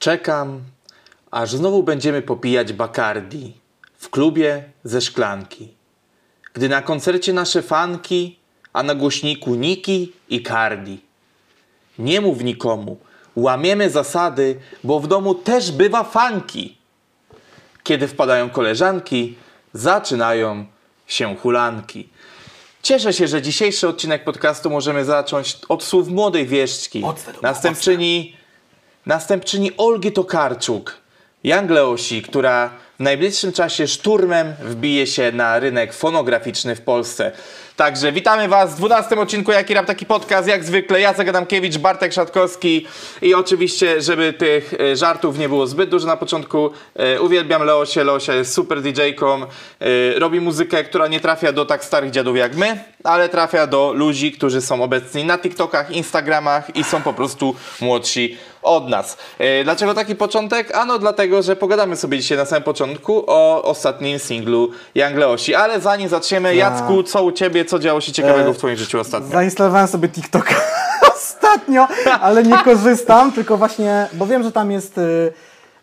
Czekam, aż znowu będziemy popijać Bacardi w klubie ze szklanki. Gdy na koncercie nasze fanki, a na głośniku Niki i Cardi. Nie mów nikomu, łamiemy zasady, bo w domu też bywa fanki. Kiedy wpadają koleżanki, zaczynają się hulanki. Cieszę się, że dzisiejszy odcinek podcastu możemy zacząć od słów młodej to było, następczyni, następczyni Olgi Tokarczuk, Young Leosi, która w najbliższym czasie szturmem wbije się na rynek fonograficzny w Polsce. Także witamy Was w 12 odcinku Jaki Rap Taki Podcast. Jak zwykle Jacek Adamkiewicz, Bartek Szatkowski i oczywiście, żeby tych e, żartów nie było zbyt dużo na początku, e, uwielbiam Leosie. Leosia jest super DJ-ką, e, robi muzykę, która nie trafia do tak starych dziadów jak my, ale trafia do ludzi, którzy są obecni na TikTokach, Instagramach i są po prostu młodsi od nas. E, Dlaczego taki początek? Ano dlatego, że pogadamy sobie dzisiaj na samym początku o ostatnim singlu Young Leosi. Ale zanim zaczniemy, Jacku, co u Ciebie, co działo się ciekawego E, w Twoim życiu ostatnio? Zainstalowałem sobie TikToka ostatnio, ale nie korzystam, tylko właśnie, bo wiem, że tam jest y,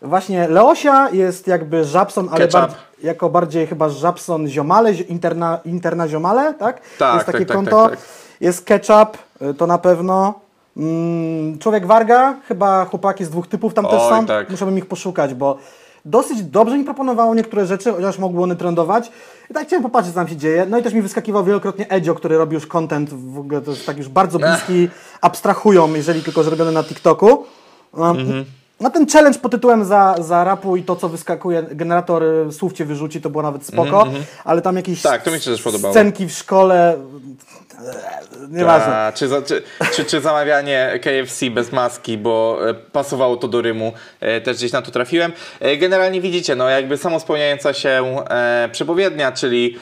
właśnie Leosia, jest jakby Żabson, ale bar jako bardziej chyba Żabson Ziomale, zi- interna, interna Ziomale, tak? Tak, jest takie tak, tak, konto. tak, tak. Jest Ketchup, y, to na pewno. Mm, Człowiek Warga, chyba chłopaki z dwóch typów tam też Oj, są. tak. Musiałbym ich poszukać, bo dosyć dobrze mi proponowało niektóre rzeczy, chociaż mogły one trendować. I tak chciałem popatrzeć, co tam się dzieje. No i też mi wyskakiwał wielokrotnie Edzio, który robi już content, w ogóle to jest tak już bardzo bliski, abstrahują, jeżeli tylko zrobione na TikToku. Um, No ten challenge pod tytułem za, za rapu i to, co wyskakuje, generator y, słów cię wyrzuci, to było nawet spoko, ale tam jakieś Tak, to mi się też podobało. scenki w szkole, e, nieważne. Czy, za, czy, czy, czy zamawianie KFC bez maski, bo e, pasowało to do rymu, e, też gdzieś na to trafiłem. Generalnie widzicie, no jakby samospełniająca się przepowiednia, czyli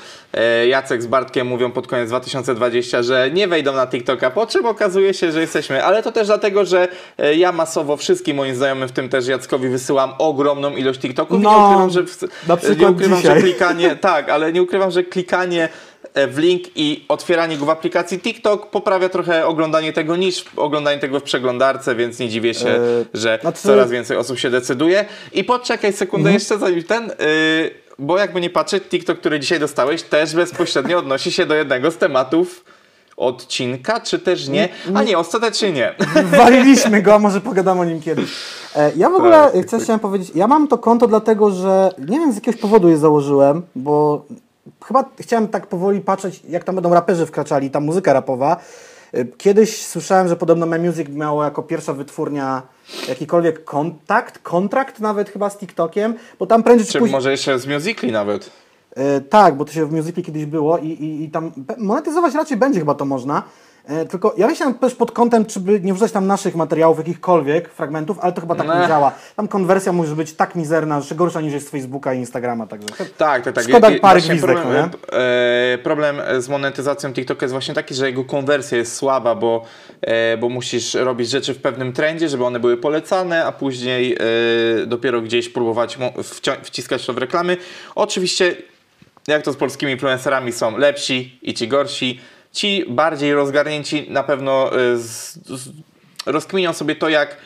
Jacek z Bartkiem mówią pod koniec 2020, że nie wejdą na TikToka, po czym okazuje się, że jesteśmy. Ale to też dlatego, że e, ja masowo wszystkim moim znajomym, w tym też Jackowi, wysyłam ogromną ilość TikToków i nie No, ukrywam, że, w, przykład nie ukrywam, że klikanie, tak, ale nie ukrywam, że klikanie e, w link i otwieranie go w aplikacji TikTok poprawia trochę oglądanie tego niż oglądanie tego w przeglądarce, więc nie dziwię się, E, że znaczy- coraz więcej osób się decyduje. I poczekaj sekundę jeszcze zanim ten, y, bo jakby nie patrzeć, TikTok, który dzisiaj dostałeś, też bezpośrednio odnosi się do jednego z tematów odcinka, czy też nie? A nie, ostatecznie nie. Waliliśmy go, a może pogadamy o nim kiedyś. E, ja w ogóle Tak, tak, coś chciałem powiedzieć. Ja mam to konto dlatego, że nie wiem z jakiegoś powodu je założyłem, bo chyba chciałem tak powoli patrzeć, jak tam będą raperzy wkraczali, ta muzyka rapowa. E, Kiedyś słyszałem, że podobno My Music miało jako pierwsza wytwórnia jakikolwiek kontakt, kontrakt nawet chyba z TikTokiem, bo tam prędzej czy Czy później... może jeszcze z Musically nawet? E, tak, bo to się w Musically kiedyś było i, i, i tam monetyzować raczej będzie chyba to można. E, tylko ja myślałem też pod kątem, czy by nie wrzucać tam naszych materiałów, jakichkolwiek fragmentów, ale to chyba tak nie Ne. działa. Tam konwersja może być tak mizerna, że gorsza niż jest z Facebooka i Instagrama, także. Tak, tak, tak. Szkoda I- parę gwizdek, problem, e, problem z monetyzacją TikToka jest właśnie taki, że jego konwersja jest słaba, bo, e, bo musisz robić rzeczy w pewnym trendzie, żeby one były polecane, a później e, dopiero gdzieś próbować wciskać to w reklamy. Oczywiście, jak to z polskimi influencerami są lepsi i ci gorsi. Ci bardziej rozgarnięci na pewno z, z, rozkminią sobie to, jak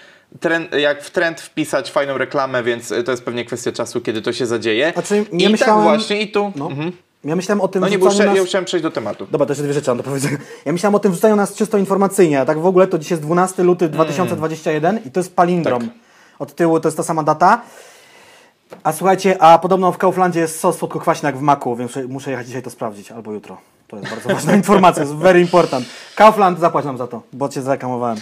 trend, jak w trend wpisać fajną reklamę, więc to jest pewnie kwestia czasu, kiedy to się zadzieje. Znaczy, I ja tak myślałem- właśnie i tu. No. Mhm. Ja myślałem o tym No nie, bo nas... ja chciałem przejść do tematu. Dobra, to jeszcze dwie rzeczy mam do powiedzenia. Ja myślałem o tym wrzucaniu nas czysto informacyjnie, a tak w ogóle to dzisiaj jest 12 luty 2021 i to jest palindrom. Mm. Tak. Od tyłu to jest ta sama data. A słuchajcie, a podobno w Kauflandzie jest sos słodko-kwaśny jak w maku, więc muszę jechać dzisiaj to sprawdzić, albo jutro. To jest bardzo ważna informacja, jest very important. Kaufland, zapłać nam za to, bo cię zareklamowałem.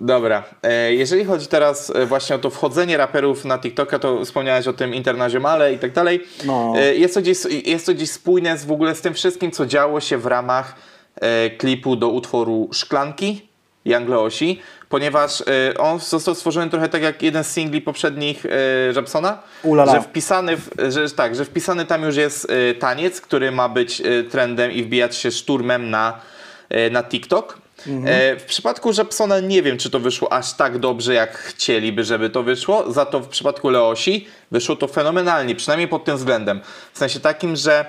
Dobra, e, jeżeli chodzi teraz e, właśnie o to wchodzenie raperów na TikToka, to wspomniałeś o tym internaziomale i tak dalej. No. E, Jest to, gdzieś, jest to gdzieś spójne z w ogóle z tym wszystkim, co działo się w ramach klipu do utworu Szklanki Young Leosi, ponieważ e, on został stworzony trochę tak jak jeden z singli poprzednich e, Rapsona, Ulala. że wpisany, w, że, tak, że wpisany tam już jest e, taniec, który ma być trendem i wbijać się szturmem na, na TikTok. E, w przypadku Żabsona nie wiem, czy to wyszło aż tak dobrze, jak chcieliby, żeby to wyszło. Za to w przypadku Leosi wyszło to fenomenalnie, przynajmniej pod tym względem. W sensie takim, że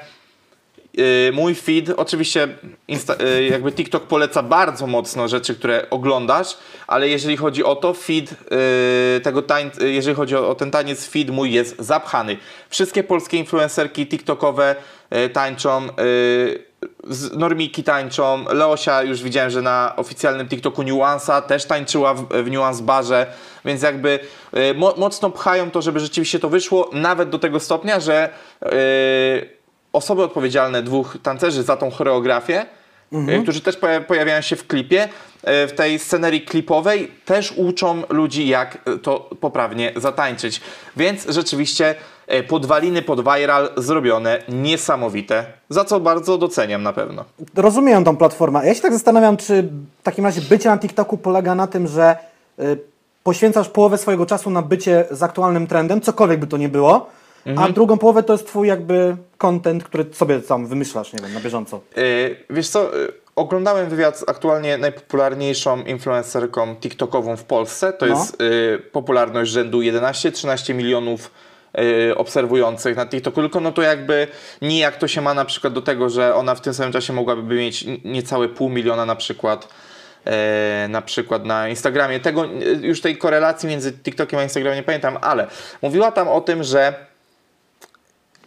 mój feed, oczywiście Insta, yy, jakby TikTok poleca bardzo mocno rzeczy, które oglądasz, ale jeżeli chodzi o to, feed yy, tego tań, yy, jeżeli chodzi o, ten taniec, feed mój jest zapchany. Wszystkie polskie influencerki TikTokowe tańczą, Normiki tańczą, Leosia już widziałem, że na oficjalnym TikToku Nuansa też tańczyła w, w Nuance Barze, więc jakby y, mo, mocno pchają to, żeby rzeczywiście to wyszło, nawet do tego stopnia, że y, osoby odpowiedzialne, dwóch tancerzy za tą choreografię, y, którzy też poja- pojawiają się w klipie, y, w tej scenerii klipowej, też uczą ludzi, jak to poprawnie zatańczyć. Więc rzeczywiście y, podwaliny pod viral zrobione niesamowite, za co bardzo doceniam na pewno. Rozumiem tą platformę. Ja się tak zastanawiam, czy w takim razie bycie na TikToku polega na tym, że poświęcasz połowę swojego czasu na bycie z aktualnym trendem, cokolwiek by to nie było, a drugą połowę to jest twój jakby content, który sobie tam wymyślasz, nie wiem, na bieżąco. Yy, wiesz co, yy, oglądałem wywiad z aktualnie najpopularniejszą influencerką TikTokową w Polsce. To No. jest yy, popularność rzędu 11-13 milionów yy, obserwujących na TikToku, tylko no to jakby nijak to się ma na przykład do tego, że ona w tym samym czasie mogłaby mieć niecałe pół miliona na przykład e, na przykład na Instagramie. Tego, e, już tej korelacji między TikTokiem a Instagramem nie pamiętam, ale mówiła tam o tym, że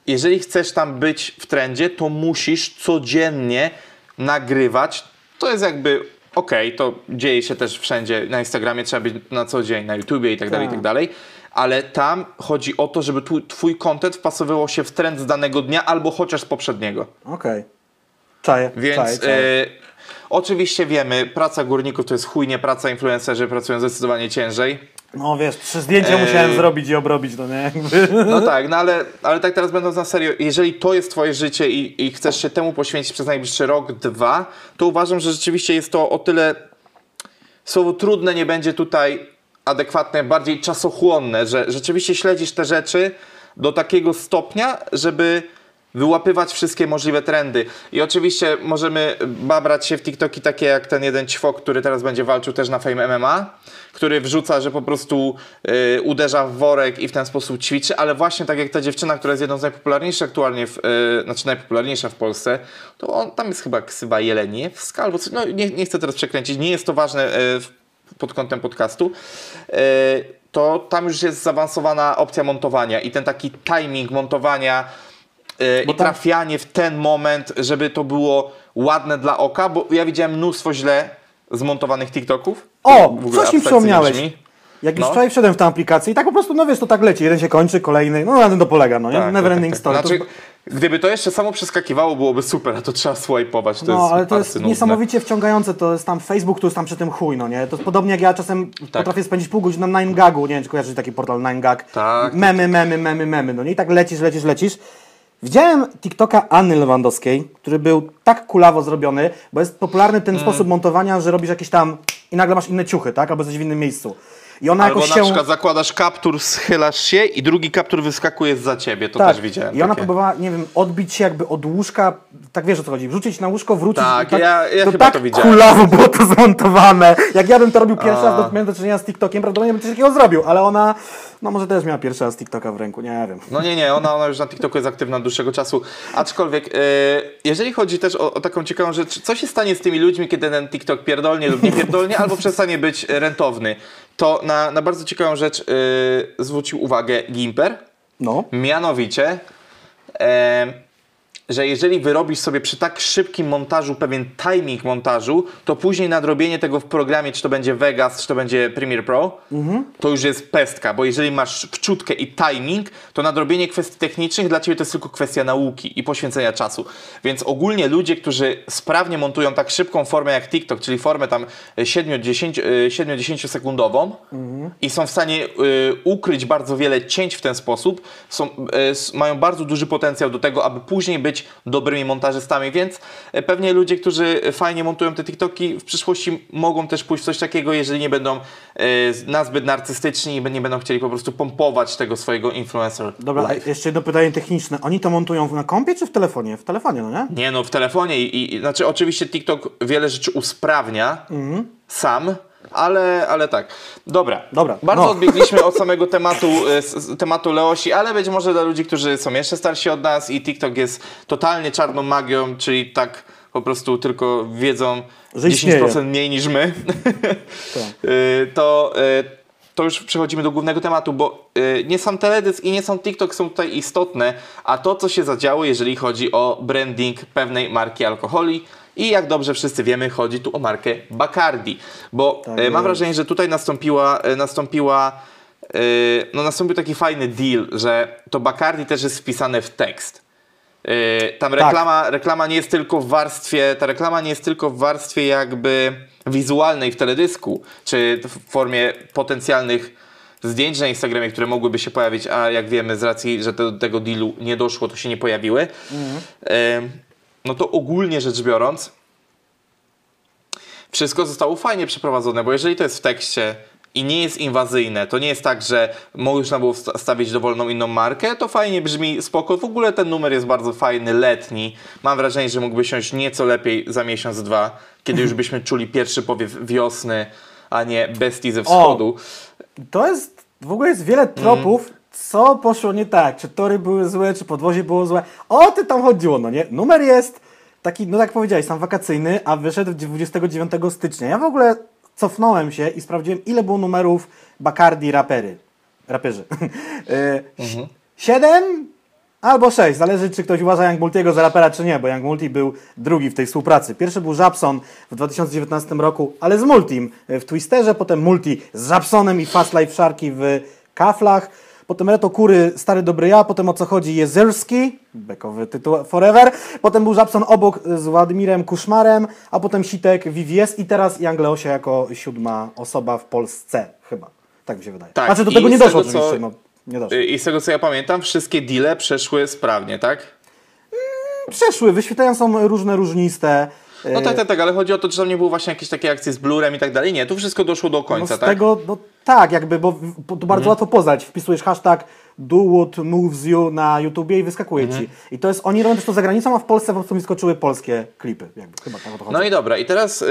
jeżeli chcesz tam być w trendzie, to musisz codziennie nagrywać. To jest jakby okej, to dzieje się też wszędzie. Na Instagramie trzeba być na co dzień, na YouTubie i tak dalej, i tak Tak. dalej. Ale tam chodzi o to, żeby tu, twój content wpasowywał się w trend z danego dnia albo chociaż z poprzedniego. Okej. Czaję, Więc czaję, czaję. e, oczywiście wiemy, praca górników to jest chujnie praca, influencerzy pracują zdecydowanie ciężej. No wiesz, trzy zdjęcia Eee. musiałem zrobić i obrobić, no nie? Jakby. No tak, no ale, ale tak teraz będąc na serio, jeżeli to jest twoje życie i, i chcesz się temu poświęcić przez najbliższy rok, dwa, to uważam, że rzeczywiście jest to o tyle słowo trudne nie będzie tutaj adekwatne, bardziej czasochłonne, że rzeczywiście śledzisz te rzeczy do takiego stopnia, żeby wyłapywać wszystkie możliwe trendy. I oczywiście możemy babrać się w TikToki takie jak ten jeden ćwok, który teraz będzie walczył też na Fame MMA, który wrzuca, że po prostu y, uderza w worek i w ten sposób ćwiczy, ale właśnie tak jak ta dziewczyna, która jest jedną z najpopularniejszych aktualnie, w, y, znaczy najpopularniejsza w Polsce, to on, tam jest chyba ksywa Jeleniewska albo coś, no nie, nie chcę teraz przekręcić, nie jest to ważne y, pod kątem podcastu, y, to tam już jest zaawansowana opcja montowania i ten taki timing montowania y, Bo i trafianie w ten moment, żeby to było ładne dla oka, bo ja widziałem mnóstwo źle zmontowanych TikToków. O, coś mi przypomniałeś. Jak już No. wczoraj wszedłem w tę aplikację i tak po prostu, no wiesz, to tak leci. Jeden się kończy, kolejny, no na tym to polega, no nie? Tak, Never tak, ending tak. story. To Znaczy, jest- gdyby to jeszcze samo przeskakiwało, byłoby super, a to trzeba swipe'ować. To No, jest ale to jest arcynudne. niesamowicie wciągające, to jest tam Facebook, to jest tam przy tym chuj, no nie? To jest podobnie jak ja czasem potrafię spędzić pół godziny na 9gagu, nie wiem czy kojarzysz taki portal 9gag. Tak. Memy, memy, memy, memy, no nie? I tak lecisz, lecisz, lecisz. Widziałem TikToka Anny Lewandowskiej, który był tak kulawo zrobiony, bo jest popularny ten Mm. sposób montowania, że robisz jakieś tam i nagle masz inne ciuchy, tak? Albo jesteś w innym miejscu. I ona Albo jakoś na się... przykład zakładasz kaptur, schylasz się i drugi kaptur wyskakuje za ciebie. To Tak. też widziałem. I ona takie. próbowała, nie wiem, odbić się jakby od łóżka, tak wiesz o co chodzi, wrzucić na łóżko, wrócić. Tak, tak ja- ja to chyba tak to widziałem. kulawo było to zmontowane. Jak ja bym to robił pierwszy raz, to miałem do czynienia z TikTokiem, prawdopodobnie bym coś takiego zrobił, ale ona, no może też miała pierwszy raz TikToka w ręku, nie wiem. No nie, nie, ona, ona już na TikToku jest aktywna od dłuższego czasu. Aczkolwiek, e, jeżeli chodzi też o, o taką ciekawą rzecz, co się stanie z tymi ludźmi, kiedy ten TikTok pierdolnie lub nie pierdolnie, albo przestanie być rentowny, to na, na bardzo ciekawą rzecz e, zwrócił uwagę Gimper, No. mianowicie, e, że jeżeli wyrobisz sobie przy tak szybkim montażu pewien timing montażu, to później nadrobienie tego w programie, czy to będzie Vegas, czy to będzie Premiere Pro, to już jest pestka, bo jeżeli masz wczutkę i timing, to nadrobienie kwestii technicznych dla Ciebie to jest tylko kwestia nauki i poświęcenia czasu. Więc ogólnie ludzie, którzy sprawnie montują tak szybką formę jak TikTok, czyli formę tam 7-10 sekundową i są w stanie y, ukryć bardzo wiele cięć w ten sposób, są, y, mają bardzo duży potencjał do tego, aby później być dobrymi montażystami, więc y, pewnie ludzie, którzy fajnie montują te TikToki w przyszłości mogą też pójść w coś takiego, jeżeli nie będą y, nazbyt narcystyczni i nie będą chcieli po prostu pompować tego swojego influencer Dobra, life. jeszcze jedno pytanie techniczne. Oni to montują na kompie czy w telefonie? W telefonie, no nie? Nie no, w telefonie i, i znaczy oczywiście TikTok wiele rzeczy usprawnia sam, Ale, ale tak. Dobra. Dobra, Bardzo no. odbiegliśmy od samego tematu, e, tematu Leosi, ale być może dla ludzi, którzy są jeszcze starsi od nas i TikTok jest totalnie czarną magią, czyli tak po prostu tylko wiedzą Że 10% istnieje. mniej niż my. Tak. Y, to, y, to już przechodzimy do głównego tematu, bo nie sam teledysk i nie sam TikTok są tutaj istotne, a to, co się zadziało, jeżeli chodzi o branding pewnej marki alkoholi. I jak dobrze wszyscy wiemy, chodzi tu o markę Bacardi, bo Tak y, mam wrażenie, że tutaj nastąpiła, y, nastąpiła y, no nastąpił taki fajny deal, że to Bacardi też jest wpisane w tekst. Tam Tak. reklama, reklama nie jest tylko w warstwie, ta reklama nie jest tylko w warstwie jakby wizualnej w teledysku, czy w formie potencjalnych zdjęć na Instagramie, które mogłyby się pojawić, a jak wiemy z racji, że do tego dealu nie doszło, to się nie pojawiły. Yy, no to ogólnie rzecz biorąc, wszystko zostało fajnie przeprowadzone, bo jeżeli to jest w tekście i nie jest inwazyjne, to nie jest tak, że można było stawić dowolną inną markę, to fajnie brzmi, spoko. W ogóle ten numer jest bardzo fajny, letni. Mam wrażenie, że mógłby siąść nieco lepiej za miesiąc, dwa, kiedy już byśmy czuli pierwszy powiew wiosny, a nie bestii ze wschodu. To jest, w ogóle jest wiele tropów, co poszło nie tak. Czy tory były złe, czy podwozie było złe. O ty tam chodziło, no nie? Numer jest taki, no tak powiedziałeś, sam wakacyjny, a wyszedł 29 stycznia. Ja w ogóle cofnąłem się i sprawdziłem, ile było numerów Bacardi rapery. Raperzy. Y, Siedem albo sześć, zależy czy ktoś uważa Young Multiego za rapera czy nie, bo Young Multi był drugi w tej współpracy. Pierwszy był Żabson w 2019 roku, ale z Multim w Twisterze, potem Multi z Żabsonem i Fast Life Sharki w Kaflach, potem Reto Kury, Stary Dobry Ja, potem o co chodzi Jezerski, bekowy tytuł Forever, potem był Żabson obok z Władimirem Kuszmarem, a potem Sitek VVS i teraz Young Leosia jako siódma osoba w Polsce chyba. Tak mi się wydaje. Tak, Znaczy do i tego nie doszło tego, co- oczywiście, no nie doszło. Y, I z tego co ja pamiętam, wszystkie deale przeszły sprawnie, tak? Przeszły, wyświetlenia są różne, różniste. No E, tak, tak, tak, ale chodzi o to, czy tam nie było właśnie jakieś takie akcje z blurem i tak dalej. Nie, tu wszystko doszło do no końca, z tak? tego, no tak, jakby, bo to bardzo łatwo poznać. Wpisujesz hashtag do what moves you na YouTubie i wyskakuje ci. I to jest, oni robią też to za granicą, a w Polsce po prostu mi skoczyły polskie klipy. Jakby, chyba tak o to chodzi. No i dobra, i teraz y,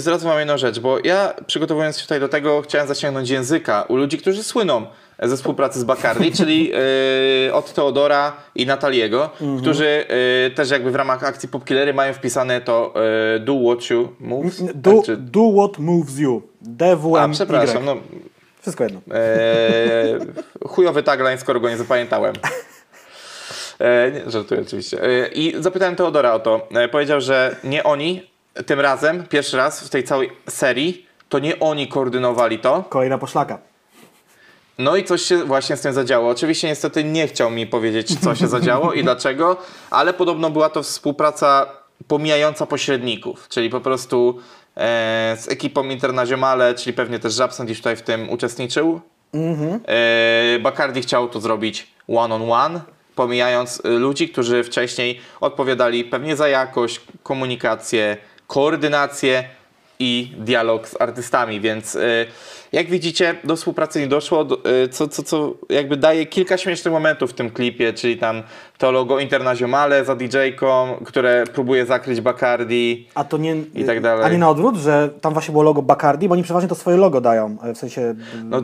zwracam wam jedną rzecz, bo ja przygotowując się tutaj do tego chciałem zaciągnąć języka u ludzi, którzy słyną ze współpracy z Bacardi, czyli y, od Teodora i Nataliego, Mhm. którzy y, też jakby w ramach akcji Popkillery mają wpisane to y, do what you moves. do, tak, czy, do what moves you. DWM. a, przepraszam, no Wszystko jedno. e, chujowy tagline, skoro go nie zapamiętałem. E, nie, żartuję oczywiście. E, I zapytałem Teodora o to. E, powiedział, że nie oni tym razem, pierwszy raz w tej całej serii, to nie oni koordynowali to. Kolejna poszlaka. No i coś się właśnie z tym zadziało. Oczywiście niestety nie chciał mi powiedzieć, co się zadziało i dlaczego, ale podobno była to współpraca pomijająca pośredników, czyli po prostu z ekipą Internazionale, czyli pewnie też Żabson gdzieś tutaj w tym uczestniczył. E, Bacardi chciał to zrobić one on one, pomijając e, ludzi, którzy wcześniej odpowiadali pewnie za jakość, komunikację, koordynację i dialog z artystami, więc e, jak widzicie, do współpracy nie doszło, do, e, co, co, co jakby daje kilka śmiesznych momentów w tym klipie, czyli tam to logo Internazionale za DJ-ką, które próbuje zakryć Bacardi. A to nie. I tak dalej. A nie na odwrót, że tam właśnie było logo Bacardi, bo oni przeważnie to swoje logo dają. e, W sensie. No,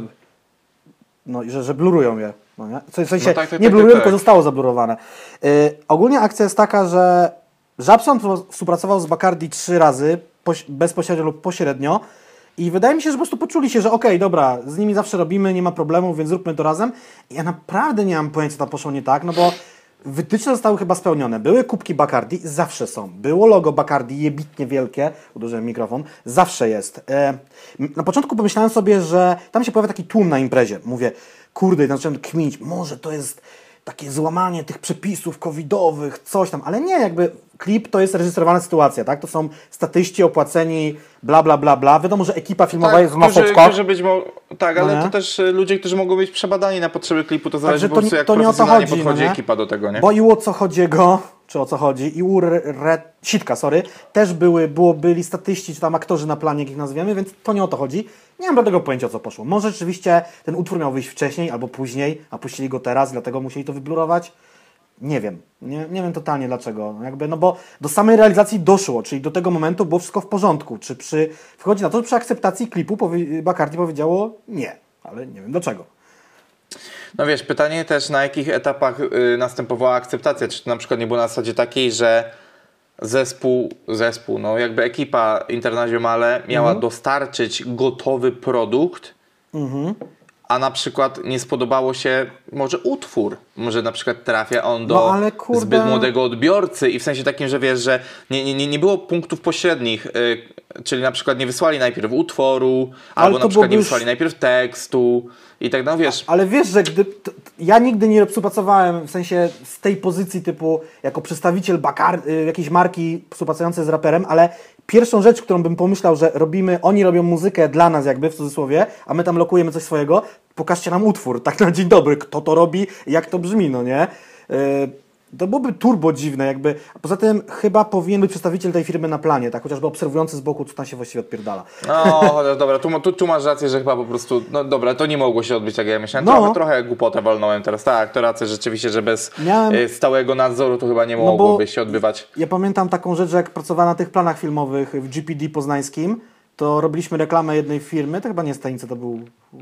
No i że, że blurują je. No nie? W sensie No tak, tak, nie tak, blurują, tak, tylko tak. zostało zablurowane. Y, ogólnie akcja jest taka, że Żabson współpracował z Bacardi trzy razy, bezpośrednio lub pośrednio. I wydaje mi się, że po prostu poczuli się, że okej, dobra, z nimi zawsze robimy, nie ma problemu, więc zróbmy to razem. I ja naprawdę nie mam pojęcia, co tam poszło nie tak, no bo wytyczne zostały chyba spełnione. Były kubki Bacardi, zawsze są. Było logo Bacardi, jebitnie wielkie, uderzyłem mikrofon, zawsze jest. E, na początku pomyślałem sobie, że tam się pojawia taki tłum na imprezie. Mówię, kurde, i zacząłem kminić, może to jest takie złamanie tych przepisów covidowych, coś tam, ale nie, jakby klip to jest reżyserowana sytuacja, tak? To są statyści opłaceni, bla, bla, bla, bla. Wiadomo, że ekipa filmowa jest w Tak, maseczkach. którzy być mo- tak, ale No nie? to też e, ludzie, którzy mogą być przebadani na potrzeby klipu, to zależy po prostu jak to nie o to chodzi, podchodzi no ekipa do tego, nie? Bo i o co chodziego, czy o co chodzi, i u Re, Sitka, sorry, też były, było, byli statyści, czy tam aktorzy na planie, jak ich nazwiemy, więc to nie o to chodzi. Nie mam dlatego pojęcia, o co poszło. Może rzeczywiście ten utwór miał wyjść wcześniej albo później, a puścili go teraz, dlatego musieli to wyblurować. Nie wiem. Nie, nie wiem totalnie dlaczego. Jakby, no bo do samej realizacji doszło, czyli do tego momentu było wszystko w porządku. Czy przy, wchodzi na to, że przy akceptacji klipu powie, powiedziało nie, ale nie wiem dlaczego. No wiesz, pytanie też na jakich etapach y, następowała akceptacja. Czy to na przykład nie było na zasadzie takiej, że zespół, zespół, no jakby ekipa Internazionale miała Mhm. dostarczyć gotowy produkt, a na przykład nie spodobało się może utwór, może na przykład trafia on do No, ale kurde- zbyt młodego odbiorcy i w sensie takim, że wiesz, że nie, nie, nie, było punktów pośrednich, y, czyli na przykład nie wysłali najpierw utworu, albo to na przykład nie już- wysłali najpierw tekstu i tak, no wiesz, Ale wiesz, że gdy. ja nigdy nie współpracowałem w sensie z tej pozycji typu jako przedstawiciel bakar, y, jakiejś marki współpracującej z raperem, ale pierwszą rzecz, którą bym pomyślał, że robimy, oni robią muzykę dla nas jakby w cudzysłowie, a my tam lokujemy coś swojego, pokażcie nam utwór, tak na dzień dobry, kto to robi, jak to brzmi, no nie? Y, to byłoby turbo dziwne, jakby. A poza tym chyba powinien być przedstawiciel tej firmy na planie, tak chociażby obserwujący z boku, co tam się właściwie odpierdala. No, chociaż dobra, tu, tu, tu masz rację, że chyba po prostu, no dobra, to nie mogło się odbyć jak ja myślałem. No. Trochę, trochę głupotę walnąłem teraz, tak, to rację rzeczywiście, że bez Miałem- y, stałego nadzoru to chyba nie No mogłoby się odbywać. Ja pamiętam taką rzecz, że jak pracowałem na tych planach filmowych w GPD poznańskim, to robiliśmy reklamę jednej firmy, to chyba nie Stanica, to był...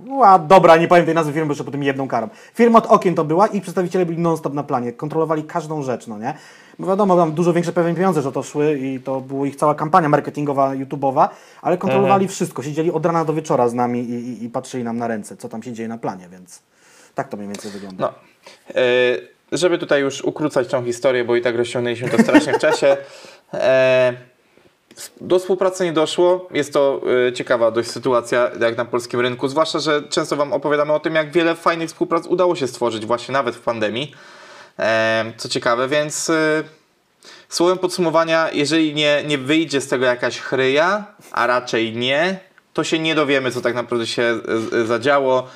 Ła, dobra, nie pamiętam tej nazwy firmy, bo jeszcze potem jedną karą. Firma od okien to była i przedstawiciele byli non-stop na planie, kontrolowali każdą rzecz, no nie? Bo wiadomo, tam dużo większe pewnie pieniądze, że to szły i to była ich cała kampania marketingowa, YouTube'owa, ale kontrolowali wszystko, siedzieli od rana do wieczora z nami i, i, i patrzyli nam na ręce, co tam się dzieje na planie, więc tak to mniej więcej wygląda. No. Y, żeby tutaj już ukrócać tą historię, bo i tak rozciągnęliśmy to strasznie w czasie. E, do współpracy nie doszło. Jest to y, ciekawa dość sytuacja jak na polskim rynku, zwłaszcza, że często Wam opowiadamy o tym, jak wiele fajnych współprac udało się stworzyć właśnie nawet w pandemii. Co ciekawe, więc y, słowem podsumowania, jeżeli nie, nie wyjdzie z tego jakaś chryja, a raczej nie, to się nie dowiemy, co tak naprawdę się y, zadziało.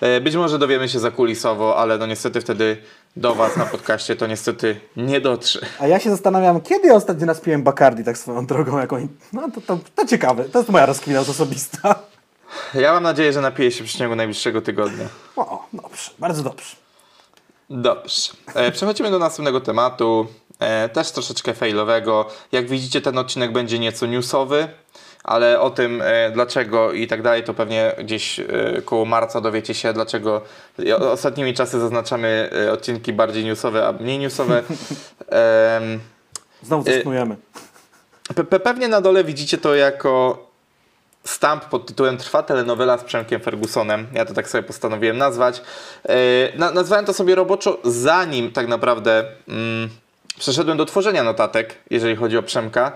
E, Być może dowiemy się zakulisowo, ale no niestety wtedy do Was na podcaście to niestety nie dotrze. A ja się zastanawiam, kiedy ostatnio raz piłem Bacardi tak swoją drogą, jak oni... No to, to, to ciekawe, to jest moja rozkmina osobista. Ja mam nadzieję, że napiję się w przeciągu najbliższego tygodnia. O, dobrze, bardzo dobrze. Dobrze. E, przechodzimy do następnego tematu. E, też troszeczkę failowego. Jak widzicie, ten odcinek będzie nieco newsowy, ale o tym e, dlaczego i tak dalej, to pewnie gdzieś e, koło marca dowiecie się, dlaczego ostatnimi czasy zaznaczamy e, odcinki bardziej newsowe, a mniej newsowe. Znowu coś knujemy. Pe- pe- Pewnie na dole widzicie to jako stamp pod tytułem Trwa telenowela z Przemkiem Fergusonem. Ja to tak sobie postanowiłem nazwać. Na, nazwałem to sobie roboczo zanim tak naprawdę mm, przeszedłem do tworzenia notatek, jeżeli chodzi o Przemka.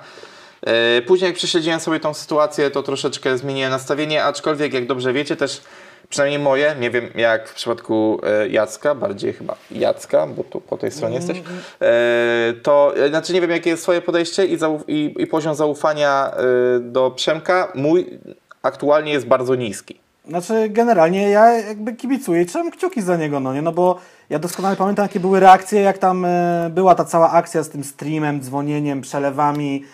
Yy, później jak prześledziłem sobie tą sytuację, to troszeczkę zmieniłem nastawienie, aczkolwiek jak dobrze wiecie też przynajmniej moje, nie wiem jak w przypadku e, Jacka, bardziej chyba Jacka, bo tu po tej stronie jesteś, e, to e, znaczy nie wiem jakie jest swoje podejście i, i, i poziom zaufania e, do Przemka, mój aktualnie jest bardzo niski. Znaczy, generalnie ja jakby kibicuję i trzymam kciuki za niego, no nie? No bo ja doskonale pamiętam, jakie były reakcje, jak tam e, była ta cała akcja z tym streamem, dzwonieniem, przelewami.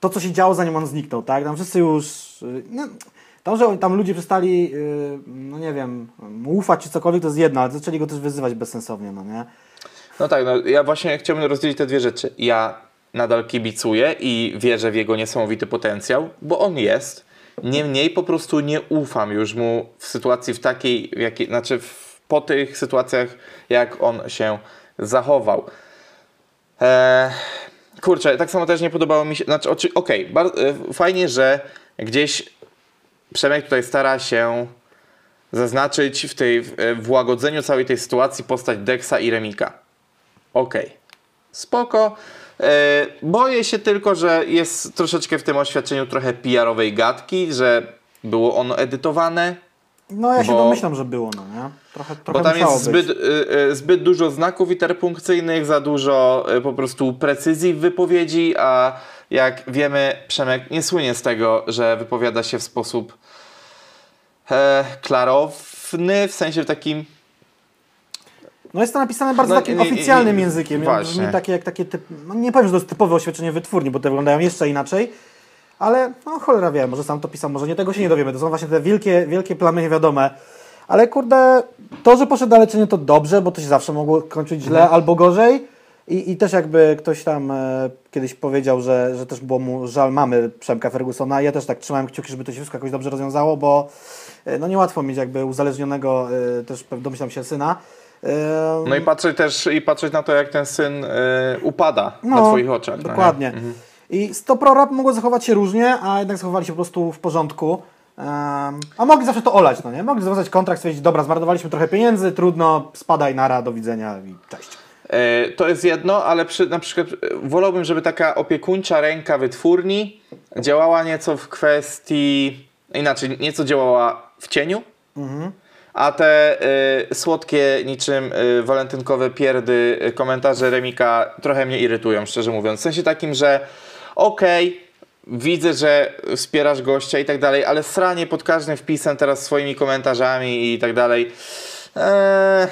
To, co się działo, zanim on zniknął, tak? Tam wszyscy już... e, No, to, że tam ludzie przestali, e, no nie wiem, mu ufać czy cokolwiek, to jest jedno, ale zaczęli go też wyzywać bezsensownie, no nie? No tak, no, ja właśnie chciałbym rozdzielić te dwie rzeczy. Ja nadal kibicuję i wierzę w jego niesamowity potencjał, bo on jest. Niemniej po prostu nie ufam już mu w sytuacji w takiej, w jakiej, znaczy w, po tych sytuacjach, jak on się zachował. Eee, kurczę, tak samo też nie podobało mi się, znaczy okej, bar- e, fajnie, że gdzieś Przemek tutaj stara się zaznaczyć w, tej, w, w łagodzeniu całej tej sytuacji postać Dexa i Remika. Okej. Spoko. E, boję się tylko, że jest troszeczkę w tym oświadczeniu trochę PR-owej gadki, że było ono edytowane, No ja się Bo- domyślam, że było, no nie? Trochę, trochę bo tam jest zbyt, y, y, zbyt dużo znaków interpunkcyjnych, za dużo y, po prostu precyzji w wypowiedzi, a jak wiemy, Przemek nie słynie z tego, że wypowiada się w sposób e, klarowny, w sensie takim No jest to napisane bardzo No, takim nie- nie- oficjalnym nie- językiem. właśnie. Brzmi takie, jak takie typ... no nie powiem, że to jest typowe oświadczenie wytwórni, bo te wyglądają jeszcze inaczej. Ale no cholera wie, może sam to pisał, może nie, tego się nie dowiemy. To są właśnie te wielkie, wielkie plamy niewiadome. Ale kurde, to, że poszedł na leczenie to dobrze, bo to się zawsze mogło kończyć źle Mhm. albo gorzej. I, I też jakby ktoś tam e, kiedyś powiedział, że, że też było mu żal mamy Przemka Fergusona. Ja też tak trzymałem kciuki, żeby to się wszystko jakoś dobrze rozwiązało, bo e, no niełatwo mieć jakby uzależnionego e, też domyślam się syna. E, No i patrzeć też i patrzeć na to, jak ten syn y, upada na No, twoich oczach. no nie? Dokładnie. I z to prorap mogło zachować się różnie, a jednak zachowali się po prostu w porządku. Um, a mogli zawsze to olać, no nie? Mogli związać kontrakt, stwierdzić, dobra, zmarnowaliśmy trochę pieniędzy, trudno, spadaj, nara, do widzenia i cześć. E, To jest jedno, ale przy, na przykład e, wolałbym, żeby taka opiekuńcza ręka wytwórni działała nieco w kwestii, inaczej, nieco działała w cieniu, a te e, słodkie, niczym e, walentynkowe pierdy komentarze Remika trochę mnie irytują, szczerze mówiąc. W sensie takim, że okej, widzę, że wspierasz gościa i tak dalej, ale sranie pod każdym wpisem teraz swoimi komentarzami i tak dalej. Eee,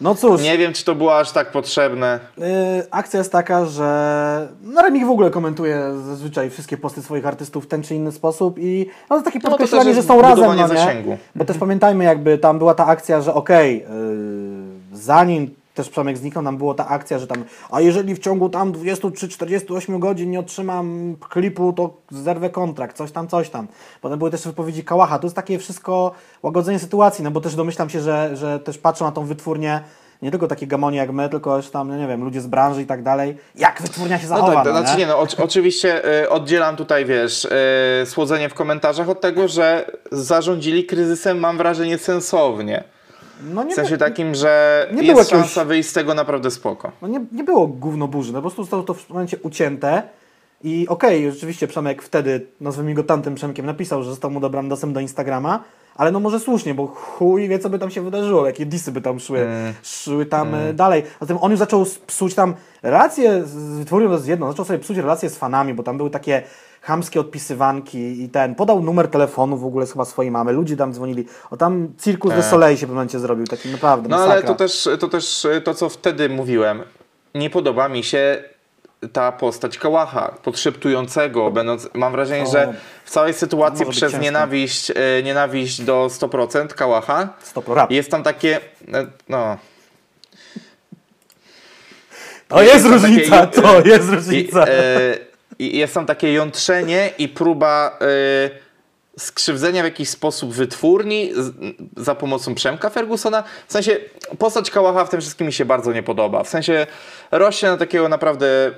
No cóż, nie wiem, czy to było aż tak potrzebne. y, akcja jest taka, że no Remik w ogóle komentuje zazwyczaj wszystkie posty swoich artystów w ten czy inny sposób i no, to takie to podkreślanie, że jest są razem, no nie? zasięgu. Bo też pamiętajmy, jakby tam była ta akcja, że okej, yy, zanim też Przemek zniknął, nam była ta akcja, że tam, a jeżeli w ciągu tam 23-48 godzin nie otrzymam klipu, to zerwę kontrakt, coś tam, coś tam. Potem były też wypowiedzi Kałacha. To jest takie wszystko łagodzenie sytuacji, no bo też domyślam się, że, że też patrzą na tą wytwórnię nie tylko takie gamonie jak my, tylko już tam, no nie wiem, ludzie z branży i tak dalej. Jak wytwórnia się No zachowa, tak, no, znaczy nie, no oczy- oczywiście y, oddzielam tutaj, wiesz, y, słodzenie w komentarzach od tego, że zarządzili kryzysem, mam wrażenie, sensownie. No nie, W sensie by- takim, że nie jest było jakiegoś- szansa wyjść z tego naprawdę spoko. no nie, nie było gówno burzy, no po prostu zostało to w momencie ucięte i okej, rzeczywiście Przemek wtedy, nazwijmy go tamtym Przemkiem, napisał, że został mu dobrany dostęp do Instagrama, ale no może słusznie, bo chuj wie, co by tam się wydarzyło, jakie disy by tam szły, szły tam e, dalej. Zatem on już zaczął psuć tam relacje z z wytwórnią, jest jedno, zaczął sobie psuć relacje z fanami, bo tam były takie chamskie odpisywanki i ten, podał numer telefonu w ogóle z chyba swojej mamy, ludzie tam dzwonili, o tam Circus de Soleil się w pewnym momencie zrobił, taki naprawdę No ale masakra. to też, to też to, co wtedy mówiłem. Nie podoba mi się ta postać Kałacha, podszeptującego, będąc, mam wrażenie, O, że w całej sytuacji przez nienawiść, y, nienawiść do 100% Kałacha Stop rap. jest tam takie, y, no, To jest tam różnica, takie- to jest I, różnica. e, jest tam takie jątrzenie i próba e, skrzywdzenia w jakiś sposób wytwórni z, za pomocą Przemka Fergusona. W sensie postać Kałacha w tym wszystkim mi się bardzo nie podoba. W sensie rośnie na takiego naprawdę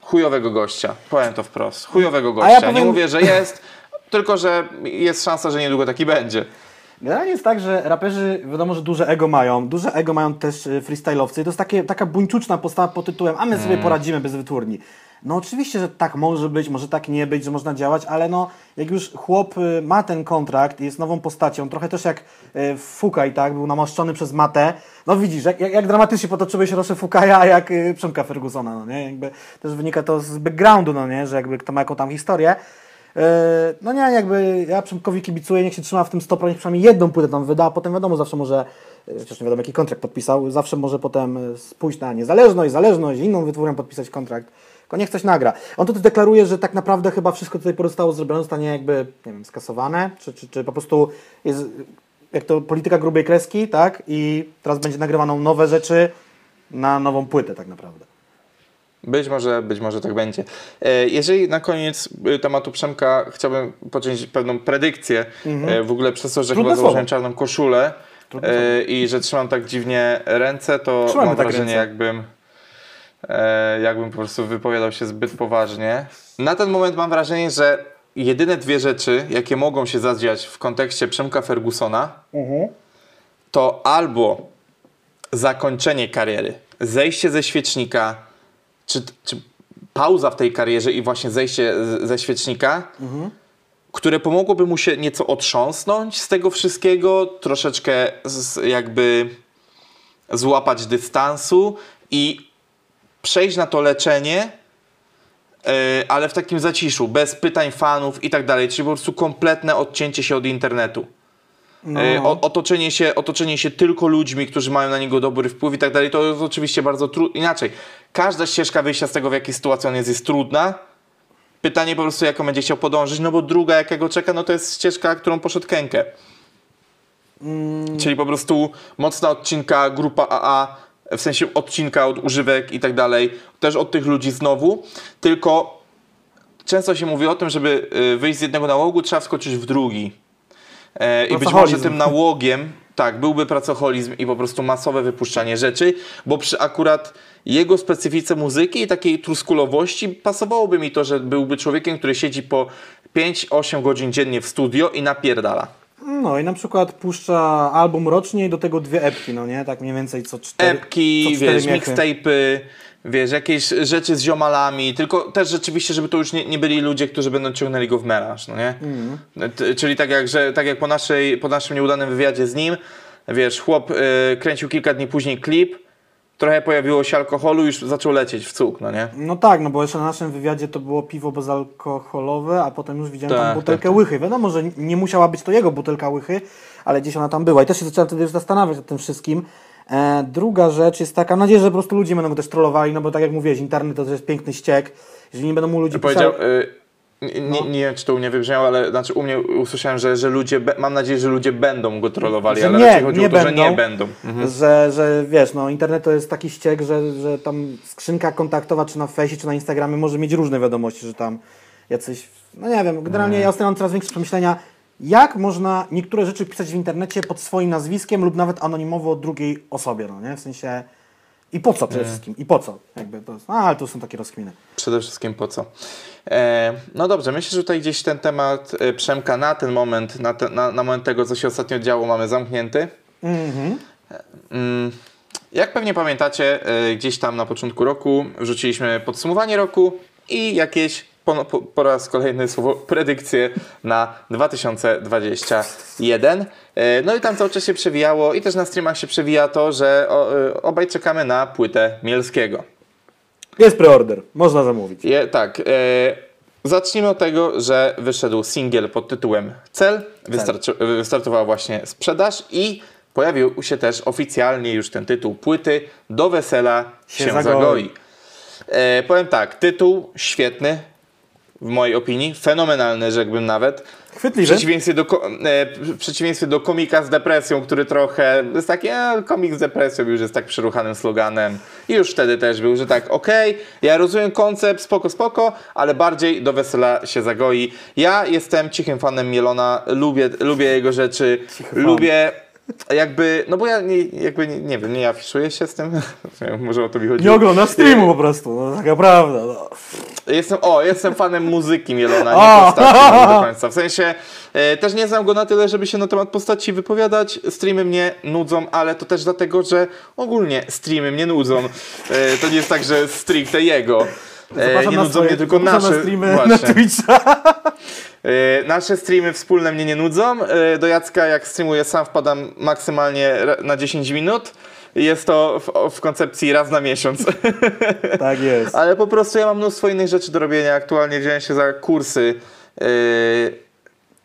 chujowego gościa. Powiem to wprost. Chujowego gościa. ja Nie powiem- mówię, że jest, tylko że jest szansa, że niedługo taki będzie. Generalnie jest tak, że raperzy wiadomo, że duże ego mają. Duże ego mają też y, freestyle'owcy. To jest takie, taka buńczuczna postawa pod tytułem a my sobie Mm. poradzimy bez wytwórni. No oczywiście, że tak może być, może tak nie być, że można działać, ale no jak już chłop y, ma ten kontrakt jest nową postacią, trochę też jak y, Fukaj, tak, był namaszczony przez Matę, no widzisz, jak, jak, jak dramatycznie potoczyły się losze Fukaja, a jak y, Przemka Fergusona, no nie, jakby też wynika to z backgroundu, no nie, że jakby kto ma jaką tam historię. No nie, jakby ja Przemkowi kibicuję, niech się trzyma w tym 100%, niech przynajmniej jedną płytę tam wyda, a potem wiadomo, zawsze może, chociaż nie wiadomo jaki kontrakt podpisał, zawsze może potem pójść na niezależność, zależność, inną wytwórnią podpisać kontrakt, tylko niech coś nagra. On tutaj deklaruje, że tak naprawdę chyba wszystko pory zostało zrobione, zostanie jakby, nie wiem, skasowane, czy, czy, czy po prostu jest, jak to polityka grubej kreski, tak, i teraz będzie nagrywaną nowe rzeczy na nową płytę tak naprawdę. Być może, być może tak będzie. E, Jeżeli na koniec e, tematu Przemka chciałbym począć pewną predykcję, e, w ogóle przez to, że Mhm. Trudne chyba założyłem słowo. czarną koszulę e, i że trzymam tak dziwnie ręce, to Trzymamy mam tak wrażenie ręce. jakbym jakbym po prostu wypowiadał się zbyt poważnie. Na ten moment mam wrażenie, że jedyne dwie rzeczy, jakie mogą się zadziać w kontekście Przemka Fergusona, to albo zakończenie kariery, zejście ze świecznika, czy, czy pauza w tej karierze i właśnie zejście ze świecznika, które pomogłoby mu się nieco otrząsnąć z tego wszystkiego, troszeczkę z, jakby złapać dystansu i przejść na to leczenie, yy, ale w takim zaciszu, bez pytań fanów i tak dalej, czyli po prostu kompletne odcięcie się od internetu. No. E, o, otoczenie, się, otoczenie się tylko ludźmi, którzy mają na niego dobry wpływ i tak dalej, to jest oczywiście bardzo trudne. Inaczej, każda ścieżka wyjścia z tego, w jakiej sytuacji on jest, jest trudna. Pytanie po prostu, jaką będzie chciał podążyć, no bo druga, jakiego czeka, no to jest ścieżka, którą poszedł Kenkę. Mm. Czyli po prostu mocna odcinka, grupa AA, w sensie odcinka od używek i tak dalej, też od tych ludzi znowu, tylko często się mówi o tym, żeby y, wyjść z jednego nałogu, trzeba wskoczyć w drugi. E, I być może tym nałogiem, tak, byłby pracoholizm i po prostu masowe wypuszczanie rzeczy, bo przy akurat jego specyfice muzyki i takiej truskulowości pasowałoby mi to, że byłby człowiekiem, który siedzi po 5-8 godzin dziennie w studio i napierdala. No i na przykład puszcza album rocznie i do tego dwie epki, no nie? Tak mniej więcej co cztery Epki, co cztery wiesz, mixtape'y, wiesz, jakieś rzeczy z ziomalami, tylko też rzeczywiście, żeby to już nie, nie byli ludzie, którzy będą ciągnęli go w melanż, no nie? T- Czyli tak jak, że, tak jak po, naszej, po naszym nieudanym wywiadzie z nim, wiesz, chłop y, kręcił kilka dni później klip, trochę pojawiło się alkoholu, już zaczął lecieć w cuk, no nie? No tak, no bo jeszcze na naszym wywiadzie to było piwo bezalkoholowe, a potem już widziałem Tak, tam butelkę tak, tak. łychy. Wiadomo, że nie musiała być to jego butelka łychy, ale gdzieś ona tam była. I też się zacząłem wtedy już zastanawiać nad tym wszystkim. E, druga rzecz jest taka, mam nadzieję, że po prostu ludzie będą go też trollowali, no bo tak jak mówiłeś, internet to jest piękny ściek. Jeżeli nie będą mu ludzie pisali... y, nie, nie, nie wiem, czy to u mnie wybrzmiało, ale znaczy u mnie usłyszałem, że, że ludzie, mam nadzieję, że ludzie będą go trollowali, Że ale nie, raczej chodzi nie o to, że będą. nie będą. Mhm. Że, że wiesz, no internet to jest taki ściek, że, że tam skrzynka kontaktowa, czy na fejsie, czy na Instagramie może mieć różne wiadomości, że tam jacyś, no nie wiem, generalnie ja ostatnio mam coraz większe przemyślenia, jak można niektóre rzeczy pisać w internecie pod swoim nazwiskiem lub nawet anonimowo drugiej osobie, no nie? W sensie, i po co przede wszystkim, i po co? Jakby to no, ale to są takie rozkminy. Przede wszystkim po co? E, no dobrze, myślę, że tutaj gdzieś ten temat e, Przemka na ten moment, na, te, na, na moment tego, co się ostatnio działo, mamy zamknięty. Mhm. Mm, Jak pewnie pamiętacie, e, gdzieś tam na początku roku wrzuciliśmy podsumowanie roku i jakieś po, po, po raz kolejny słowo predykcje na 2021. E, No i tam cały czas się przewijało i też na streamach się przewija to, że e, obaj czekamy na płytę Mielskiego. Jest preorder, można zamówić. Je, tak. E, zacznijmy od tego, że wyszedł singiel pod tytułem Cel. Wystarczy, wystartowała właśnie sprzedaż i pojawił się też oficjalnie już ten tytuł płyty Do wesela się, Się zagoi. zagoi. E, powiem tak, tytuł świetny. W mojej opinii, fenomenalny, rzekłbym nawet. W Chwytliwy. przeciwieństwie do, e, w przeciwieństwie do komika z depresją, który trochę jest taki, e, komik z depresją już jest tak przyruchanym sloganem. I już wtedy też był, że tak, okej, ja rozumiem koncept, spoko, spoko, ale bardziej do wesela się zagoi. Ja jestem cichym fanem Mielona, lubię, lubię jego rzeczy, Cichy fan. Jakby, no bo ja nie, jakby nie, nie wiem, nie afiszuję się z tym, może o to mi chodzi. Nie oglądasz streamu po prostu, no taka prawda. No. Jestem, o, jestem fanem muzyki Mielona, nie postaci do końca. W sensie e, też nie znam go na tyle, żeby się na temat postaci wypowiadać. Streamy mnie nudzą, ale to też dlatego, że ogólnie streamy mnie nudzą. E, to nie jest tak, że stricte jego. E, Zapraszam nie nudzą swoje- mnie tylko nasze. na streamy właśnie. na Twitcha. E, nasze streamy wspólne mnie nie nudzą. E, do Jacka jak streamuję sam wpadam maksymalnie na 10 minut. Jest to w, w koncepcji raz na miesiąc. Tak jest. Ale po prostu ja mam mnóstwo innych rzeczy do robienia. Aktualnie wziąłem się za kursy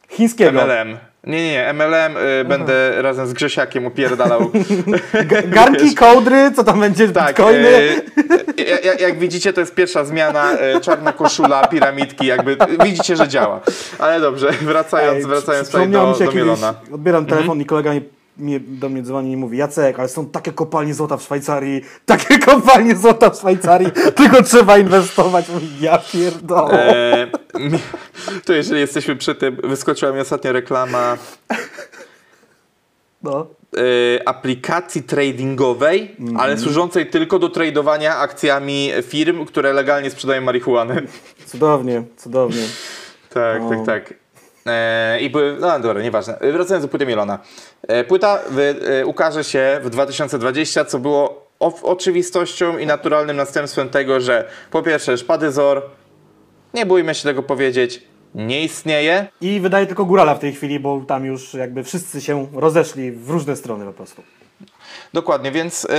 Chińskiego. MLM. Nie, nie, nie. MLM y, będę razem z Grzesiakiem opierdalał. Ga- Garnki, kołdry, co tam będzie, tak, bitcoiny. y, ja- ja- jak widzicie, to jest pierwsza zmiana. y, czarna koszula, piramidki, jakby widzicie, że działa. Ale dobrze, wracając, Ej, wracając tutaj do, się do kiedyś, Mielona. Odbieram telefon i kolega mi, mnie, do mnie dzwoni i mówi Jacek, ale są takie kopalnie złota w Szwajcarii, takie kopalnie złota w Szwajcarii, tylko trzeba inwestować. Mówi, ja pierdolę. E, mi- to jeżeli jesteśmy przy tym, wyskoczyła mi ostatnio reklama No. e, aplikacji tradingowej, Mhm. ale służącej tylko do tradowania akcjami firm, które legalnie sprzedają marihuanę. Cudownie, cudownie. Tak, O. tak, tak. E, I były, no dobra, nieważne. E, Wracając do płyty Mielona. E, płyta wy, ukaże się w 2020, co było o, oczywistością i naturalnym następstwem tego, że po pierwsze szpady Zor, nie bójmy się tego powiedzieć, nie istnieje. I wydaje tylko górala w tej chwili, bo tam już jakby wszyscy się rozeszli w różne strony po prostu. Dokładnie, więc yy,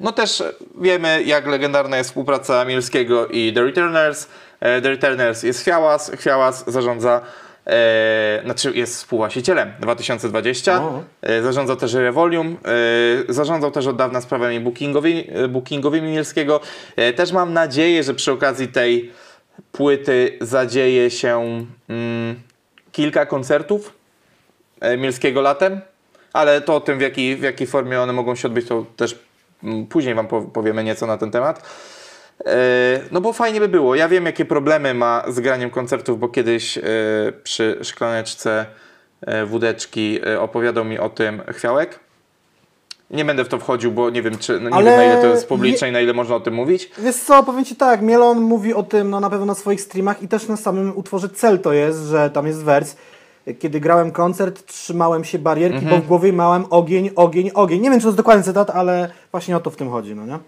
no też wiemy, jak legendarna jest współpraca Mielskiego i The Returners. The Returners jest Chwiałas, Chwiałas zarządza, e, znaczy jest współwłaścicielem 2020, O. e, zarządza też Revolium, e, zarządzał też od dawna sprawami bookingowi, e, bookingowymi Mielskiego. E, też mam nadzieję, że przy okazji tej płyty zadzieje się mm, kilka koncertów e, Mielskiego latem, ale to o tym, w jakiej, w jakiej formie one mogą się odbyć, to też mm, później Wam po- powiemy nieco na ten temat. E, No bo fajnie by było. Ja wiem, jakie problemy ma z graniem koncertów, bo kiedyś e, przy szklaneczce e, wódeczki opowiadał mi o tym Chwiałek. Nie będę w to wchodził, bo nie wiem, czy, no nie Ale wiem na ile to jest publiczne i na ile można o tym mówić. Wiesz co, powiem Ci tak, Mielon mówi o tym no, na pewno na swoich streamach i też na samym utworze Cel to jest, że tam jest wers. Kiedy grałem koncert, trzymałem się barierki, Mhm. bo w głowie miałem ogień, ogień, ogień. Nie wiem, czy to jest dokładny cytat, ale właśnie o to w tym chodzi, no nie?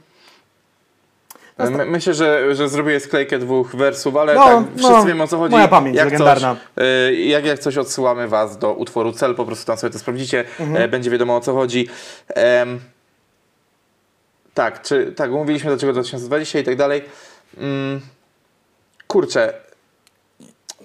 My, myślę, że, że zrobię sklejkę dwóch wersów, ale No, tak, wszyscy no, wiemy o co chodzi. moja pamięć jak legendarna. Coś, y, jak, jak coś odsyłamy Was do utworu Cel, po prostu tam sobie to sprawdzicie, Mhm. e, będzie wiadomo o co chodzi. Em, tak, czy, tak, mówiliśmy dlaczego 2020 i tak dalej. Mm, kurczę,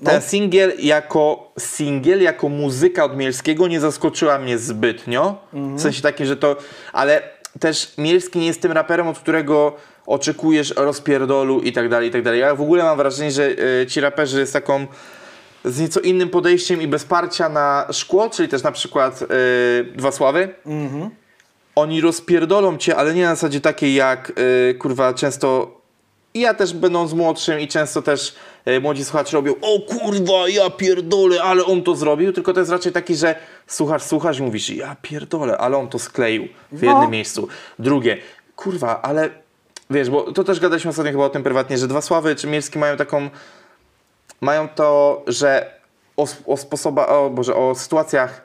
ten No. singiel jako singiel, jako muzyka od Mielskiego nie zaskoczyła mnie zbytnio. W sensie takim, że to. Ale też Mielski nie jest tym raperem, od którego oczekujesz rozpierdolu i tak dalej, i tak dalej. Ja w ogóle mam wrażenie, że y, ci raperzy z taką z nieco innym podejściem i bez parcia na szkło, czyli też na przykład y, Dwa Sławy, oni rozpierdolą cię, ale nie na zasadzie takiej jak y, kurwa często i ja też będąc młodszym i często też młodzi słuchacze robią o kurwa ja pierdolę, ale on to zrobił, tylko to jest raczej taki, że słuchasz, słuchasz i mówisz ja pierdolę, ale on to skleił w No. jednym miejscu. Drugie, kurwa, ale wiesz, bo to też gadaliśmy ostatnio chyba o tym prywatnie, że Dwa Sławy czy Mielski mają taką mają to, że o, o sposoba, o Boże, o sytuacjach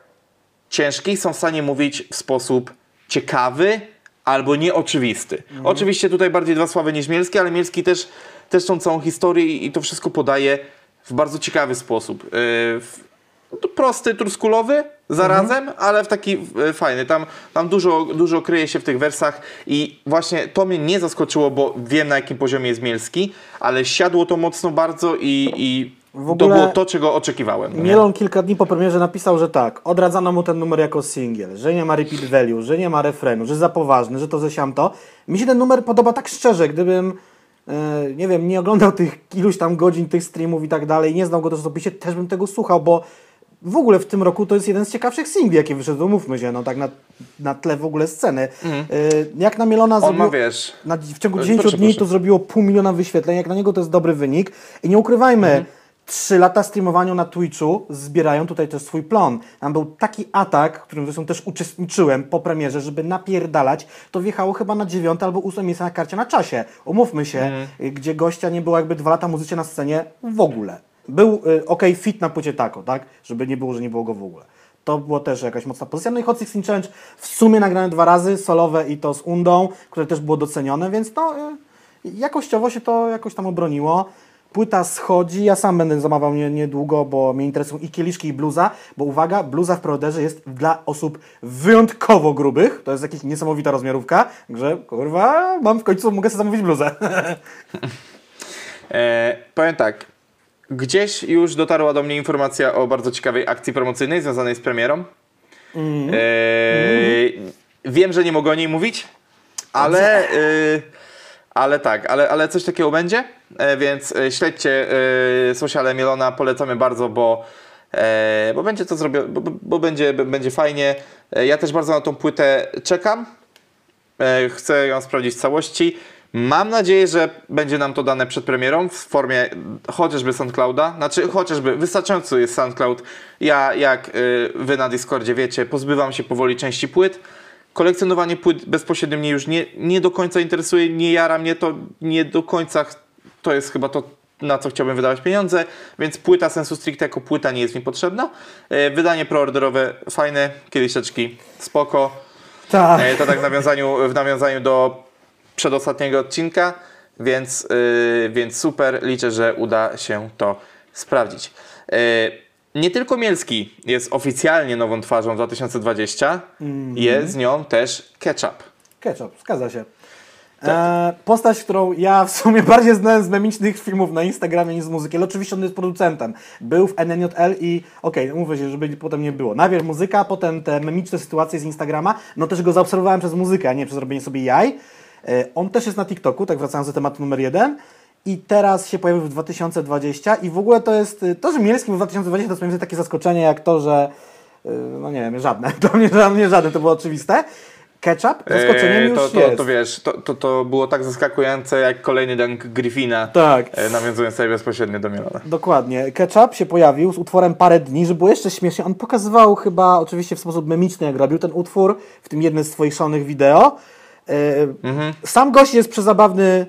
ciężkich są w stanie mówić w sposób ciekawy albo nieoczywisty. Oczywiście tutaj bardziej dwa sławy niż Mielski, ale Mielski też, też tą całą historię i, i to wszystko podaje w bardzo ciekawy sposób. Yy, w, no to prosty, truskulowy zarazem, ale w taki e, fajny. Tam, tam dużo, dużo kryje się w tych wersach i właśnie to mnie nie zaskoczyło, bo wiem na jakim poziomie jest Mielski, ale siadło to mocno bardzo i, i W to ogóle- było to, czego oczekiwałem. nie? Mielon kilka dni po premierze napisał, że tak, odradzano mu ten numer jako singiel, że nie ma repeat value, że nie ma refrenu, że za poważny, że to ze siamto. Mi się ten numer podoba tak szczerze, gdybym, e, nie wiem, nie oglądał tych iluś tam godzin tych streamów i tak dalej, nie znał go też osobiście, też bym tego słuchał, bo w ogóle w tym roku to jest jeden z ciekawszych singli, jaki wyszedł, umówmy się, no tak na, na tle w ogóle sceny. E, jak na Mielona Mhm. On zrobił... ma, wiesz... Na, w ciągu E, 10 proszę, dni proszę. to zrobiło pół miliona wyświetleń. Jak na niego to jest dobry wynik. I nie ukrywajmy, Mhm. trzy lata streamowania na Twitchu zbierają tutaj też swój plon. Tam był taki atak, w którym zresztą też uczestniczyłem po premierze, żeby napierdalać. To wjechało chyba na dziewiąte albo ósme miejsce na karcie na czasie. Umówmy się, Mhm. gdzie gościa nie było jakby dwa lata muzycznie na scenie w ogóle. Był y, ok fit na płycie tako, tak? Żeby nie było, że nie było go w ogóle. To było też jakaś mocna pozycja. No i Hot 16 Challenge w sumie nagrane dwa razy, solowe i to z Undą, które też było docenione, więc no jakościowo się to jakoś tam obroniło. Płyta schodzi, ja sam będę zamawiał nie- niedługo, bo mnie interesują i kieliszki i bluza, bo uwaga, bluza w preorderze jest dla osób wyjątkowo grubych, to jest jakaś niesamowita rozmiarówka, że kurwa, mam w końcu, mogę sobie zamówić bluzę. E, powiem tak. Gdzieś już dotarła do mnie informacja o bardzo ciekawej akcji promocyjnej związanej z premierą. Mhm. E, Wiem, że nie mogę o niej mówić, ale, e, ale tak, ale, ale coś takiego będzie, e, więc śledźcie sociale Mielona, polecamy bardzo, bo, bo będzie to zrobione, bo, bo- będzie, będzie fajnie. Ja też bardzo na tą płytę czekam. Chcę ją sprawdzić w całości. Mam nadzieję, że będzie nam to dane przed premierą w formie chociażby SoundClouda. Znaczy, chociażby wystarczający jest SoundCloud. Ja, jak y, wy na Discordzie wiecie, pozbywam się powoli części płyt. Kolekcjonowanie płyt bezpośrednio mnie już nie, nie do końca interesuje, nie jara mnie to, nie do końca to jest chyba to, na co chciałbym wydawać pieniądze, więc płyta sensu stricte jako płyta nie jest mi potrzebna. E, Wydanie preorderowe fajne, kieliszeczki spoko. Tak. E, To tak w nawiązaniu, w nawiązaniu do przedostatniego odcinka, więc, yy, więc super. Liczę, że uda się to sprawdzić. Yy, nie tylko Mielski jest oficjalnie nową twarzą 2020, jest z nią też Ketchup. Ketchup, zgadza się. Tak. E, postać, którą ja w sumie bardziej znałem z memicznych filmów na Instagramie niż z muzyki, ale oczywiście on jest producentem. Był w NNJL i okej, mówię się, żeby potem nie było. Najpierw muzyka, potem te memiczne sytuacje z Instagrama, no też go zaobserwowałem przez muzykę, a nie przez robienie sobie jaj. E, on też jest na TikToku, tak wracając do tematu numer jeden. I teraz się pojawił w 2020 i w ogóle to jest, y, to, że Mielski w 2020 to jest zdaniem takie zaskoczenie jak to, że y, no nie wiem, żadne, dla mnie, dla mnie żadne, to było oczywiste. Ketchup zaskoczeniem E, już to, to, jest. to wiesz, to, to, to było tak zaskakujące jak kolejny dunk Griffina, Tak. e, nawiązując sobie bezpośrednio do Mielona. Dokładnie. Ketchup się pojawił z utworem parę dni, żeby było jeszcze śmiesznie. On pokazywał chyba oczywiście w sposób memiczny, jak robił ten utwór, w tym jednym z swoich szalonych wideo. E, Mhm. Sam gość jest przezabawny,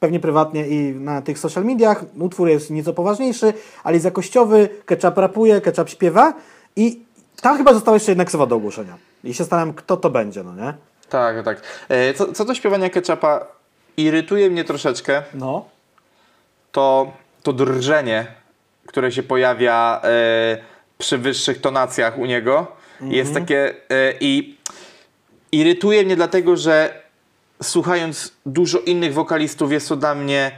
pewnie prywatnie i na tych social mediach. Utwór jest nieco poważniejszy, ale jest jakościowy. Ketchup rapuje, Ketchup śpiewa i tam chyba została jeszcze jedna ksywa do ogłoszenia. I się zastanawiam, kto to będzie, no nie? Tak, tak. E, co, co do śpiewania Ketchupa, irytuje mnie troszeczkę No. to, to drżenie, które się pojawia e, przy wyższych tonacjach u niego. Jest takie e, i irytuje mnie dlatego, że słuchając dużo innych wokalistów jest to dla mnie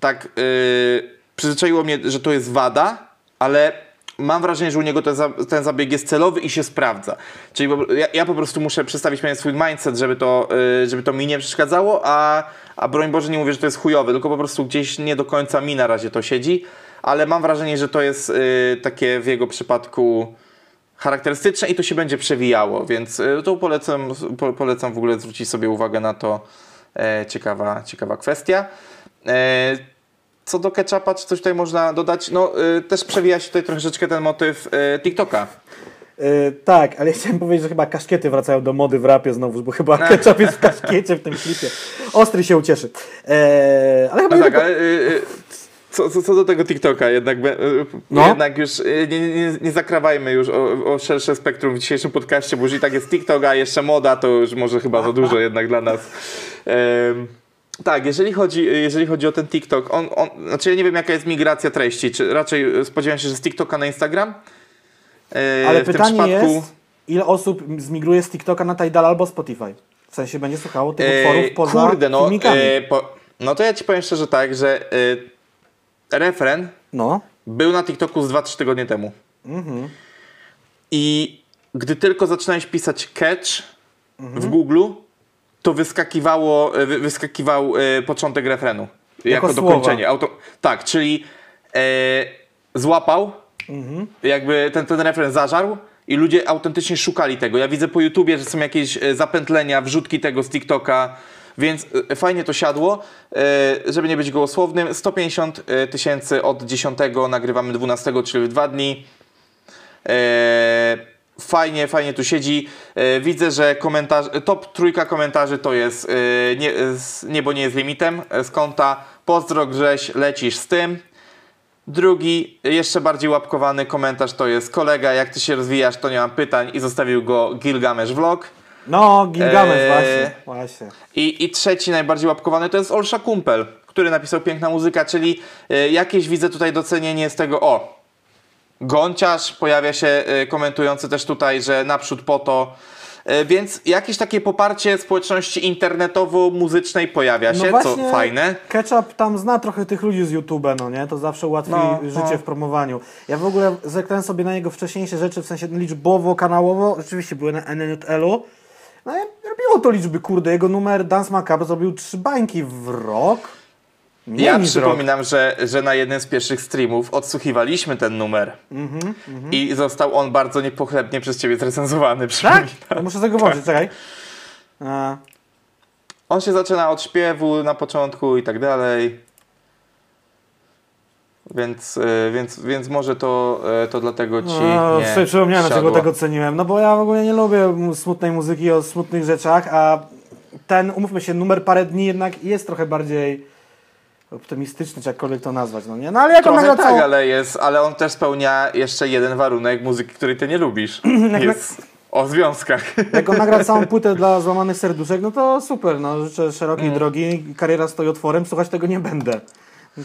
tak yy, przyzwyczaiło mnie, że to jest wada, ale mam wrażenie, że u niego ten, za, ten zabieg jest celowy i się sprawdza. Czyli ja, ja po prostu muszę przestawić pewien swój mindset, żeby to, yy, żeby to mi nie przeszkadzało, a, a broń Boże nie mówię, że to jest chujowe, tylko po prostu gdzieś nie do końca mi na razie to siedzi, ale mam wrażenie, że to jest yy, takie w jego przypadku charakterystyczne i to się będzie przewijało, więc y, to polecam, po, polecam w ogóle zwrócić sobie uwagę na to. E, ciekawa, ciekawa kwestia. E, co do ketchupa, czy coś tutaj można dodać? No, y, też przewija się tutaj troszeczkę ten motyw y, TikToka. Yy, tak, ale chciałem powiedzieć, że chyba kaszkiety wracają do mody w rapie znowu, bo chyba ketchup jest w kaszkiecie w tym klipie. Ostry się ucieszy. Eee, ale chyba No tak, tylko- ale y, co, co, co do tego TikToka, jednak, y, No. jednak już y, nie, nie, nie zakrawajmy już o, o szersze spektrum w dzisiejszym podcaście, bo jeżeli tak jest TikTok, a jeszcze moda, to już może chyba za dużo jednak dla nas. Em, tak, jeżeli chodzi, jeżeli chodzi o ten TikTok, on, on, znaczy ja nie wiem jaka jest migracja treści, czy raczej y, spodziewam się, że z TikToka na Instagram? E, Ale w tym pytanie przypadku- jest, ile osób zmigruje z TikToka na Tidal albo Spotify? W sensie będzie słuchało tych E, utworów poza Kurde, no, filmikami. e, po, no to ja ci powiem szczerze tak, że e, refren No. był na TikToku z 2-3 tygodnie temu. I gdy tylko zaczynałeś pisać catch w Google, to wyskakiwało, wy, wyskakiwał e, początek refrenu. Jako, słowa. dokończenie. Auto, tak, czyli e, złapał, jakby ten, ten refren zażarł i ludzie autentycznie szukali tego. Ja widzę po YouTubie, że są jakieś e, zapętlenia, wrzutki tego z TikToka, więc e, fajnie to siadło. E, Żeby nie być gołosłownym, 150 tysięcy od 10, nagrywamy 12, czyli w dwa dni. E, fajnie, fajnie tu siedzi. E, widzę, że komentarz, top trójka komentarzy to jest e, nie, Niebo nie jest limitem e, z konta Pozdro Grześ, lecisz z tym. Drugi, jeszcze bardziej łapkowany komentarz to jest kolega, jak ty się rozwijasz, to nie mam pytań i zostawił go Gilgamesz Vlog. No, Gilgamesh, Eee. właśnie. właśnie. I, I trzeci najbardziej łapkowany to jest Olsza Kumpel, który napisał piękna muzyka, czyli e, jakieś widzę tutaj docenienie z tego, o, Gąciarz pojawia się e, komentujący też tutaj, że naprzód po to, E, więc jakieś takie poparcie społeczności internetowo-muzycznej pojawia się, co fajne. Ketchup tam zna trochę tych ludzi z YouTube, no nie? To zawsze ułatwi No, życie no. w promowaniu. Ja w ogóle zerknąłem sobie na jego wcześniejsze rzeczy, w sensie liczbowo, kanałowo. Rzeczywiście były na NNL-u. No i robiło to liczby, kurde. Jego numer Dance Macabre zrobił trzy bańki w rok. Mniej Ja niż rok. przypominam, że, że na jednym z pierwszych streamów odsłuchiwaliśmy ten numer Mhm, i został on bardzo niepochlebnie przez ciebie zrecenzowany. Tak? przypominam. To muszę tego włączyć, czekaj. A, On się zaczyna od śpiewu na początku i tak dalej. Więc, y, więc, więc może to, y, to dlatego ci no, nie przypomniałem, dlaczego tego ceniłem. No bo ja w ogóle nie lubię mu- smutnej muzyki o smutnych rzeczach, a ten, umówmy się, numer parę dni jednak jest trochę bardziej optymistyczny, czy jakkolwiek to nazwać, no nie? No ale jak on nagrał tak, całą- ale, jest, ale on też spełnia jeszcze jeden warunek muzyki, której ty nie lubisz. jest o związkach. Jak on nagra całą płytę dla złamanych serduszek, no to super, no życzę szerokiej Mm. drogi, kariera stoi otworem, słuchać tego nie będę.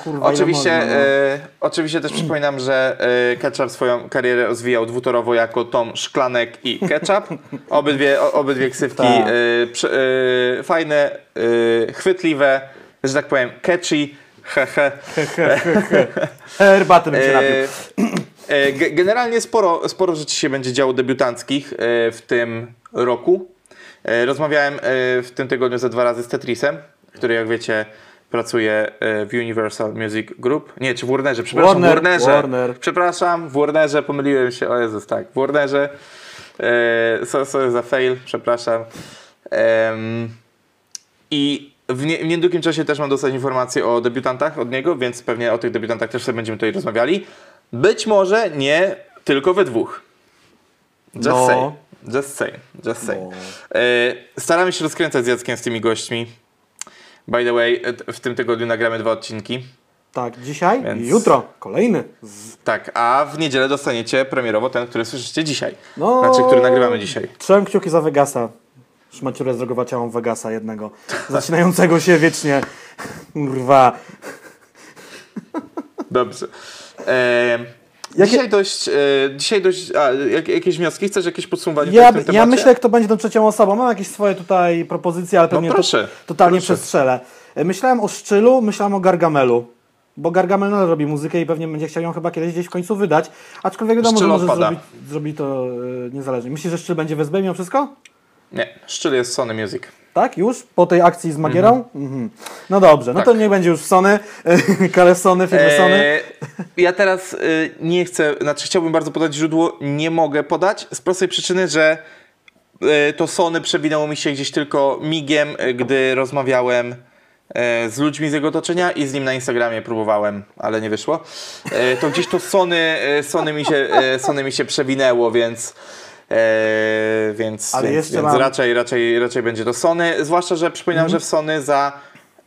Kurwa, Oczywiście, no. e, oczywiście też przypominam, że e, Ketchup swoją karierę rozwijał dwutorowo jako Tom Szklanek i Ketchup. Obydwie, o, obydwie ksywki Tak. e, fajne, chwytliwe, że tak powiem catchy, hehe. Herbaty bym się napił. Ge- Generalnie sporo, sporo rzeczy się będzie działo debiutanckich w tym roku. Rozmawiałem w tym tygodniu ze dwa razy z Tetrisem, który jak wiecie pracuje e, w Universal Music Group. Nie, czy w Warnerze, przepraszam, Warner, Warnerze. Warner. Przepraszam, w Warnerze, pomyliłem się, o Jezus, tak, w Warnerze. E, so, sorry za fail, przepraszam. I w, nie, w niedługim czasie też mam dostać informacje o debiutantach od niego, więc pewnie o tych debiutantach też sobie będziemy tutaj rozmawiali. Być może nie tylko we dwóch. Just No. say. Just say. Just say. No. E, staramy się rozkręcać z Jackiem z tymi gośćmi. By the way, w tym tygodniu nagramy dwa odcinki. Tak, dzisiaj Więc- i jutro. Kolejny. Z... Tak, a w niedzielę dostaniecie premierowo ten, który słyszycie dzisiaj. No. Znaczy, który nagrywamy dzisiaj. Trzymam kciuki za Vegasa. Szmaciurę zdrogowaciałą Vegasa jednego. Zacinającego się wiecznie. Kurwa. Dobrze. E, Jakie- Dzisiaj dość, e, dzisiaj dość, a, jak, jakieś wnioski? Chcesz jakieś podsumowanie Ja, w tym ja myślę, kto będzie tą trzecią osobą. Mam jakieś swoje tutaj propozycje, ale pewnie No proszę, to, totalnie proszę. przestrzelę. E, Myślałem o Szczylu, myślałem o Gargamelu. Bo Gargamel nadal robi muzykę i pewnie będzie chciał ją chyba kiedyś gdzieś w końcu wydać. Aczkolwiek wiadomo, Szczyl że może zrobić, zrobi to e, niezależnie. Myślisz, że Szczyl będzie w SB mimo wszystko? Nie, Szczyl jest Sony Music. Tak? Już? Po tej akcji z Magierą? Mhm. No dobrze, no Tak. to niech będzie już Sony, kale Sony, firmy Sony. E, ja teraz e, nie chcę, znaczy chciałbym bardzo podać źródło, nie mogę podać z prostej przyczyny, że e, to Sony przewinęło mi się gdzieś tylko migiem, e, gdy rozmawiałem e, z ludźmi z jego otoczenia i z nim na Instagramie próbowałem, ale nie wyszło. E, to gdzieś to Sony, Sony, mi, się, Sony mi się przewinęło, więc. E, więc Ale więc, więc mam- raczej, raczej, raczej będzie to Sony. Zwłaszcza, że przypominam, że w Sony za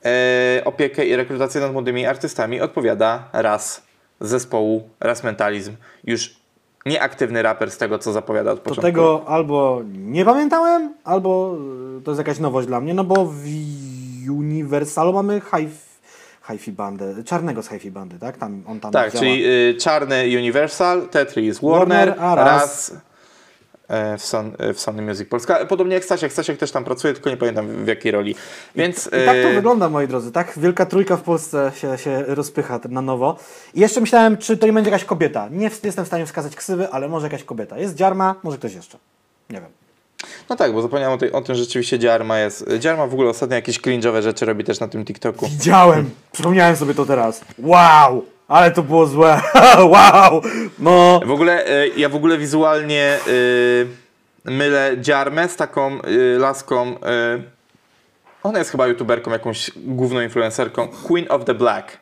e, opiekę i rekrutację nad młodymi artystami odpowiada raz zespołu Raz Mentalizm. Już nieaktywny raper z tego, co zapowiada od początku. tego albo nie pamiętałem, albo y, to jest jakaś nowość dla mnie, no bo w Universalu mamy hi- hi-fi bandę, czarnego z hi-fi bandy, tak? Tam, on tam Tak, działa. czyli y, czarny Universal, Tetris Warner, Warner, a raz- raz e, w, Son, e, w Sony Music Polska. Podobnie jak Stasiek. Stasiek też tam pracuje, tylko nie pamiętam w, jakiej roli. Więc I tak to e, wygląda, moi drodzy, tak? Wielka trójka w Polsce się, się rozpycha na nowo. I jeszcze myślałem, czy to nie będzie jakaś kobieta. Nie jestem w stanie wskazać ksywy, ale może jakaś kobieta. Jest Dziarma, może ktoś jeszcze. Nie wiem. No tak, bo zapomniałem o, tej, o tym, że rzeczywiście Dziarma jest. Dziarma w ogóle ostatnio jakieś cringe'owe rzeczy robi też na tym TikToku. Widziałem! Przypomniałem sobie to teraz. Wow! Ale to było złe. wow! No. W ogóle, e, ja w ogóle wizualnie e, mylę Dziarmę z taką e, laską. e, ona jest chyba youtuberką, jakąś główną influencerką. Queen of the Black.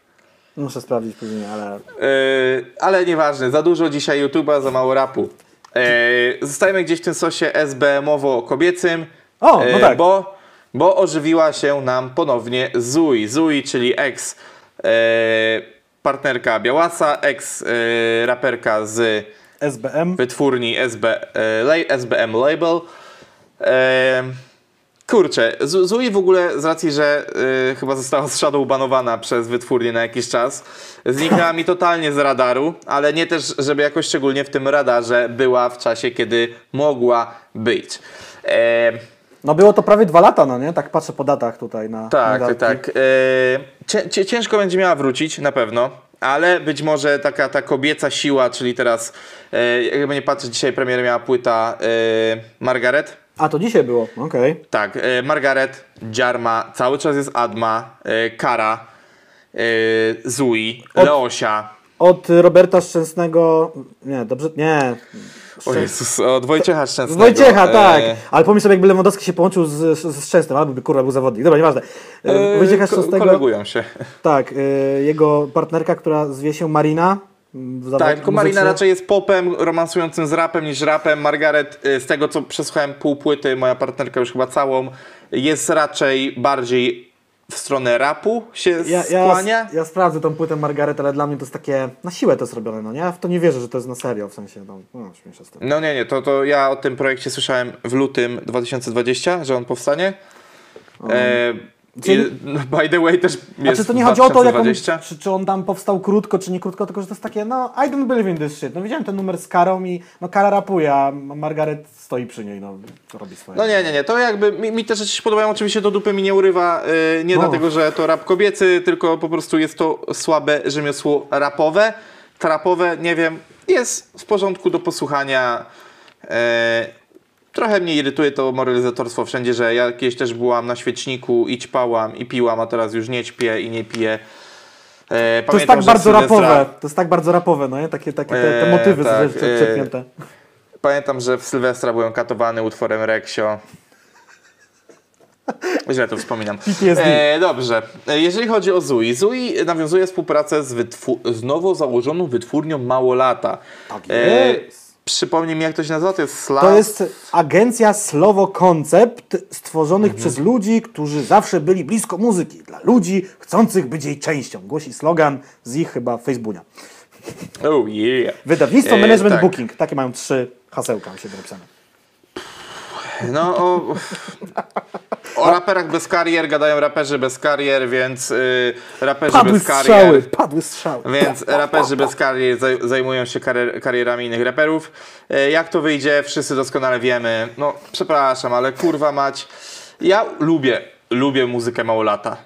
Muszę sprawdzić później, ale... Yy, ale nieważne, za dużo dzisiaj YouTube'a, za mało rapu. Yy, zostajemy gdzieś w tym sosie SBM-owo-kobiecym. O, no yy, tak. Bo, bo ożywiła się nam ponownie Zui. Zui, czyli ex yy, partnerka Białasa, ex yy, raperka z SBM. wytwórni SB, lej- SBM Label. Kurczę, Zui w ogóle z racji, że e, chyba została z Shadow banowana przez wytwórnię na jakiś czas, zniknęła mi totalnie z radaru, ale nie też, żeby jakoś szczególnie w tym radarze była w czasie, kiedy mogła być. E, No było to prawie dwa lata, no nie? Tak patrzę po datach tutaj na tak, na tak, tak. Cię- ciężko będzie miała wrócić, na pewno. Ale być może taka ta kobieca siła, czyli teraz, e, jakby nie patrzeć, dzisiaj premierę miała płyta e, Margaret. A, to dzisiaj było, okej. Tak, e, Margaret, Dziarma, cały czas jest Adma, Kara, Zui, Leosia. Od Roberta Szczęsnego... Nie, dobrze, nie. O Jezus, od Wojciecha Z Szczęsnego. Wojciecha, tak. E, Ale pomyśl sobie, jakby Lewandowski się połączył z, z, z Szczęsnym, albo by kurwa był zawodnik. Dobra, nieważne. E, e, Wojciecha Szczęsnego... Kolegują się. Tak, e, jego partnerka, która zwie się Marina. Tak, tylko Marina raczej jest popem romansującym z rapem niż rapem. Margaret, y, z tego co przesłuchałem pół płyty, moja partnerka już chyba całą, jest raczej bardziej w stronę rapu się Ja, ja, skłania. ja sprawdzę tą płytę Margaret, ale dla mnie to jest takie, na siłę to jest robione, no nie? Ja w to nie wierzę, że to jest na serio, w sensie, no, no śmieszę z tym. No nie, nie, to, to ja o tym projekcie słyszałem w lutym 2020, że on powstanie. E, Czyli- i, by the way też jest A czy to nie chodzi o to, jak on, 2020. czy, czy on tam powstał krótko, czy nie krótko, tylko że to jest takie, no, I don't believe in this shit. No widziałem ten numer z Karą i, no, Kara rapuje, a Margaret stoi przy niej, no, robi swoje. No nie, nie, nie, to jakby mi, mi te rzeczy się podobają, oczywiście do dupy mi nie urywa, yy, nie No. dlatego, że to rap kobiecy, tylko po prostu jest to słabe rzemiosło rapowe, trapowe, nie wiem, jest w porządku do posłuchania. Yy, trochę mnie irytuje to moralizatorstwo wszędzie, że ja kiedyś też byłam na świeczniku i ćpałam i piłam, a teraz już nie ćpię i nie piję. Yy, To jest tak bardzo rapowe, to jest tak bardzo rapowe, no nie? Takie, takie te, te Eee, motywy tak, tak, eee, czepnięte. Pamiętam, że w Sylwestra byłem katowany utworem Reksio. Źle to wspominam. E, dobrze. E, Jeżeli chodzi o Zui. Zui nawiązuje współpracę z, z nowo założoną wytwórnią Małolata. Tak E, jest. Przypomnij mi, jak to się nazywa? To jest Slav? To jest agencja Slowo Koncept, stworzonych Mhm. przez ludzi, którzy zawsze byli blisko muzyki. Dla ludzi chcących być jej częścią. Głosi slogan z ich chyba Facebooka. Oh yeah. Wydawnictwo E, Management tak. Booking. Takie mają trzy hasełka u siebie napisane. No o, o raperach bez karier gadają raperzy bez karier, więc y, raperzy Padły bez karier... strzały, padły strzały. Więc raperzy bez karier zaj- zajmują się karier, karierami innych raperów. E, Jak to wyjdzie, wszyscy doskonale wiemy. No, przepraszam, ale kurwa mać. Ja lubię, lubię muzykę Małolata.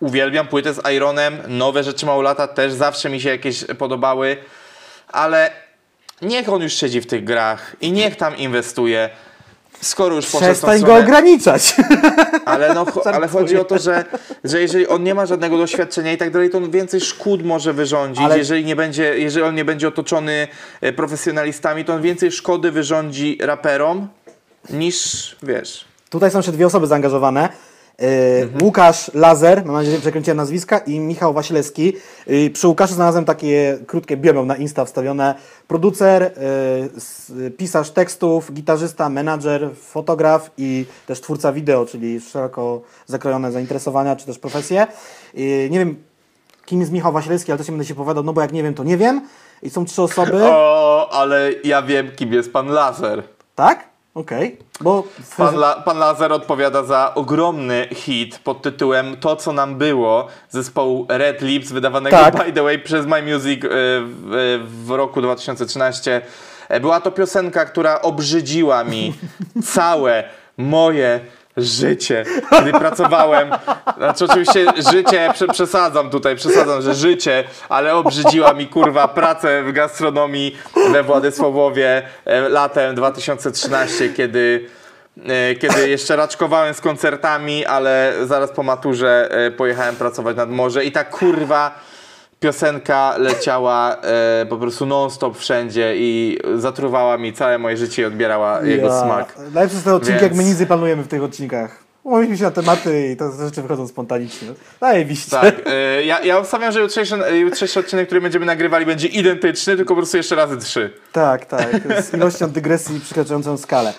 Uwielbiam płytę z Ironem, nowe rzeczy Małolata też zawsze mi się jakieś podobały, ale niech on już siedzi w tych grach i niech tam inwestuje. Skoro już poszedł Przestań go ograniczać. ale, no, ale chodzi o to, że, że jeżeli on nie ma żadnego doświadczenia i tak dalej, to on więcej szkód może wyrządzić. Ale- Jeżeli, nie będzie, jeżeli on nie będzie otoczony e, profesjonalistami, to on więcej szkody wyrządzi raperom niż, wiesz... Tutaj są jeszcze dwie osoby zaangażowane. Mhm. Łukasz Lazer, mam nadzieję, że przekręciłem nazwiska, i Michał Wasilewski. Przy Łukaszu znalazłem takie krótkie bio na Insta wstawione. Producer, s- pisarz tekstów, gitarzysta, menadżer, fotograf i też twórca wideo, czyli szeroko zakrojone zainteresowania czy też profesje. Nie wiem, kim jest Michał Wasilewski, ale też nie będę się powiadał, no bo jak nie wiem, to nie wiem. I są trzy osoby. O, ale ja wiem, kim jest pan Lazer. Tak? Okej. Bo w, Pan, La, pan Lazer odpowiada za ogromny hit pod tytułem To, co nam było zespołu Red Lips, wydawanego Tak. by the way przez My Music e, w, w roku 2013. E, Była to piosenka, która obrzydziła mi całe moje życie, kiedy pracowałem. Znaczy oczywiście życie, prze, przesadzam tutaj, przesadzam, że życie, ale obrzydziła mi kurwa pracę w gastronomii we Władysławowie e, latem 2013, kiedy e, kiedy jeszcze raczkowałem z koncertami, ale zaraz po maturze e, pojechałem pracować nad morze i ta kurwa piosenka leciała e, po prostu non-stop wszędzie i zatruwała mi całe moje życie i odbierała jego smak. Najlepsze jest te odcinki, Więc- jak my nic nie planujemy w tych odcinkach. Umówiliśmy się na tematy i te rzeczy wychodzą spontanicznie. Zajebiście. Tak, e, ja, ja obstawiam, że jutrzejszy, jutrzejszy odcinek, który będziemy nagrywali będzie identyczny, tylko po prostu jeszcze razy trzy. tak, tak. Z ilością dygresji przekraczającą skalę.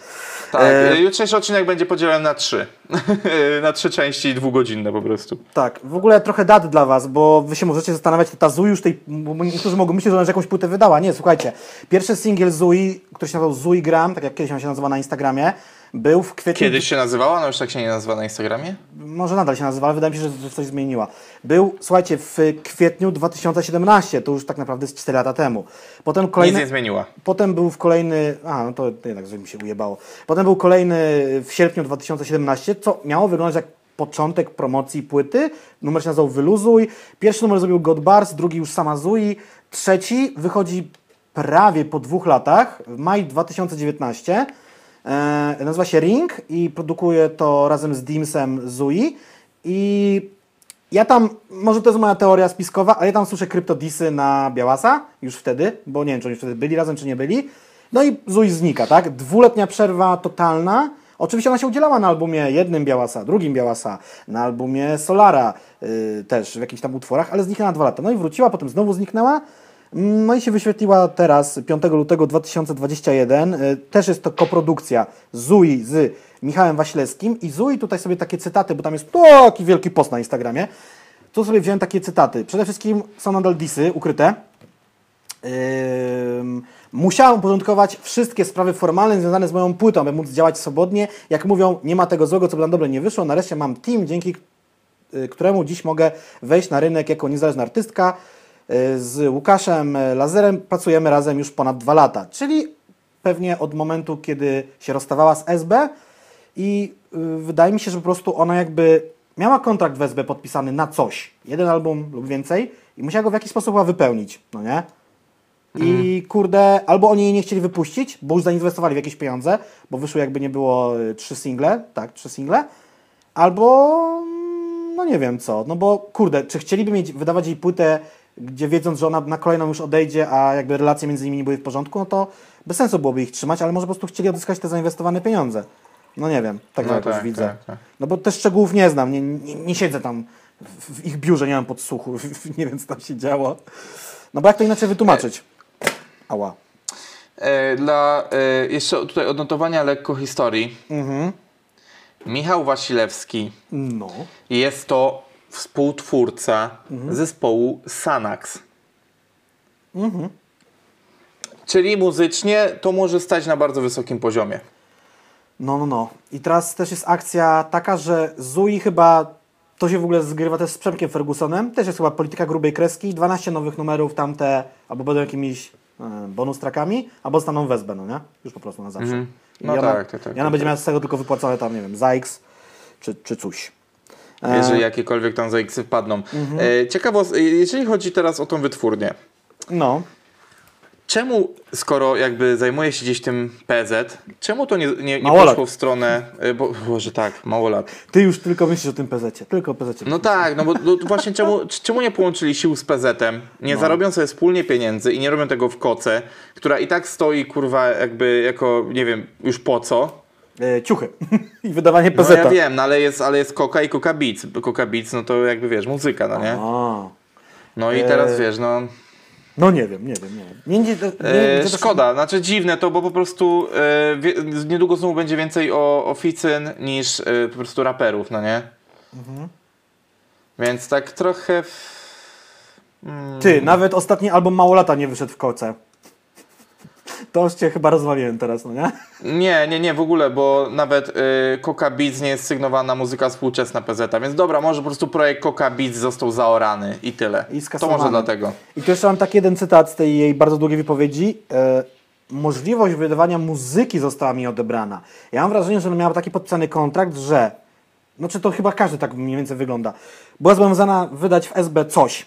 Tak, E, e, jutrzejszy odcinek będzie podzielony na trzy. na trzy części dwugodzinne po prostu. Tak, w ogóle trochę dat dla was, bo wy się możecie zastanawiać, ta Zui już tej, bo niektórzy mogą myśleć, że ona już jakąś płytę wydała. Nie, słuchajcie, pierwszy singiel Zui, który się nazywał Zui Gram, tak jak kiedyś on się nazywa na Instagramie, był w kwietniu... Kiedyś się nazywała, no już tak się nie nazywa na Instagramie? Może nadal się nazywa, ale wydaje mi się, że, coś zmieniła. Był, słuchajcie, w kwietniu 2017, to już tak naprawdę z 4 lata temu. Potem Nic kolejny... nie zmieniła. Potem był w kolejny. A, no to jednak, że mi się ujebało. Potem był kolejny w sierpniu 2017, co miało wyglądać jak początek promocji płyty. Numer się nazywał Wyluzuj. Pierwszy numer zrobił God Bars, drugi już sama Zui. Trzeci wychodzi prawie po dwóch latach, w maju 2019. E, nazywa się Ring i produkuje to razem z Dimsem Zui. I ja tam, może to jest moja teoria spiskowa, ale ja tam słyszę kryptodisy na Białasa już wtedy, bo nie wiem, czy oni wtedy byli razem, czy nie byli. No i Zui znika, tak? Dwuletnia przerwa totalna. Oczywiście ona się udzielała na albumie jednym Białasa, drugim Białasa, na albumie Solara yy, też w jakichś tam utworach, ale zniknęła dwa lata. No i wróciła, potem znowu zniknęła. No i się wyświetliła teraz 5 lutego 2021. Y, Też jest to koprodukcja Zui z Michałem Waślewskim i Zui tutaj sobie takie cytaty, bo tam jest taki wielki post na Instagramie. Tu sobie wziąłem takie cytaty. Przede wszystkim są nadal disy ukryte. Ym, musiałem uporządkować wszystkie sprawy formalne związane z moją płytą, by móc działać swobodnie. Jak mówią, nie ma tego złego, co by na dobre nie wyszło. Nareszcie mam team, dzięki y, któremu dziś mogę wejść na rynek jako niezależna artystka. Z Łukaszem Lazerem. Pracujemy razem już ponad dwa lata, czyli pewnie od momentu, kiedy się rozstawała z SB i y, wydaje mi się, że po prostu ona jakby miała kontrakt w SB podpisany na coś, jeden album lub więcej i musiała go w jakiś sposób chyba wypełnić, no nie? I kurde, albo oni jej nie chcieli wypuścić, bo już zainwestowali w jakieś pieniądze, bo wyszły jakby nie było y, trzy single, tak, trzy single, albo mm, no nie wiem co, no bo kurde, czy chcieliby mieć, wydawać jej płytę gdzie wiedząc, że ona na kolejną już odejdzie, a jakby relacje między nimi nie były w porządku, no to bez sensu byłoby ich trzymać, ale może po prostu chcieli odzyskać te zainwestowane pieniądze. No nie wiem, tak No jakoś tak, widzę. tak, tak. No bo też szczegółów nie znam, nie, nie, nie siedzę tam w, w ich biurze, nie mam podsłuchu, nie wiem co tam się działo. No bo jak to inaczej wytłumaczyć? Ała. E, dla e, jeszcze tutaj odnotowania lekko historii. Mhm. Michał Wasilewski No. jest to współtwórca Mhm. zespołu Sanax. Czyli muzycznie to może stać na bardzo wysokim poziomie. No, no, no. I teraz też jest akcja taka, że Zui chyba, to się w ogóle zgrywa też z Przemkiem Fergusonem, też jest chyba polityka grubej kreski, 12 nowych numerów, tamte albo będą jakimiś e, bonus trackami, albo staną wezbę, no nie? Już po prostu na zawsze. Mhm. No I ona, tak, tak, tak, I ona tak, będzie tak. miała z tego tylko wypłacone tam, nie wiem, za X czy, czy coś. E, Jeżeli jakiekolwiek tam zaiksy wpadną. Mhm. E, ciekawo, e, jeżeli chodzi teraz o tą wytwórnię. No. Czemu, skoro jakby zajmuje się gdzieś tym PZ, czemu to nie, nie, nie poszło w stronę, bo, Boże tak, mało lat. Ty już tylko myślisz o tym pezecie, tylko o pezecie. No tak, no bo no, właśnie czemu, czemu nie połączyli sił z PZ-em, nie No. zarobią sobie wspólnie pieniędzy i nie robią tego w koce, która i tak stoi kurwa jakby jako, nie wiem, już po co. E, ciuchy i wydawanie No pezeta. ja wiem, no ale jest, ale jest Coca i Coca Beats. Coca Beats, no to jakby wiesz, muzyka, no nie? A. No i E, teraz wiesz, no... No nie wiem, nie wiem, nie wiem. Nie, nie, nie, E, szkoda, znaczy dziwne to, bo po prostu e, niedługo znowu będzie więcej o oficyn niż e, po prostu raperów, no nie? Mhm. Więc tak trochę... w- Mm, Ty, nawet ostatni album Mało Lata nie wyszedł w koce. To już cię chyba rozwaliłem teraz, no nie? Nie, nie, nie, w ogóle, bo nawet e, Coca Beats nie jest sygnowana muzyka współczesna PZ, więc dobra, może po prostu projekt Coca Beats został zaorany i tyle. I to może dlatego. I tu jeszcze mam taki jeden cytat z tej jej bardzo długiej wypowiedzi. E, możliwość wydawania muzyki została mi odebrana. Ja mam wrażenie, że ona miała taki podpisany kontrakt, że, znaczy to chyba każdy tak mniej więcej wygląda, była zobowiązana wydać w SB coś.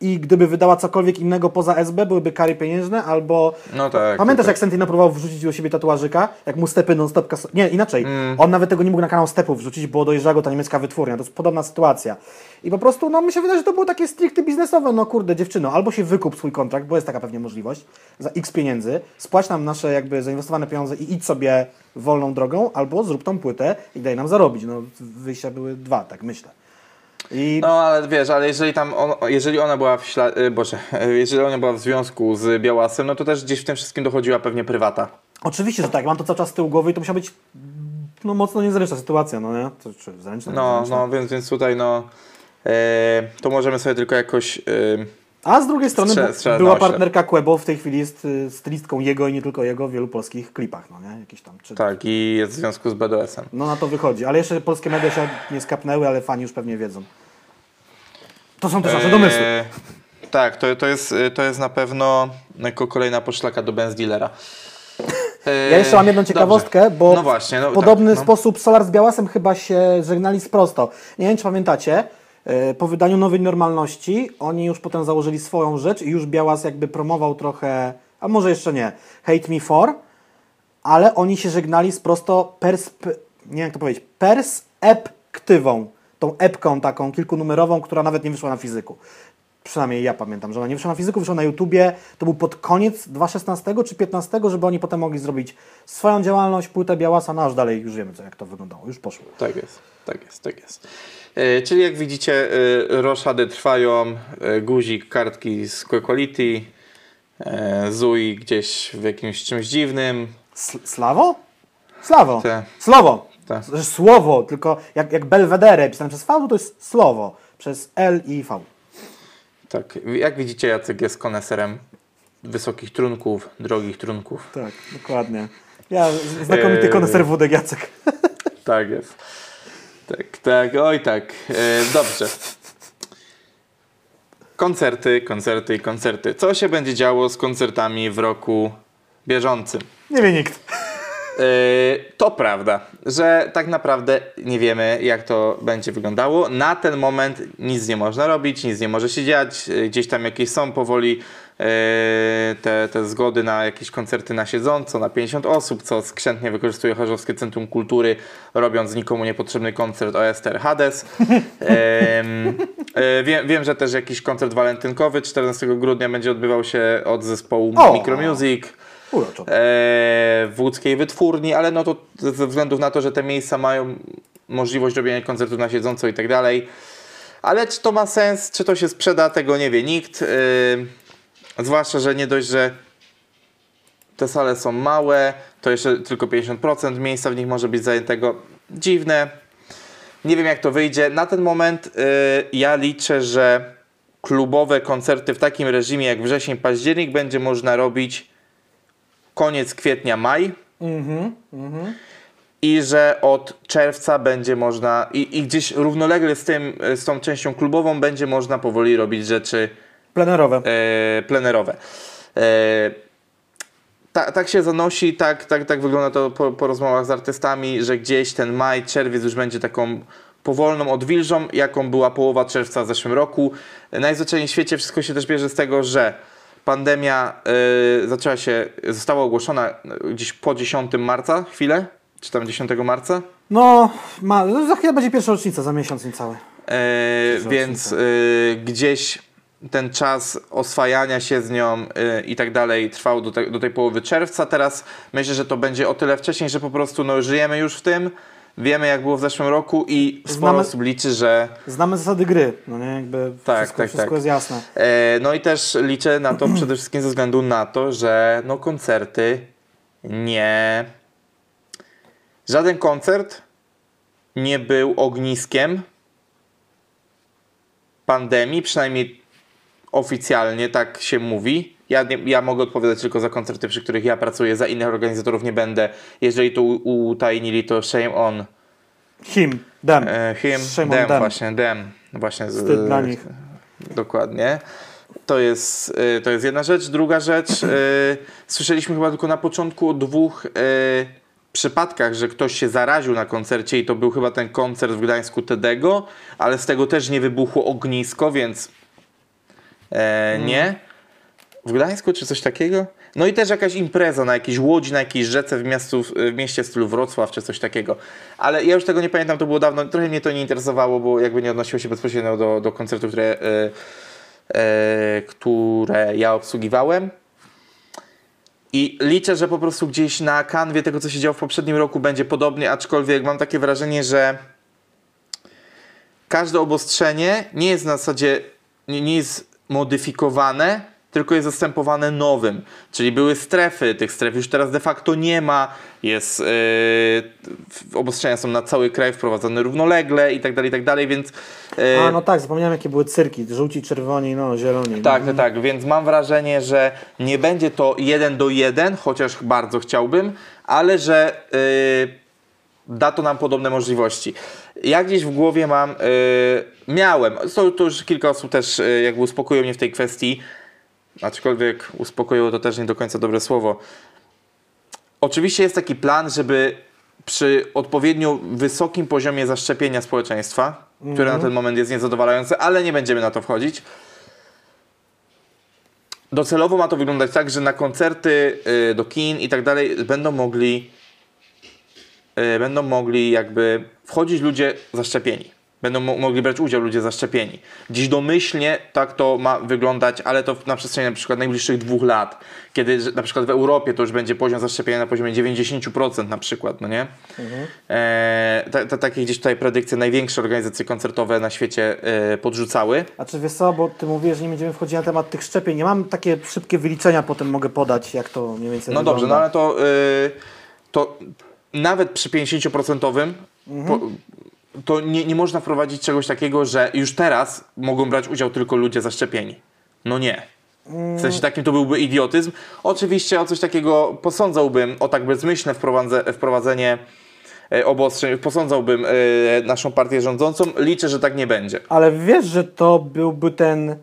I gdyby wydała cokolwiek innego poza SB, byłyby kary pieniężne albo... No tak. Pamiętasz, tak. jak Sentino próbował wrzucić do siebie tatuażyka? Jak mu stepy non-stop kas... Nie, inaczej. Mm. On nawet tego nie mógł na kanał stepów wrzucić, bo dojeżdżała go ta niemiecka wytwórnia. To jest podobna sytuacja. I po prostu, no mi się wydaje, że to było takie stricte biznesowe. No kurde, dziewczyno, albo się wykup swój kontrakt, bo jest taka pewnie możliwość, za x pieniędzy, spłać nam nasze jakby zainwestowane pieniądze i idź sobie wolną drogą, albo zrób tą płytę i daj nam zarobić. No wyjścia były dwa, tak myślę. I No ale wiesz, ale jeżeli tam, on, jeżeli ona była w śla- y, Boże, jeżeli ona była w związku z Białasem, no to też gdzieś w tym wszystkim dochodziła pewnie prywata. oczywiście, że tak, mam to cały czas z tyłu głowy i to musiała być no mocno niezręczna sytuacja, no nie? To, czy zręczna, No, no, więc, więc tutaj no, e, to możemy sobie tylko jakoś, e, A z drugiej strony Strze- była partnerka Quebo, w tej chwili jest y, stylistką jego i nie tylko jego w wielu polskich klipach, no nie? Jakieś tam. Czy... tak, i jest w związku z BDS-em. No na to wychodzi, ale jeszcze polskie media się nie skapnęły, ale fani już pewnie wiedzą. To są też nasze domysły. E, tak, to, to, jest, to jest na pewno kolejna poszlaka do Benz Dealera. E, Ja jeszcze mam jedną ciekawostkę, dobrze. bo no właśnie, no, w podobny tak, no. sposób Solar z Białasem chyba się żegnali sprosto. Nie wiem, czy pamiętacie, y, po wydaniu Nowej Normalności oni już potem założyli swoją rzecz i już Białas jakby promował trochę, a może jeszcze nie, Hate Me For, ale oni się żegnali z prosto persp... nie jak to powiedzieć, perspektywą, tą epką taką kilkunumerową, która nawet nie wyszła na fizyku. Przynajmniej ja pamiętam, że ona nie wyszła na fizyku, wyszła na YouTubie. To był pod koniec 2016 czy 2015, żeby oni potem mogli zrobić swoją działalność, płytę Białasa, no aż dalej już wiemy, co, jak to wyglądało. Już poszło. Tak jest, tak jest, tak jest. E, czyli jak widzicie, e, roszady trwają, e, guzik, kartki z Quality, e, Zui gdzieś w jakimś czymś dziwnym. Slawo? Slawo. Te. Słowo. Te. Jest Słowo, tylko jak, jak Belvedere pisane przez V, to jest Słowo. Przez L i V. Tak, jak widzicie, Jacek jest koneserem wysokich trunków, drogich trunków. Tak, dokładnie. Ja, znakomity Eee. koneser wódek Jacek. Tak jest. Tak, tak, oj tak. E, dobrze. Koncerty, koncerty i koncerty. Co się będzie działo z koncertami w roku bieżącym? Nie wie nikt. to prawda, że tak naprawdę nie wiemy, jak to będzie wyglądało. Na ten moment nic nie można robić, nic nie może się dziać. Yy, Gdzieś tam jakieś są powoli te, te zgody na jakieś koncerty na siedząco, na 50 osób, co skrzętnie wykorzystuje Chorzowskie Centrum Kultury, robiąc nikomu niepotrzebny koncert o Ester Hades. Yy, wiem, wiem, że też jakiś koncert walentynkowy 14 grudnia będzie odbywał się od zespołu O! Micromusic Uroczo. e, w łódzkiej wytwórni, ale no to ze względu na to, że te miejsca mają możliwość robienia koncertów na siedząco i tak dalej. Ale czy to ma sens, czy to się sprzeda, tego nie wie nikt. Zwłaszcza, że nie dość, że te sale są małe, to jeszcze tylko 50% miejsca w nich może być zajętego. Dziwne. Nie wiem jak to wyjdzie. Na ten moment y, ja liczę, że klubowe koncerty w takim reżimie jak wrzesień, październik będzie można robić koniec kwietnia, maj. Mhm, mhm. I że od czerwca będzie można, i, i gdzieś równolegle z, tym, z tą częścią klubową będzie można powoli robić rzeczy Plenerowe. e, plenerowe. E, ta, tak się zanosi, tak, tak, tak wygląda to po, po rozmowach z artystami, że gdzieś ten maj, czerwiec już będzie taką powolną odwilżą, jaką była połowa czerwca w zeszłym roku. Najzwyczajniej w świecie wszystko się też bierze z tego, że pandemia e, zaczęła się, została ogłoszona gdzieś po 10 marca, chwilę, czy tam 10 marca. No, ma, no, za chwilę będzie pierwsza rocznica, za miesiąc niecały. E, więc e, gdzieś ten czas oswajania się z nią e, i tak dalej trwał do, te, do tej połowy czerwca. Teraz myślę, że to będzie o tyle wcześniej, że po prostu no, żyjemy już w tym, wiemy jak było w zeszłym roku i sporo Znamy- osób liczy, że Znamy zasady gry, no nie, jakby Tak, wszystko, tak, wszystko tak. jest jasne. e, no i też liczę na to przede wszystkim ze względu na to, że no koncerty nie... Żaden koncert nie był ogniskiem pandemii, przynajmniej oficjalnie tak się mówi. Ja, nie, ja mogę odpowiadać tylko za koncerty, przy których ja pracuję, za innych organizatorów nie będę. Jeżeli to utajnili, to shame on Him, dem. e, him, Shame them. właśnie, them. Właśnie, z- Wstyd dla nich. Dokładnie. To jest, y, to jest jedna rzecz. Druga rzecz, y, słyszeliśmy chyba tylko na początku o dwóch y, przypadkach, że ktoś się zaraził na koncercie i to był chyba ten koncert w Gdańsku Tedego, ale z tego też nie wybuchło ognisko, więc e, nie. W Gdańsku czy coś takiego? No i też jakaś impreza na jakiejś łodzi, na jakiejś rzece w, miastu, w mieście w stylu Wrocław czy coś takiego. Ale ja już tego nie pamiętam, to było dawno, trochę mnie to nie interesowało, bo jakby nie odnosiło się bezpośrednio do, do koncertów, które, e, e, które ja obsługiwałem. I liczę, że po prostu gdzieś na kanwie tego, co się działo w poprzednim roku, będzie podobnie, aczkolwiek mam takie wrażenie, że każde obostrzenie nie jest na zasadzie, nie, nie jest modyfikowane, tylko jest zastępowane nowym. Czyli były strefy, tych stref już teraz de facto nie ma, jest, yy, obostrzenia są na cały kraj wprowadzone równolegle i tak dalej, i tak dalej, więc... Yy, A, no tak, zapomniałem jakie były cyrki. Żółci, czerwoni, no zieloni. tak, tak, tak, więc mam wrażenie, że nie będzie to jeden do jeden, chociaż bardzo chciałbym, ale że yy, da to nam podobne możliwości. Ja gdzieś w głowie mam, yy, miałem, to, to już kilka osób też yy, jakby uspokoiło mnie w tej kwestii, aczkolwiek uspokoiło to też nie do końca dobre słowo. Oczywiście jest taki plan, żeby przy odpowiednio wysokim poziomie zaszczepienia społeczeństwa, które na ten moment jest niezadowalające, ale nie będziemy na to wchodzić. Docelowo ma to wyglądać tak, że na koncerty, y, do kin i tak dalej będą mogli będą mogli jakby wchodzić ludzie zaszczepieni. Będą mo- mogli brać udział ludzie zaszczepieni. Dziś domyślnie tak to ma wyglądać, ale to na przestrzeni na przykład najbliższych dwóch lat, kiedy na przykład w Europie to już będzie poziom zaszczepienia na poziomie 90% na przykład, no nie? E, ta, ta, takie gdzieś tutaj predykcje największe organizacje koncertowe na świecie e, podrzucały. A czy wiesz co, bo ty mówisz, że nie będziemy wchodzić na temat tych szczepień. Nie mam takie szybkie wyliczenia, potem mogę podać, jak to mniej więcej No dobrze, no wygląda. ale to, y, to nawet przy 50% po, to nie, nie można wprowadzić czegoś takiego, że już teraz mogą brać udział tylko ludzie zaszczepieni. No nie. W sensie takim to byłby idiotyzm. Oczywiście o coś takiego posądzałbym, o tak bezmyślne wprowadze, wprowadzenie e, obostrzeń, posądzałbym e, naszą partię rządzącą. Liczę, że tak nie będzie. Ale wiesz, że to byłby ten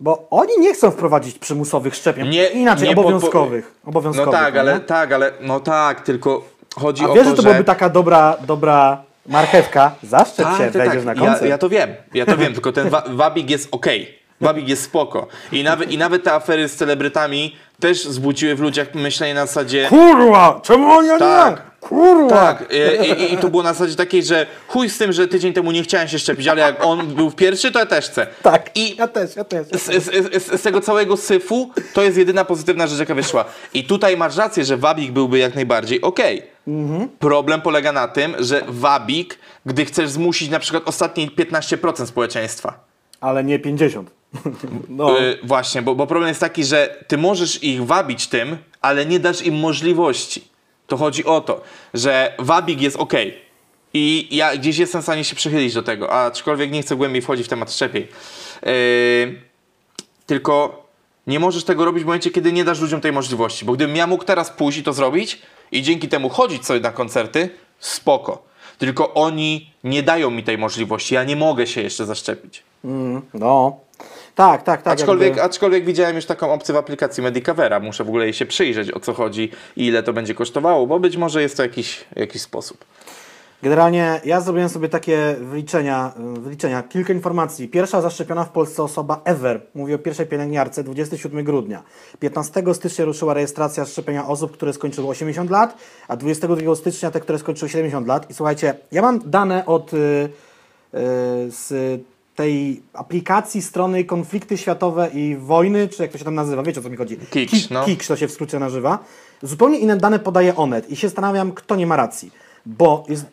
Bo oni nie chcą wprowadzić przymusowych szczepień. Nie, Inaczej, nie po- obowiązkowych. po- obowiązkowych. No tak, nie? ale tak, ale no tak, tylko chodzi A o wiesz, to, że to że... byłaby taka dobra, dobra marchewka? Zaszczep się, tak, wejdziesz na ja, koncert. ja to wiem, ja to wiem, tylko ten wa- wabik jest okej. Wabik jest spoko. I nawet, I nawet te afery z celebrytami też zbudziły w ludziach myślenie na zasadzie... Kurwa! Czemu oni nie? Tak. Kurwa! Tak, i, i, i to było na zasadzie takiej, że chuj z tym, że tydzień temu nie chciałem się szczepić, ale jak on był pierwszy, to ja też chcę. Tak, I ja też, ja też. Ja z, też. z, z, z tego całego syfu to jest jedyna pozytywna rzecz, jaka wyszła. I tutaj masz rację, że wabik byłby jak najbardziej okej. Problem polega na tym, że wabik, gdy chcesz zmusić na przykład ostatnie 15% społeczeństwa. Ale nie 50. No. Y, właśnie, bo, bo problem jest taki, że ty możesz ich wabić tym, ale nie dasz im możliwości. To chodzi o to, że wabik jest ok. I ja gdzieś jestem w stanie się przychylić do tego, aczkolwiek nie chcę głębiej wchodzić w temat szczepień. Yy, tylko nie możesz tego robić w momencie, kiedy nie dasz ludziom tej możliwości. Bo gdybym ja mógł teraz pójść i to zrobić i dzięki temu chodzić sobie na koncerty, spoko. Tylko oni nie dają mi tej możliwości. Ja nie mogę się jeszcze zaszczepić. no. Tak, tak, tak. Aczkolwiek, jakby- aczkolwiek widziałem już taką opcję w aplikacji Medicavera. Muszę w ogóle jej się przyjrzeć, o co chodzi i ile to będzie kosztowało, bo być może jest to jakiś, jakiś sposób. Generalnie ja zrobiłem sobie takie wyliczenia, y, wyliczenia, kilka informacji. Pierwsza zaszczepiona w Polsce osoba ever, mówię o pierwszej pielęgniarce, 27 grudnia. 15 stycznia ruszyła rejestracja szczepienia osób, które skończyły 80 lat, a 22 stycznia te, które skończyły 70 lat. I słuchajcie, ja mam dane od y, y, z tej aplikacji strony Konflikty Światowe i Wojny, czy jak to się tam nazywa, wiecie o co mi chodzi? Kiks, Ki- no. Kiks to się w skrócie nazywa. Zupełnie inne dane podaje Onet i się zastanawiam, kto nie ma racji. Bo, jest,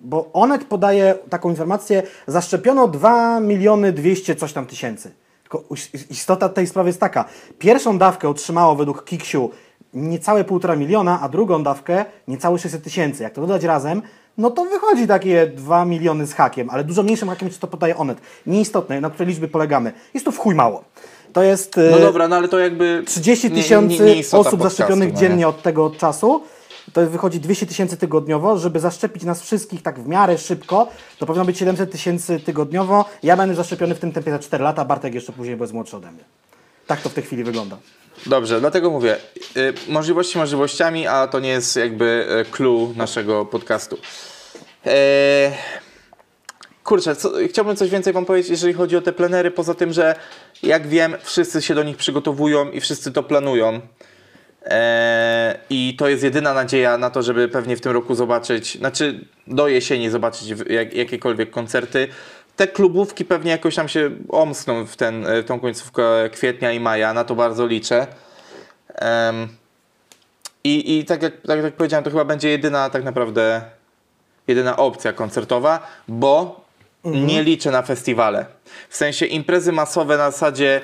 bo Onet podaje taką informację, zaszczepiono 2 miliony 200 coś tam tysięcy. Tylko is- istota tej sprawy jest taka. Pierwszą dawkę otrzymało według Kiksiu niecałe 1,5 miliona, a drugą dawkę niecałe 600 tysięcy. Jak to dodać razem, no to wychodzi takie 2 miliony z hakiem, ale dużo mniejszym hakiem niż to podaje Onet. Nieistotne, na której liczby polegamy. Jest to w chuj mało. To jest... No e, dobra, no ale to jakby... 30 nie- nie- tysięcy osób podcastu, zaszczepionych no nie? dziennie od tego czasu. To wychodzi 200 tysięcy tygodniowo. Żeby zaszczepić nas wszystkich tak w miarę szybko, to powinno być 700 tysięcy tygodniowo. Ja będę zaszczepiony w tym tempie za 4 lata, Bartek jeszcze później, bo jest młodszy ode mnie. Tak to w tej chwili wygląda. Dobrze, dlatego mówię, y, możliwości możliwościami, a to nie jest jakby y, clue naszego podcastu. Eee, kurczę, co, chciałbym coś więcej wam powiedzieć, jeżeli chodzi o te plenery, poza tym, że jak wiem, wszyscy się do nich przygotowują i wszyscy to planują. Eee, I to jest jedyna nadzieja na to, żeby pewnie w tym roku zobaczyć, znaczy do jesieni zobaczyć jak, jakiekolwiek koncerty. Te klubówki pewnie jakoś tam się omskną w, ten, w tą końcówkę kwietnia i maja, na to bardzo liczę. I i tak, jak, tak jak powiedziałem, to chyba będzie jedyna tak naprawdę jedyna opcja koncertowa, bo nie liczę na festiwale. W sensie imprezy masowe na zasadzie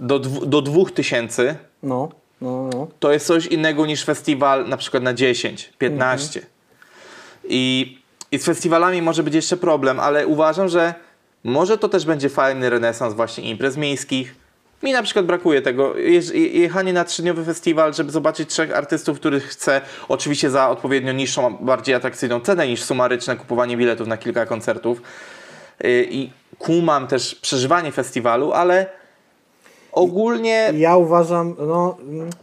do, dwu, do 2000 No, no, no. to jest coś innego niż festiwal na przykład na 10, 15. I, I z festiwalami może być jeszcze problem, ale uważam, że może to też będzie fajny renesans właśnie imprez miejskich. Mi na przykład brakuje tego. Jechanie na trzydniowy festiwal, żeby zobaczyć trzech artystów, których chcę, oczywiście za odpowiednio niższą, bardziej atrakcyjną cenę niż sumaryczne kupowanie biletów na kilka koncertów. Yy, I kumam też przeżywanie festiwalu, ale ogólnie Ja uważam, no,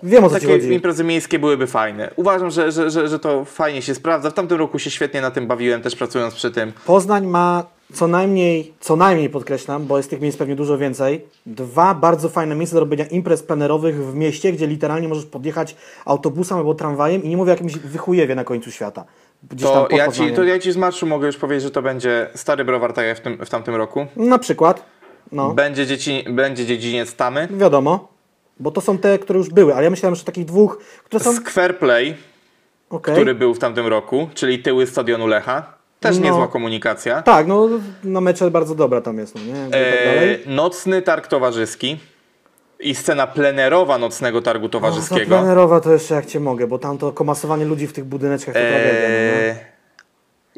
wiem o co ci takie chodzi. imprezy miejskie byłyby fajne. Uważam, że, że, że, że to fajnie się sprawdza. W tamtym roku się świetnie na tym bawiłem, też pracując przy tym. Poznań ma co najmniej, co najmniej podkreślam, bo jest tych miejsc pewnie dużo więcej, dwa bardzo fajne miejsca do robienia imprez plenerowych w mieście, gdzie literalnie możesz podjechać autobusem albo tramwajem i nie mówię o jakimś wychujewie na końcu świata. To ja, ci, to ja ci z marszu mogę już powiedzieć, że to będzie stary browar, tak jak w, tym, w tamtym roku. Na przykład, no, Będzie, dzieci, będzie dziedziniec Tamy. wiadomo, bo to są te, które już były, ale ja myślałem, że takich dwóch, które są, Square Play, okej. który był w tamtym roku, czyli tyły stadionu Lecha. Też No. niezła komunikacja. Tak, no na mecze bardzo dobra tam jest, no nie? I tak dalej. E, nocny targ towarzyski i scena plenerowa nocnego targu ta towarzyskiego. plenerowa to jeszcze jak cię mogę, bo tam to komasowanie ludzi w tych budyneczkach to tragedia.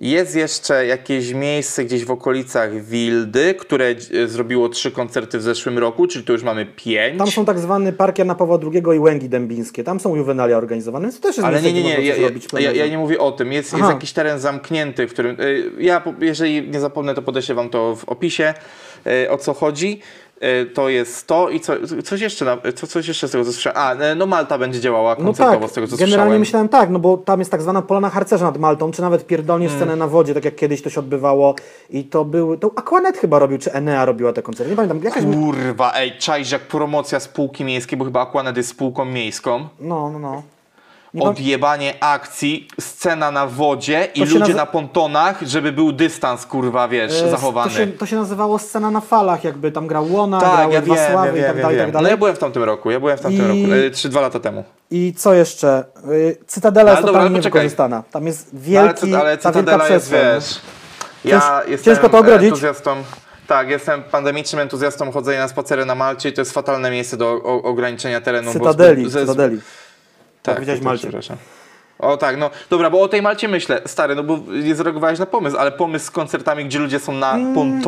Jest jeszcze jakieś miejsce gdzieś w okolicach Wildy, które e, zrobiło trzy koncerty w zeszłym roku, czyli to już mamy pięć. Tam są tak zwany Park Jana Pawła II i Łęgi Dębińskie. Tam są juwenalia organizowane, więc to też jest Ale nie, nie, nie, ja, ja, ja, nie mówię o tym. Jest, jest jakiś teren zamknięty, w którym. y, Ja, jeżeli nie zapomnę, to podeślę wam to w opisie, y, o co chodzi. E, to jest to i co, coś jeszcze, na, co, coś jeszcze z tego co słyszałem. A, e, no Malta będzie działała No koncertowo tak, z tego co generalnie słyszałem. myślałem tak, no bo tam jest tak zwana polana harcerza nad Maltą, czy nawet pierdolnie Mm. scenę na wodzie, tak jak kiedyś to się odbywało i to był, to Aquanet chyba robił, czy Enea robiła te koncerty, nie pamiętam, jakaś, Kurwa, ej, czaisz jak promocja spółki miejskiej, bo chyba Aquanet jest spółką miejską. no, no, no. Odjebanie akcji, scena na wodzie i ludzie na pontonach, żeby był dystans, kurwa, wiesz, e, zachowany. To się, to się nazywało scena na falach, jakby tam grał Łona, tak, grały ja wiem, ja wiem, i tak ja dalej, wiem. tak No dalej. ja byłem w tamtym roku, ja byłem w tamtym I- roku, e, trzy, dwa lata temu. I co jeszcze? Y, Cytadela jest Ale dobra, totalnie ale poczekaj. niewykorzystana. Tam jest No, wielki, ale, ale wielka Cytadela jest, wiesz, ja Cięż- jestem ciężko to ogrodzić. entuzjastą, tak, jestem pandemicznym entuzjastą chodzenia na spacery na Malcie i to jest fatalne miejsce do o, ograniczenia terenu. bo Cytadeli, zbyt- ze- Cytadeli. Tak, powiedziałeś tak, Malcie. przepraszam. O tak, no dobra, bo o tej Malcie myślę, stary, no bo nie zareagowałeś na pomysł, ale pomysł z koncertami, gdzie ludzie są na Mm.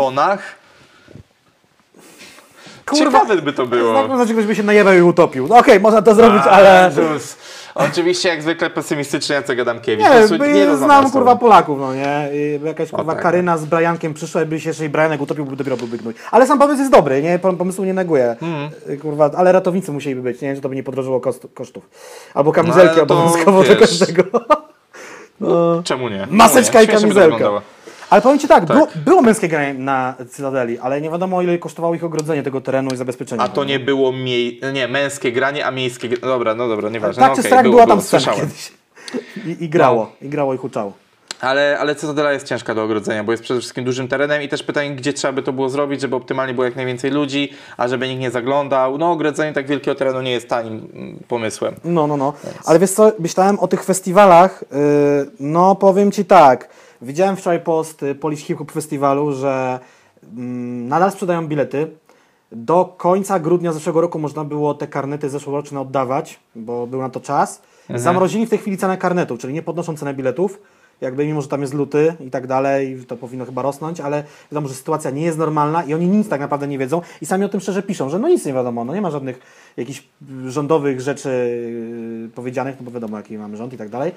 Pontonach, ciekawe by to było. Tak, znaczy ktoś by się najebał i utopił. No okej, można to zrobić, ale... Jezus. Oczywiście jak zwykle pesymistycznie Jacek Adamkiewicz. Nie, by, rozmawiam z znam kurwa Polaków, no nie? I jakaś kurwa tak. Karyna z Briankiem przyszła i by się jeszcze i Brianek utopił, by do grobu bygnąć. Ale sam pomysł jest dobry, nie? Pom- Pomysłu nie neguję. Y, Kurwa, ale ratownicy musieliby być, nie? Że to by nie podrożyło kosztów. Albo No, kamizelki to, obowiązkowo do każdego. Czemu nie? Maseczka i nie? To kamizelka. Ale powiem Ci tak, Było, było męskie granie na Cytadeli, ale nie wiadomo ile kosztowało ich ogrodzenie tego terenu i zabezpieczenie. A to nie było miej... nie, męskie granie, a miejskie... Dobra, no dobra, nieważne. Tak no, czy strak było, była było, tam scena słyszałem. kiedyś. I, I grało, No. i grało i huczało. Ale, ale Cytadela jest ciężka do ogrodzenia, bo jest przede wszystkim dużym terenem i też pytanie, gdzie trzeba by to było zrobić, żeby optymalnie było jak najwięcej ludzi, a żeby nikt nie zaglądał. No ogrodzenie tak wielkiego terenu nie jest tanim mm, pomysłem. No, no, no. Ale wiesz co, myślałem o tych festiwalach, yy, no powiem Ci tak, widziałem wczoraj post y, Polish Hip Hop Festiwalu, że mm, nadal sprzedają bilety. Do końca grudnia zeszłego roku można było te karnety zeszłoroczne oddawać, bo był na to czas. Zamrozili w tej chwili cenę karnetów, czyli nie podnoszą cenę biletów, jakby mimo, że tam jest luty i tak dalej, to powinno chyba rosnąć, ale wiadomo, że sytuacja nie jest normalna i oni nic tak naprawdę nie wiedzą i sami o tym szczerze piszą, że no nic nie wiadomo, no nie ma żadnych jakichś rządowych rzeczy yy, powiedzianych, no bo wiadomo jaki mamy rząd i tak dalej.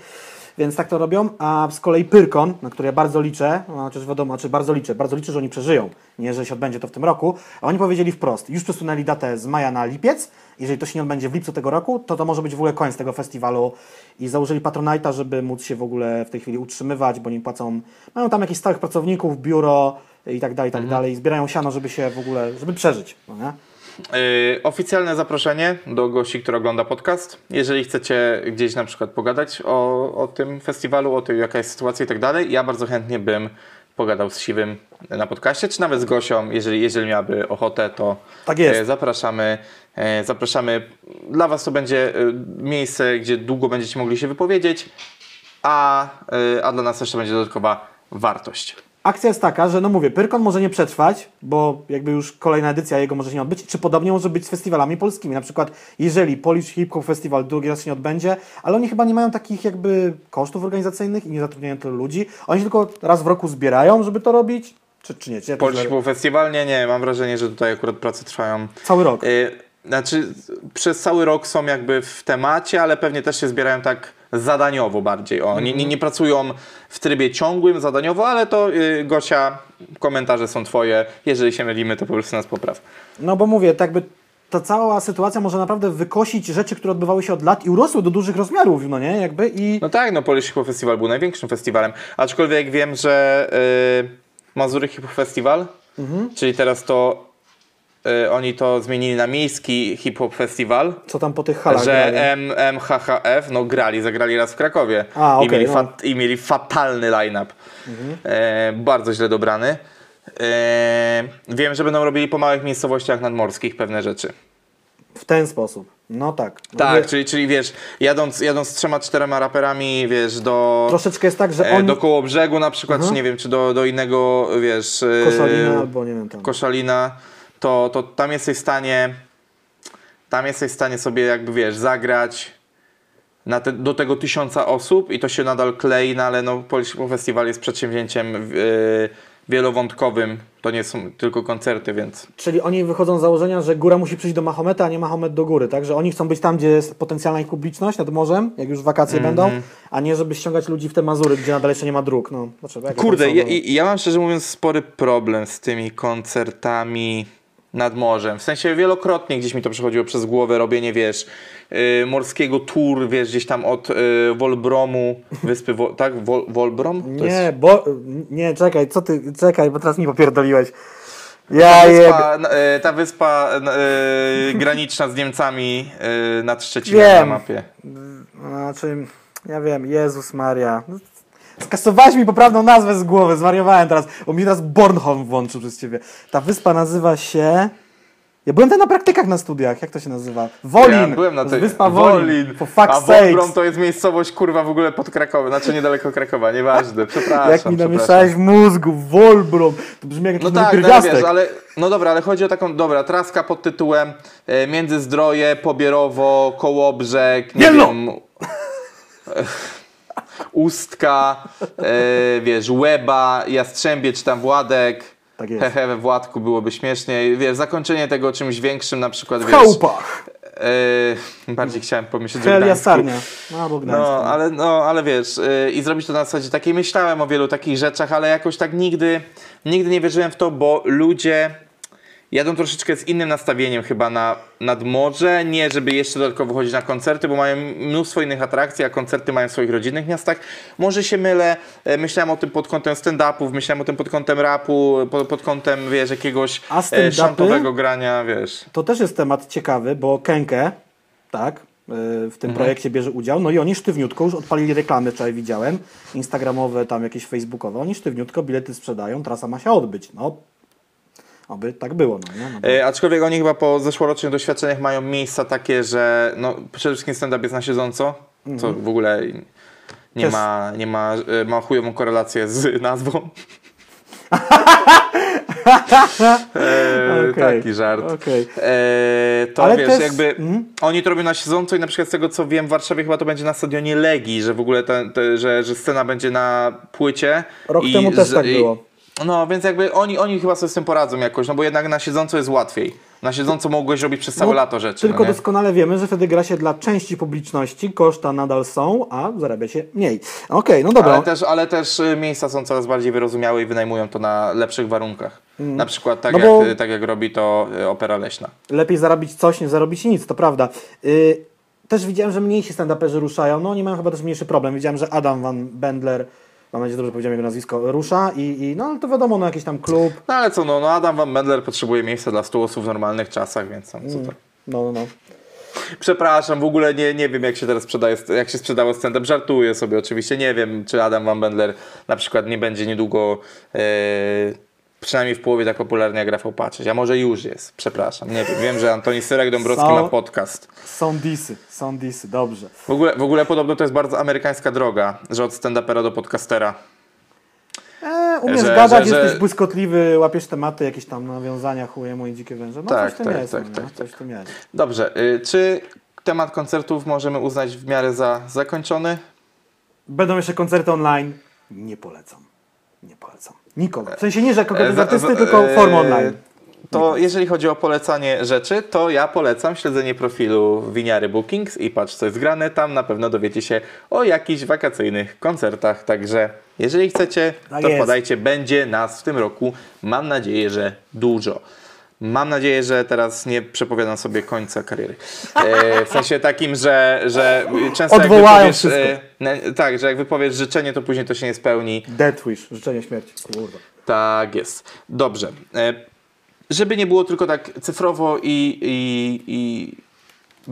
Więc tak to robią, a z kolei Pyrkon, na który ja bardzo liczę, no, chociaż wiadomo, znaczy bardzo liczę, bardzo liczę, że oni przeżyją, nie, że się odbędzie to w tym roku, a oni powiedzieli wprost, już przesunęli datę z maja na lipiec, jeżeli to się nie odbędzie w lipcu tego roku, to to może być w ogóle koniec tego festiwalu i założyli Patronite'a, żeby móc się w ogóle w tej chwili utrzymywać, bo nie płacą, mają tam jakichś stałych pracowników, biuro i tak dalej, i tak dalej, i zbierają siano, żeby się w ogóle, żeby przeżyć, no nie? Yy, oficjalne zaproszenie do gości, która ogląda podcast. Jeżeli chcecie gdzieś na przykład pogadać o, o tym festiwalu, o tym jaka jest sytuacja i tak dalej, ja bardzo chętnie bym pogadał z Siwym na podcaście, czy nawet z Gosią, jeżeli, jeżeli miałaby ochotę, to Tak jest. e, zapraszamy. E, zapraszamy. Dla Was to będzie e, miejsce, gdzie długo będziecie mogli się wypowiedzieć, a, a dla nas to będzie dodatkowa wartość. Akcja jest taka, że no mówię, Pyrkon może nie przetrwać, bo jakby już kolejna edycja jego może się nie odbyć, czy podobnie może być z festiwalami polskimi. Na przykład, jeżeli Polish Hip Hop Festival drugi raz się nie odbędzie, ale oni chyba nie mają takich jakby kosztów organizacyjnych i nie zatrudniają tylu ludzi. Oni się tylko raz w roku zbierają, żeby to robić, czy, czy nie? Czy ja Polish Hip Festiwal? Nie, nie, mam wrażenie, że tutaj akurat prace trwają Cały rok. Y, Znaczy, przez cały rok są jakby w temacie, ale pewnie też się zbierają tak zadaniowo bardziej. O, nie, nie, nie pracują w trybie ciągłym, zadaniowo, ale to y, Gosia, komentarze są twoje. Jeżeli się mylimy, to po prostu nas popraw. No bo mówię, tak by ta cała sytuacja może naprawdę wykosić rzeczy, które odbywały się od lat i urosły do dużych rozmiarów, no nie? Jakby i... No tak, no Polish Hip Festival był największym festiwalem. Aczkolwiek wiem, że y, Mazury Hip Festival, czyli teraz to oni to zmienili na miejski Hip Hop Festival. Co tam po tych halach że grali. M, MHHF no grali, zagrali raz w Krakowie A, I, okej, mieli no. fat, i mieli fatalny line-up. E, bardzo źle dobrany. E, wiem, że będą robili po małych miejscowościach nadmorskich pewne rzeczy. W ten sposób. No tak. Tak, czyli, czyli wiesz, jadąc, jadąc z trzema, czterema raperami, wiesz, do, Troszeczkę jest tak, że e, oni... do koło brzegu na przykład, czy nie wiem, czy do, do innego, wiesz, e, Koszalina albo nie wiem tam. Koszalina, to, to tam jesteś w stanie tam jesteś w stanie sobie jakby wiesz, zagrać te, do tego tysiąca osób i to się nadal klei, no ale no Polish Festival jest przedsięwzięciem yy, wielowątkowym, to nie są tylko koncerty, więc Czyli oni wychodzą z założenia, że góra musi przyjść do Mahometa, a nie Mahomet do góry, tak? Że oni chcą być tam, gdzie jest potencjalna ich publiczność nad morzem, jak już wakacje Mhm. będą, a nie żeby ściągać ludzi w te Mazury, gdzie nadal jeszcze nie ma dróg. No? Jak kurde, ja, ja mam szczerze mówiąc spory problem z tymi koncertami nad morzem. W sensie wielokrotnie gdzieś mi to przechodziło przez głowę, robienie, wiesz, y, morskiego tour, wiesz, gdzieś tam od y, Wolbromu, wyspy, Wo, tak? Wol, Wolbrom? To jest Nie, bo... Nie, czekaj, co ty... Czekaj, bo teraz mi popierdoliłeś. ta Ja jeb... wyspa, y, ta wyspa y, graniczna z Niemcami y, nad Szczecinem Wiem. na mapie. Znaczy, ja wiem, Jezus Maria. No, Skasowałeś mi poprawną nazwę z głowy, zwariowałem teraz, bo mi teraz Bornholm włączył przez ciebie. Ta wyspa nazywa się... Ja byłem tam na praktykach na studiach, jak to się nazywa? Wolin! Ja byłem na tej... Wyspa Wolin, for fuck's A. Wolbrom to jest miejscowość, kurwa, w ogóle pod Krakowem, znaczy niedaleko Krakowa, nieważne, przepraszam. Jak mi namieszałeś w mózgu, Wolbrom! To brzmi jak No jakiś tak, no, ale pierwiastek. wiesz, ale no dobra, ale chodzi o taką, dobra, traska pod tytułem e, Międzyzdroje, Pobierowo, Kołobrzeg, nie Jelno! wiem, Ustka, e, wiesz, Łeba, Jastrzębie czy tam Władek. Tak jest. Hehe, we Władku byłoby śmieszniej. Wiesz, zakończenie tego czymś większym, na przykład, W wiesz... chałupach! E, bardziej chciałem pomyśleć o Hel Gdańsku. Jasarnia. No, albo Gdańsk. No, ale, no, ale wiesz, yy, i zrobić to na zasadzie takiej, myślałem o wielu takich rzeczach, ale jakoś tak nigdy, nigdy nie wierzyłem w to, bo ludzie jadą troszeczkę z innym nastawieniem chyba na, nad morze, nie żeby jeszcze dodatkowo chodzić na koncerty, bo mają mnóstwo innych atrakcji, a koncerty mają w swoich rodzinnych miastach. Może się mylę, e, myślałem o tym pod kątem stand-upów, myślałem o tym pod kątem rapu, pod, pod kątem, wiesz, jakiegoś e, szantowego grania, wiesz. To też jest temat ciekawy, bo Kenke, tak, y, w tym Mhm. projekcie bierze udział. No i oni sztywniutko już odpalili reklamy, wczoraj widziałem, instagramowe, tam jakieś facebookowe. Oni sztywniutko bilety sprzedają, trasa ma się odbyć. No, oby tak było, no nie? No, bo... E, aczkolwiek oni chyba po zeszłorocznych doświadczeniach mają miejsca takie, że no, przede wszystkim stand-up jest na siedząco, co w ogóle nie Mhm. Też- ma, nie ma, e, ma chujową korelację z nazwą. e, Okej, Taki żart. okej. E, to Ale wiesz, też- jakby mhm. oni to robią na siedząco i na przykład z tego co wiem w Warszawie chyba to będzie na stadionie Legii, że w ogóle te, te, że, że scena będzie na płycie. Rok i, temu też że- tak było. No, więc jakby oni, oni chyba sobie z tym poradzą jakoś, no bo jednak na siedząco jest łatwiej. Na siedząco mogłeś robić przez całe No, lato rzeczy. Tylko no doskonale wiemy, że wtedy gra się dla części publiczności, koszta nadal są, a zarabia się mniej. Okej, no dobra. Ale też, ale też y, miejsca są coraz bardziej wyrozumiałe i wynajmują to na lepszych warunkach. Na przykład tak, No jak, y, tak jak robi to y, Opera Leśna. Lepiej zarobić coś, nie zarobić nic, to prawda. Yy, też widziałem, że mniejsi stand-uperzy ruszają. No oni mają chyba też mniejszy problem. Widziałem, że Adam Van Bendler, mam nadzieję, że dobrze powiedziałem jego nazwisko, rusza i, i no ale to wiadomo, no jakiś tam klub. No ale co, no, no Adam Van Bendler potrzebuje miejsca dla 100 osób w normalnych czasach, więc tam, co to? No, no, no. Przepraszam, w ogóle nie, nie wiem jak się teraz sprzedaje, jak się sprzedało stand-up. Żartuję sobie oczywiście, nie wiem czy Adam Van Bendler na przykład nie będzie niedługo e, przynajmniej w połowie tak popularny jak Rafał Patrzeć, a może już jest, przepraszam, nie wiem. Wiem, że Antoni Syrek-Dąbrowski Są- ma podcast. Są disy, są disy, dobrze. W ogóle, w ogóle podobno to jest bardzo amerykańska droga, że od stand-upera do podcastera. E, umiesz Że- gadać, że- że- jesteś błyskotliwy, łapiesz tematy, jakieś tam nawiązania, chuje moje dzikie węże. No Tak, coś w tym tak, jest, tak, no, tak, nie? coś w tym jest. Dobrze, y, czy temat koncertów możemy uznać w miarę za zakończony? Będą jeszcze koncerty online? Nie polecam. Nikogo. W sensie nie, że kogoś E, za- artysty, za- tylko e, formę online. To jeżeli chodzi o polecanie rzeczy, to ja polecam śledzenie profilu Winiary Bookings i patrz co jest grane. Tam na pewno dowiecie się o jakichś wakacyjnych koncertach. Także jeżeli chcecie, Tak to jest. wpadajcie. Będzie nas w tym roku. Mam nadzieję, że dużo. Mam nadzieję, że teraz nie przepowiadam sobie końca kariery. E, w sensie takim, że, że często jak Odwołają wypowiesz, wszystko. e, ne- tak, że jak wypowiesz życzenie, to później to się nie spełni. Death Wish, życzenie śmierci. Kurwa. Tak jest. Dobrze. E, żeby nie było tylko tak cyfrowo i, i, i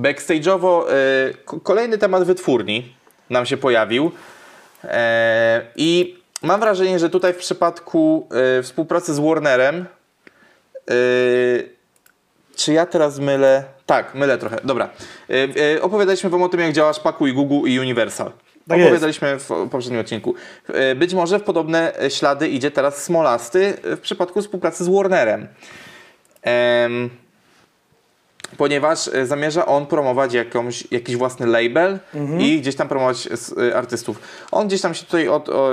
backstage'owo, e, ko- kolejny temat wytwórni nam się pojawił. E, I mam wrażenie, że tutaj w przypadku e, współpracy z Warnerem, czy ja teraz mylę? Tak, mylę trochę. Dobra. E, e, opowiadaliśmy Wam o tym, jak działa Szpaku i Google i Universal. Tak jest. Opowiadaliśmy w poprzednim odcinku. Być może w podobne e, ślady idzie teraz Smolasty e, w przypadku współpracy z Warnerem. Em, ponieważ e, zamierza on promować jakąś, jakiś własny label i gdzieś tam promować e, artystów. On gdzieś tam się tutaj od, o,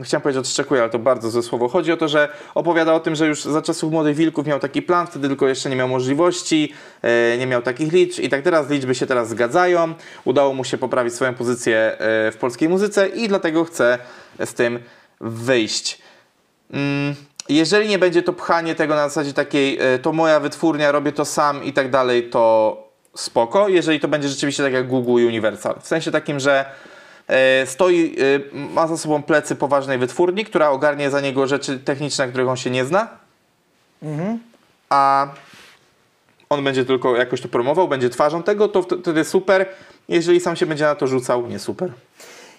e, chciałem powiedzieć odszczekuje, ale to bardzo złe słowo. Chodzi o to, że opowiada o tym, że już za czasów Młodych Wilków miał taki plan, wtedy tylko jeszcze nie miał możliwości, nie miał takich liczb i tak teraz liczby się teraz zgadzają. Udało mu się poprawić swoją pozycję w polskiej muzyce i dlatego chce z tym wyjść. Jeżeli nie będzie to pchanie tego na zasadzie takiej, e, to moja wytwórnia, robię to sam i tak dalej, to spoko. Jeżeli to będzie rzeczywiście tak jak Google i Universal. W sensie takim, że e, stoi, e, ma za sobą plecy poważnej wytwórni, która ogarnie za niego rzeczy techniczne, których on się nie zna, a on będzie tylko jakoś to promował, będzie twarzą tego, to wt- wtedy super. Jeżeli sam się będzie na to rzucał, nie super.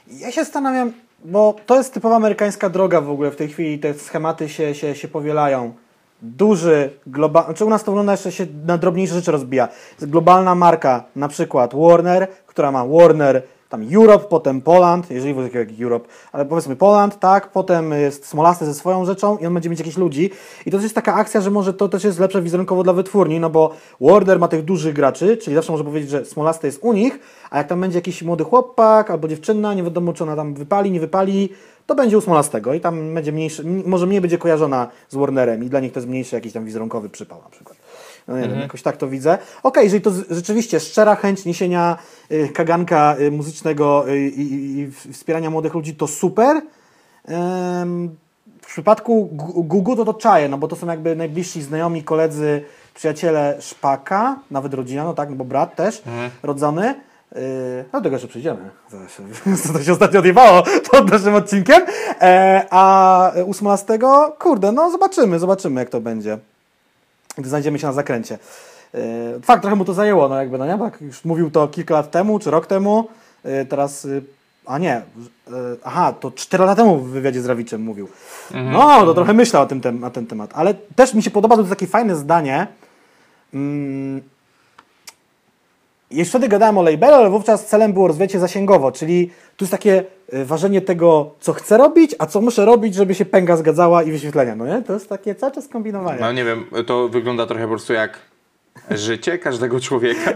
Ja się zastanawiam, bo to jest typowa amerykańska droga w ogóle w tej chwili, te schematy się, się, się powielają. Duży, globalny, znaczy u nas to wygląda jeszcze się na drobniejsze rzeczy rozbija. Globalna marka, na przykład Warner, która ma Warner tam Europe, potem Poland, jeżeli w ogóle jak Europe, ale powiedzmy Poland, tak, potem jest Smolasty ze swoją rzeczą i on będzie mieć jakichś ludzi. I to też jest taka akcja, że może to też jest lepsze wizerunkowo dla wytwórni, no bo Warner ma tych dużych graczy, czyli zawsze może powiedzieć, że Smolasty jest u nich, a jak tam będzie jakiś młody chłopak albo dziewczyna, nie wiadomo czy ona tam wypali, nie wypali, to będzie u Smolastego i tam będzie mniejszy, może mniej będzie kojarzona z Warnerem i dla nich to jest mniejszy jakiś tam wizerunkowy przypał na przykład. No nie wiem, jakoś tak to widzę. Okej, jeżeli to rzeczywiście szczera chęć niesienia y, kaganka y, muzycznego y, i, wspierania młodych ludzi, to super. W przypadku Google to to czaję, no bo to są jakby najbliżsi znajomi, koledzy, przyjaciele Szpaka, nawet rodzina, no tak, no bo brat też, rodzony. Yy, no do tego jeszcze przyjdziemy. To się ostatnio odjebało pod naszym odcinkiem. E, a u 18, kurde, no zobaczymy, zobaczymy jak to będzie. Gdy znajdziemy się na zakręcie. Yy, fakt, trochę mu to zajęło, no jakby, no nie? Jak już mówił to kilka lat temu, czy rok temu, yy, teraz, yy, a nie, aha, to 4 lata temu w wywiadzie z Rawiczem mówił. No, to trochę myślał o tym na ten temat. Ale też mi się podoba, to jest takie fajne zdanie. Już wtedy gadałem o labelu, ale wówczas celem było rozwijać się zasięgowo, czyli tu jest takie y, ważenie tego, co chcę robić, a co muszę robić, żeby się pęga zgadzała i wyświetlenia, no nie? To jest takie cały czas kombinowanie. No nie wiem, to wygląda trochę po prostu jak życie każdego człowieka.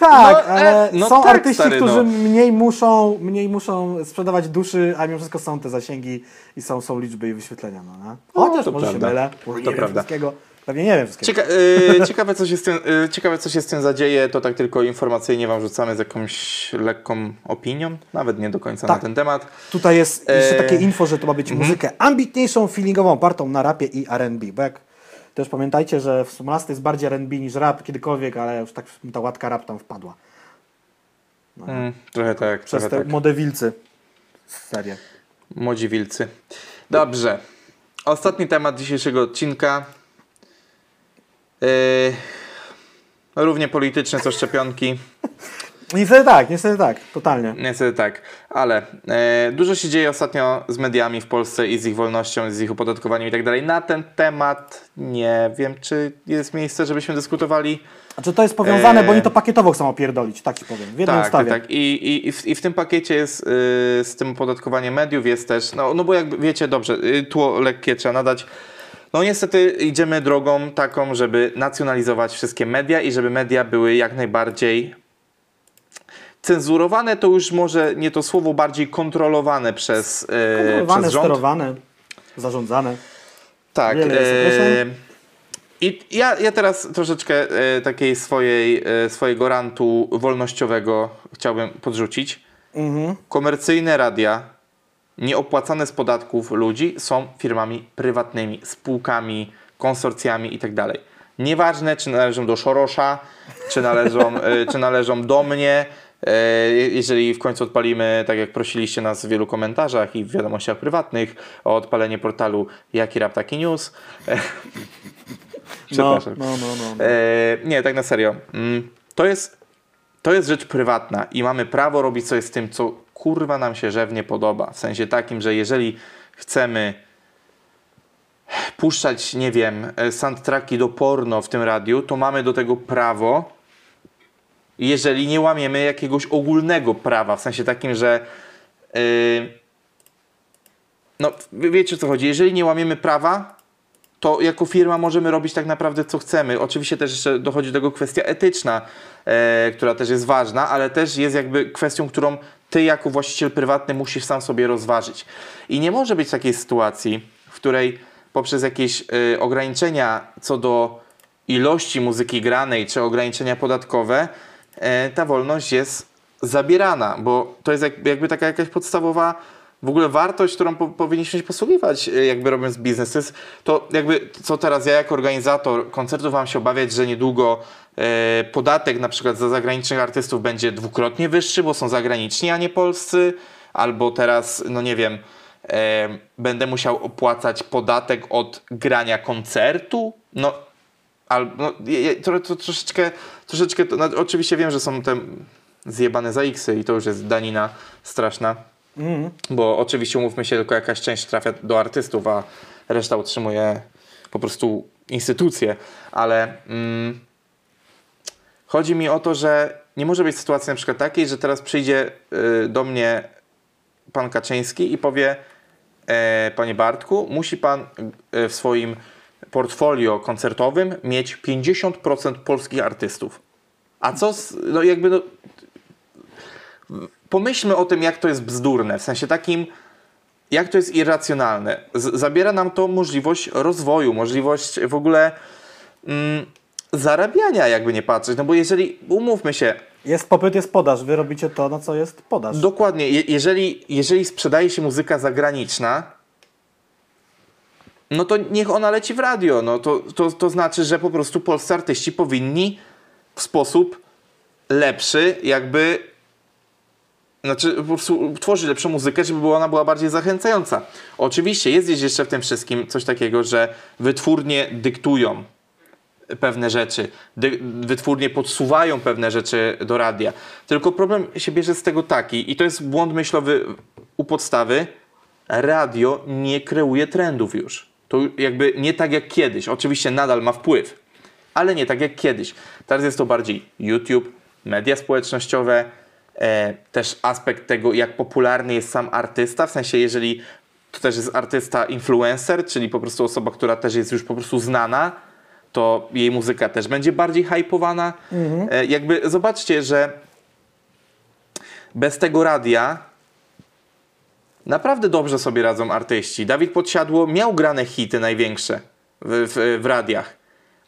Tak, No, ale e, no są tak, artyści, stary, którzy no. mniej muszą, mniej muszą sprzedawać duszy, a mimo wszystko są te zasięgi i są, są liczby i wyświetlenia, no nie? Chociaż to może prawda. się mylę, bo nie To wiem prawda. wszystkiego. Pewnie nie wiem wszystkiego. Cieka- y, ciekawe, co się z tym, y, ciekawe, co się z tym zadzieje, to tak tylko informacyjnie Wam rzucamy z jakąś lekką opinią, nawet nie do końca Tak. na ten temat. Tutaj jest jeszcze E, takie info, że to ma być mhm. muzykę ambitniejszą, feelingową, opartą na rapie i R&B, jak też pamiętajcie, że w Smolasty jest bardziej R&B niż rap kiedykolwiek, ale już tak ta łatka rap tam wpadła. Mm, trochę tak, Przez trochę te tak. młode wilcy serię. Młodzi wilcy. Dobrze. Ostatni temat dzisiejszego odcinka. Yy, równie polityczne co szczepionki. Niestety tak, niestety tak, totalnie. Niestety tak, ale e, dużo się dzieje ostatnio z mediami w Polsce i z ich wolnością, z ich opodatkowaniem i tak dalej. Na ten temat nie wiem, czy jest miejsce, żebyśmy dyskutowali. Znaczy to jest powiązane, Eee. bo oni to pakietowo chcą opierdolić, tak ci powiem, w jednej Tak, ustawie. tak, tak. I, i, i, w, I w tym pakiecie jest y, z tym opodatkowaniem mediów jest też, no, no bo jak wiecie dobrze, y, tło lekkie trzeba nadać. No niestety idziemy drogą taką, żeby nacjonalizować wszystkie media i żeby media były jak najbardziej cenzurowane, to już może nie to słowo, bardziej kontrolowane przez, y, Kontrolowane, przez rząd. sterowane, zarządzane. Tak. E, I ja, ja teraz troszeczkę e, takiej swojej, e, swojego rantu wolnościowego chciałbym podrzucić. Mhm. Komercyjne radia, nieopłacane z podatków ludzi są firmami prywatnymi, spółkami, konsorcjami itd. Nieważne, czy należą do Szorosza, czy należą, e, czy należą do mnie. E, Jeżeli w końcu odpalimy, tak jak prosiliście nas w wielu komentarzach i w wiadomościach prywatnych, o odpalenie portalu Jaki Rap Taki News. E, No, Przepraszam. no, no, no. no. Nie, tak na serio. Mm, To jest, to jest rzecz prywatna i mamy prawo robić coś z tym, co kurwa nam się żewnie podoba. W sensie takim, że jeżeli chcemy puszczać, nie wiem, e, soundtracki do porno w tym radiu, to mamy do tego prawo, jeżeli nie łamiemy jakiegoś ogólnego prawa. W sensie takim, że yy, no, wiecie o co chodzi. Jeżeli nie łamiemy prawa, to jako firma możemy robić tak naprawdę co chcemy. Oczywiście też jeszcze dochodzi do tego kwestia etyczna, e, która też jest ważna, ale też jest jakby kwestią, którą ty jako właściciel prywatny musisz sam sobie rozważyć. I nie może być takiej sytuacji, w której poprzez jakieś e, ograniczenia co do ilości muzyki granej, czy ograniczenia podatkowe, e, ta wolność jest zabierana, bo to jest jak, jakby taka jakaś podstawowa w ogóle wartość, którą po, powinniśmy się posługiwać, y, jakby robiąc biznes. To jest to jakby, co teraz ja jako organizator koncertów mam się obawiać, że niedługo podatek na przykład za zagranicznych artystów będzie dwukrotnie wyższy, bo są zagraniczni, a nie polscy, albo teraz, no nie wiem, e, będę musiał opłacać podatek od grania koncertu, no albo, no, to, to troszeczkę, troszeczkę to, no, oczywiście wiem, że są te zjebane za X i to już jest danina straszna, bo oczywiście umówmy się, tylko jakaś część trafia do artystów, a reszta utrzymuje po prostu instytucje, ale mm, chodzi mi o to, że nie może być sytuacji na przykład takiej, że teraz przyjdzie y, do mnie pan Kaczyński i powie e, panie Bartku, musi pan e, w swoim portfolio koncertowym mieć 50% polskich artystów. A co z, no jakby no, pomyślmy o tym, jak to jest bzdurne, w sensie takim, jak to jest irracjonalne. Z, zabiera nam to możliwość rozwoju, możliwość w ogóle mm, zarabiania, jakby nie patrzeć. No bo jeżeli, umówmy się, Jest popyt, jest podaż. Wy robicie to, na co jest podaż. Dokładnie. Je, jeżeli, jeżeli sprzedaje się muzyka zagraniczna, no to niech ona leci w radio. No to, to, to znaczy, że po prostu polscy artyści powinni w sposób lepszy jakby znaczy po prostu tworzyć lepszą muzykę, żeby ona była bardziej zachęcająca. Oczywiście jest jeszcze w tym wszystkim coś takiego, że wytwórnie dyktują pewne rzeczy, wytwórnie podsuwają pewne rzeczy do radia. Tylko problem się bierze z tego taki, i to jest błąd myślowy u podstawy, radio nie kreuje trendów już. To jakby nie tak jak kiedyś. Oczywiście nadal ma wpływ, ale nie tak jak kiedyś. Teraz jest to bardziej YouTube, media społecznościowe, e, też aspekt tego, jak popularny jest sam artysta, w sensie jeżeli to też jest artysta influencer, czyli po prostu osoba, która też jest już po prostu znana, to jej muzyka też będzie bardziej hypowana. E, jakby zobaczcie, że bez tego radia naprawdę dobrze sobie radzą artyści. Dawid Podsiadło miał grane hity największe w, w, w radiach.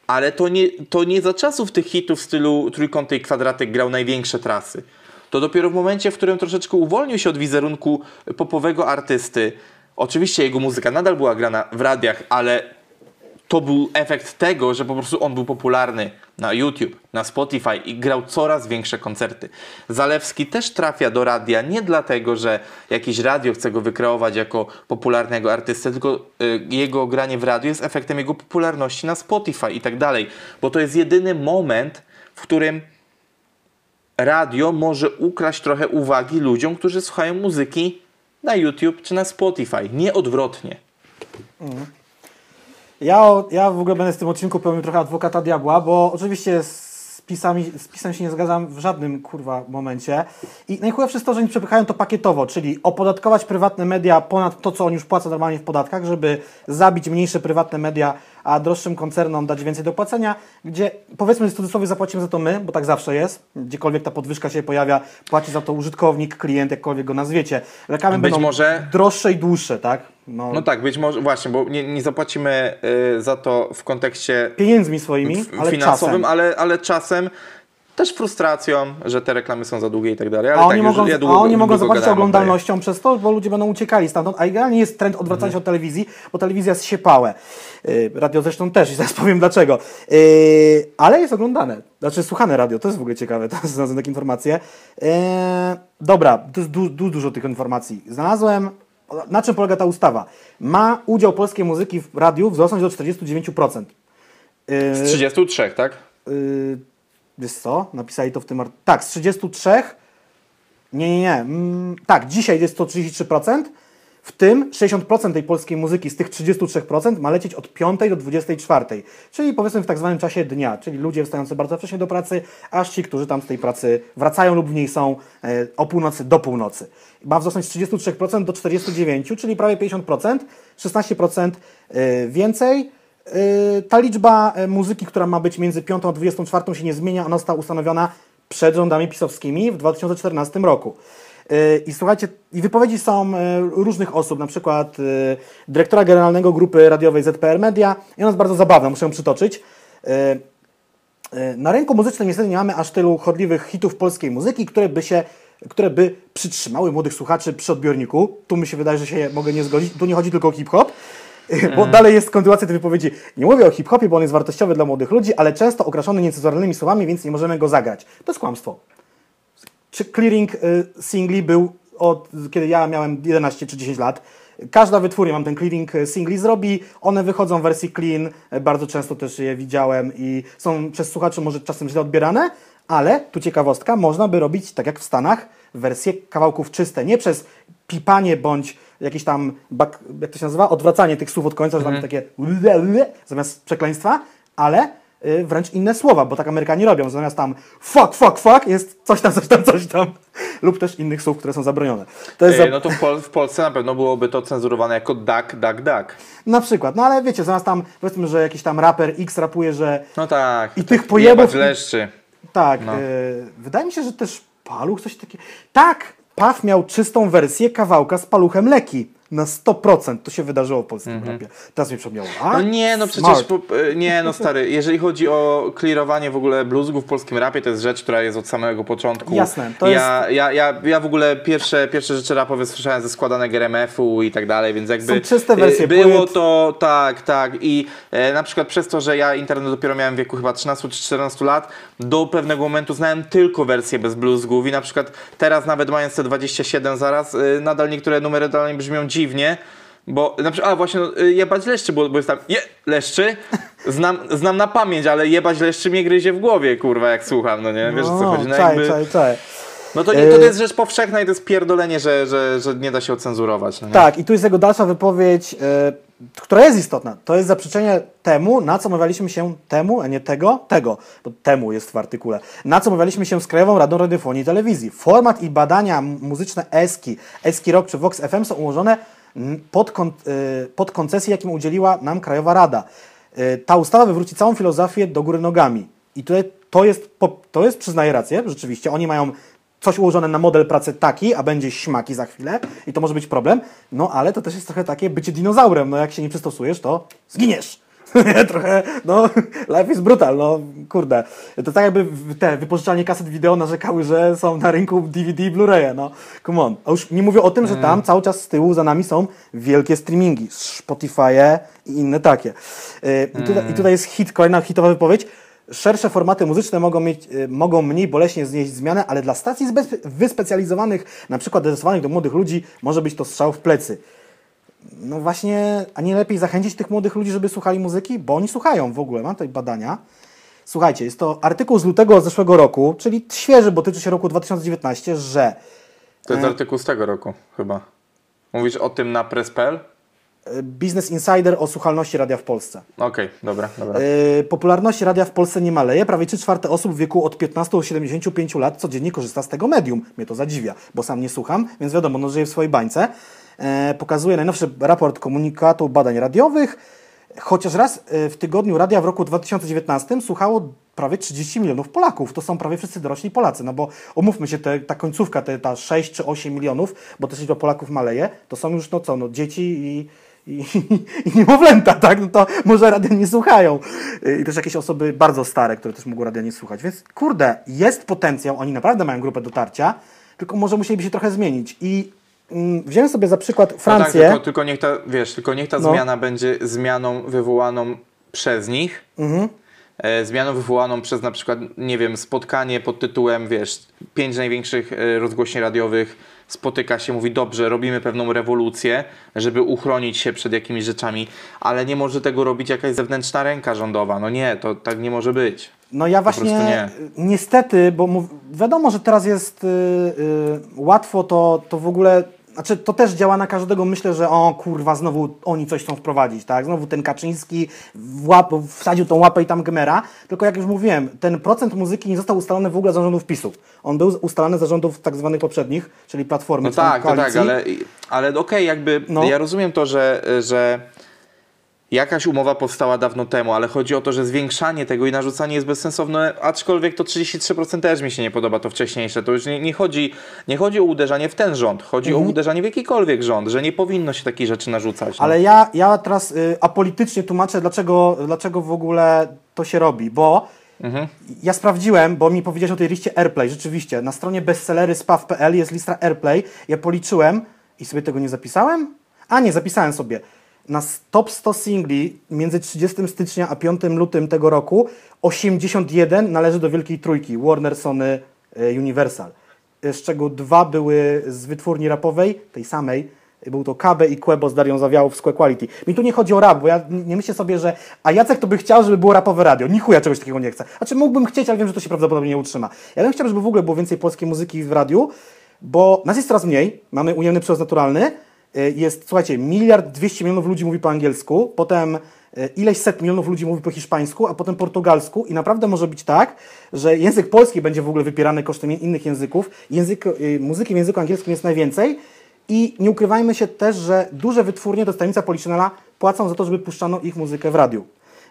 Ale to nie, to nie za czasów tych hitów w stylu trójkąty i kwadratek grał największe trasy. To dopiero w momencie, w którym troszeczkę uwolnił się od wizerunku popowego artysty. Oczywiście jego muzyka nadal była grana w radiach, ale to był efekt tego, że po prostu on był popularny na YouTube, na Spotify i grał coraz większe koncerty. Zalewski też trafia do radia nie dlatego, że jakieś radio chce go wykreować jako popularnego artystę, tylko y, jego granie w radio jest efektem jego popularności na Spotify i tak dalej. Bo to jest jedyny moment, w którym radio może ukraść trochę uwagi ludziom, którzy słuchają muzyki na YouTube czy na Spotify. Nie odwrotnie. Ja, ja w ogóle będę z tym odcinku pełnił trochę adwokata diabła, bo oczywiście z, pisami, z pisem się nie zgadzam w żadnym kurwa momencie. I najchujowsze jest to, że oni przepychają to pakietowo, czyli opodatkować prywatne media ponad to, co oni już płacą normalnie w podatkach, żeby zabić mniejsze prywatne media, a droższym koncernom dać więcej do płacenia, gdzie powiedzmy w cudzysłowie zapłacimy za to my, bo tak zawsze jest, gdziekolwiek ta podwyżka się pojawia, płaci za to użytkownik, klient, jakkolwiek go nazwiecie. Reklamy Być będą może- droższe i dłuższe, tak? No, No tak, być może, właśnie, bo nie, nie zapłacimy y, za to w kontekście pieniędzmi swoimi, ale finansowym, czasem. ale, ale czasem też frustracją, że te reklamy są za długie i tak dalej. Ale A tak, oni już mogą, ja a długo, oni mogą o oglądalnością przez to, bo ludzie będą uciekali stamtąd, a generalnie jest trend odwracania się od telewizji, bo telewizja jest siepałe. Yy, radio zresztą też i zaraz powiem dlaczego. Yy, ale jest oglądane, znaczy słuchane radio, to jest w ogóle ciekawe, to znalazłem takie informacje. Yy, dobra, to jest du, du, dużo tych informacji. Znalazłem, na czym polega ta ustawa. Ma udział polskiej muzyki w radiu wzrosnąć do 49%. Yy, Z 33, tak? Wiesz co? Napisali to w tym. art- Tak, z 33. Nie, nie, nie. Mm, tak, dzisiaj jest to 33%. W tym 60% tej polskiej muzyki z tych 33% ma lecieć od 5 do 24. Czyli powiedzmy w tak zwanym czasie dnia. Czyli ludzie wstający bardzo wcześnie do pracy, aż ci, którzy tam z tej pracy wracają lub w niej są e, o północy do północy. Ma wzrosnąć z 33% do 49%, czyli prawie 50%, 16% e, więcej. Yy, Ta liczba e, muzyki, która ma być między 5 a 24 się nie zmienia. Ona została ustanowiona przed rządami pisowskimi w 2014 roku. Yy, I słuchajcie, i wypowiedzi są e, różnych osób, na przykład e, dyrektora generalnego grupy radiowej ZPR Media. I ona jest bardzo zabawna, muszę ją przytoczyć. Na rynku muzycznym niestety nie mamy aż tylu chodliwych hitów polskiej muzyki, które by się które by przytrzymały młodych słuchaczy przy odbiorniku. Tu mi się wydaje, że się mogę nie zgodzić. Tu nie chodzi tylko o hip-hop, bo dalej jest kontynuacja tej wypowiedzi. Nie mówię o hip-hopie, bo on jest wartościowy dla młodych ludzi, ale często okraszony niecenzuralnymi słowami, więc nie możemy go zagrać. To jest kłamstwo. Czy clearing y, singli był od kiedy ja miałem 11 czy 10 lat. Każda wytwórnia mam ten clearing y, singli zrobi, one wychodzą w wersji clean, y, bardzo często też je widziałem i są przez słuchaczy może czasem źle odbierane, ale tu ciekawostka, można by robić tak jak w Stanach, wersje kawałków czyste, nie przez pipanie bądź jakieś tam, bak, jak to się nazywa, odwracanie tych słów od końca, że tam takie zamiast przekleństwa, ale y, wręcz inne słowa, bo tak Amerykanie robią. Zamiast tam fuck, fuck, fuck jest coś tam, coś tam, coś tam. Lub też innych słów, które są zabronione. To jest za... no to w, Pol- w Polsce na pewno byłoby to cenzurowane jako duck, duck, duck. Na przykład, no ale wiecie, zamiast tam, powiedzmy, że jakiś tam raper X rapuje, że No tak. I tak, tych pojebów- jebać leszczy. tak, No. y, wydaje mi się, że też Paluch coś takiego... Tak, Paf miał czystą wersję kawałka z Paluchem Leki. Na 100% to się wydarzyło w polskim rapie. Teraz. A? Mhm. No nie, no przecież, Smart. e, nie no stary, jeżeli chodzi o clearowanie w ogóle bluzgów w polskim rapie, to jest rzecz, która jest od samego początku. Jasne, to ja, ja, ja, ja w ogóle pierwsze, pierwsze rzeczy rapowe słyszałem ze składanek RMF-u i tak dalej, więc jakby... Są czyste e, wersje Było płyt. to, tak, tak i e, na przykład przez to, że ja internet dopiero miałem w wieku chyba 13 czy 14 lat, do pewnego momentu znałem tylko wersję bez bluzgów i na przykład teraz nawet mając te 27 zaraz, e, nadal niektóre numery dalej brzmią dziwnie, bo na przykład, a właśnie, no, y, jebać leszczy, bo, bo jest tam, je, leszczy, znam, znam na pamięć, ale jebać leszczy mnie gryzie w głowie, kurwa, jak słucham, no nie, wiesz o co chodzi, no czaj, jakby, czaj, czaj. no to, nie, to Y- jest rzecz powszechna i to jest pierdolenie, że, że, że nie da się ocenzurować, no nie? Tak, i tu jest jego dalsza wypowiedź, e, która jest istotna. To jest zaprzeczenie temu, na co mawialiśmy się temu, a nie tego, tego, bo temu jest w artykule, na co mawialiśmy się z Krajową Radą Radiofonii i Telewizji. Format i badania muzyczne ESKI, ESKI Rock czy Vox FM są ułożone pod, kon, e, pod koncesję, jakim udzieliła nam Krajowa Rada. E, Ta ustawa wywróci całą filozofię do góry nogami. I tutaj to jest, to jest przyznaję rację, rzeczywiście, oni mają coś ułożone na model pracy taki, a będzie śmaki za chwilę i to może być problem, no ale to też jest trochę takie bycie dinozaurem, no jak się nie przystosujesz, to zginiesz. trochę, no, life is brutal, no, kurde. To tak jakby te wypożyczalnie kaset wideo narzekały, że są na rynku DVD i Blu-raye, no, come on. A już nie mówię o tym, że tam cały czas z tyłu za nami są wielkie streamingi, Spotify i inne takie. Yy, I, tutaj, I tutaj jest hit, kolejna hitowa wypowiedź. Szersze formaty muzyczne mogą, mieć, y, mogą mniej boleśnie znieść zmianę, ale dla stacji wyspecjalizowanych, na przykład adresowanych do młodych ludzi, może być to strzał w plecy. No właśnie, a nie lepiej zachęcić tych młodych ludzi, żeby słuchali muzyki? Bo oni słuchają w ogóle, mam tutaj badania. Słuchajcie, jest to artykuł z lutego zeszłego roku, czyli świeży, bo tyczy się roku 2019, że To jest artykuł z tego roku, chyba. Mówisz o tym na press.pl? Business Insider o słuchalności radia w Polsce. Okej, dobra, dobra. Yy, popularność radia w Polsce nie maleje. Prawie 3 czwarte osób w wieku od 15 do 75 lat codziennie korzysta z tego medium. Mnie to zadziwia, bo sam nie słucham, więc wiadomo, no żyję w swojej bańce. E, pokazuje najnowszy raport komunikatu badań radiowych. Chociaż raz e, w tygodniu radia w roku 2019 słuchało prawie 30 milionów Polaków. To są prawie wszyscy dorośli Polacy, no bo umówmy się, te, ta końcówka, te, ta 6 czy 8 milionów, bo też liczba Polaków maleje, to są już no co, no dzieci i, i, i niemowlęta, tak? No to może radia nie słuchają. Y, I też jakieś osoby bardzo stare, które też mogą radia nie słuchać. Więc kurde, jest potencjał, oni naprawdę mają grupę dotarcia, tylko może musieliby się trochę zmienić. I mm, wziąłem sobie za przykład No tak, Francję. tylko, tylko niech ta, wiesz, tylko niech ta No. zmiana będzie zmianą wywołaną przez nich. Mhm. E, zmianą wywołaną przez na przykład, nie wiem, spotkanie pod tytułem, wiesz, pięć największych e, rozgłośni radiowych spotyka się, mówi dobrze, robimy pewną rewolucję, żeby uchronić się przed jakimiś rzeczami, ale nie może tego robić jakaś zewnętrzna ręka rządowa. No nie, to tak nie może być. No ja właśnie nie. niestety, bo wiadomo, że teraz jest y, y, łatwo to, to w ogóle, znaczy to też działa na każdego, myślę, że o kurwa, znowu oni coś chcą wprowadzić, tak? Znowu ten Kaczyński łap, wsadził tą łapę i tam gmera, tylko jak już mówiłem, ten procent muzyki nie został ustalony w ogóle za rządów PiSu. On był ustalany za rządów tak zwanych poprzednich, czyli Platformy, No tak, no tak, ale, ale okej, jakby No. ja rozumiem to, że, że jakaś umowa powstała dawno temu, ale chodzi o to, że zwiększanie tego i narzucanie jest bezsensowne, aczkolwiek to 33% też mi się nie podoba, to wcześniejsze. To już nie, nie, chodzi, nie chodzi o uderzanie w ten rząd, chodzi Mhm. o uderzanie w jakikolwiek rząd, że nie powinno się takich rzeczy narzucać. No. Ale ja, ja teraz y, apolitycznie tłumaczę, dlaczego, dlaczego w ogóle to się robi, bo Ja sprawdziłem, bo mi powiedziałeś o tej liście AirPlay. Rzeczywiście, na stronie bestsellery spaw.pl jest lista AirPlay. Ja policzyłem i sobie tego nie zapisałem? A nie, zapisałem sobie. Na top 100 singli między 30 stycznia a 5 lutym tego roku 81 należy do Wielkiej Trójki Warner, Sony, e, Universal. E, Z czego dwa były z wytwórni rapowej, tej samej. Był to KB i Quebo z Darią Zawiałów z Que Quality. Mi tu nie chodzi o rap, bo ja nie myślę sobie, że a Jacek to by chciał, żeby było rapowe radio. Ni chuja czegoś takiego nie chce. Znaczy mógłbym chcieć, ale wiem, że to się prawdopodobnie nie utrzyma. Ja bym chciał, żeby w ogóle było więcej polskiej muzyki w radiu, bo nas jest coraz mniej. Mamy ujemny przyrost naturalny. Y, Jest, słuchajcie, miliard dwieście milionów ludzi mówi po angielsku, potem y, ileś set milionów ludzi mówi po hiszpańsku, a potem portugalsku i naprawdę może być tak, że język polski będzie w ogóle wypierany kosztem innych języków. Język, y, muzyki w języku angielskim jest najwięcej i nie ukrywajmy się też, że duże wytwórnie, tajemnica Poliszynela, płacą za to, żeby puszczano ich muzykę w radiu.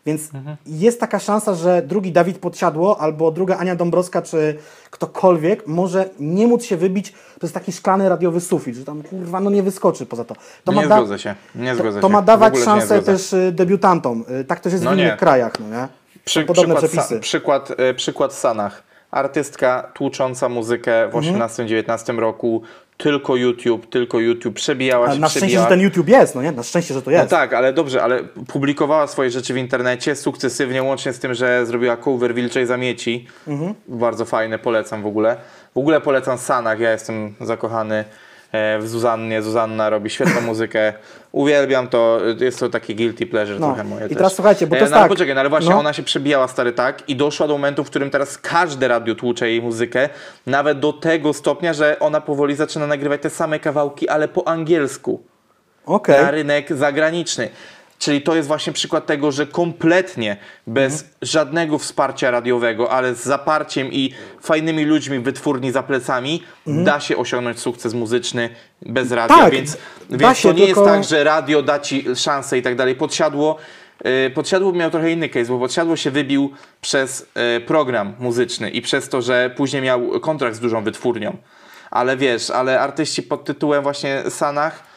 Więc jest taka szansa, że drugi Dawid Podsiadło albo druga Ania Dąbrowska czy ktokolwiek może nie móc się wybić przez taki szklany radiowy sufit, że tam kurwa no nie wyskoczy poza to. to nie da- zgodzę się. Nie to, zgodzę to się. ma W dawać ogóle się nie szansę też y, debiutantom. Y, Tak też jest No w innych nie. krajach, no nie? Przy, podobne przykład, przepisy. Sa, przykład, e, przykład Sanach. Artystka tłucząca muzykę w Mhm. 18-19 roku, tylko YouTube, tylko YouTube, przebijała Ale się, na szczęście, przebijała. że ten YouTube jest, no nie? Na szczęście, że to No jest. tak, ale dobrze, ale publikowała swoje rzeczy w internecie sukcesywnie, łącznie z tym, że zrobiła cover Wilczej Zamieci. Mhm. Bardzo fajne, polecam w ogóle. W ogóle polecam Sanach, ja jestem zakochany w Zuzannie. Zuzanna robi świetną muzykę. Uwielbiam to, jest to takie guilty pleasure No. trochę moje I też. teraz słuchajcie, bo to E, jest no, ale tak. poczekaj, no, ale właśnie No. ona się przebijała stary tak i doszła do momentu, w którym teraz każde radio tłucze jej muzykę, nawet do tego stopnia, że ona powoli zaczyna nagrywać te same kawałki, ale po angielsku Okej. na rynek zagraniczny. Czyli to jest właśnie przykład tego, że kompletnie bez Mhm. żadnego wsparcia radiowego, ale z zaparciem i fajnymi ludźmi wytwórni za plecami, da się osiągnąć sukces muzyczny bez radia. Mhm. Tak, więc więc to nie tylko- jest tak, że radio da ci szansę i tak dalej. Podsiadło, yy, podsiadło miał trochę inny case, bo podsiadło się wybił przez yy, program muzyczny i przez to, że później miał kontrakt z dużą wytwórnią. Ale wiesz, ale artyści pod tytułem właśnie Sanach,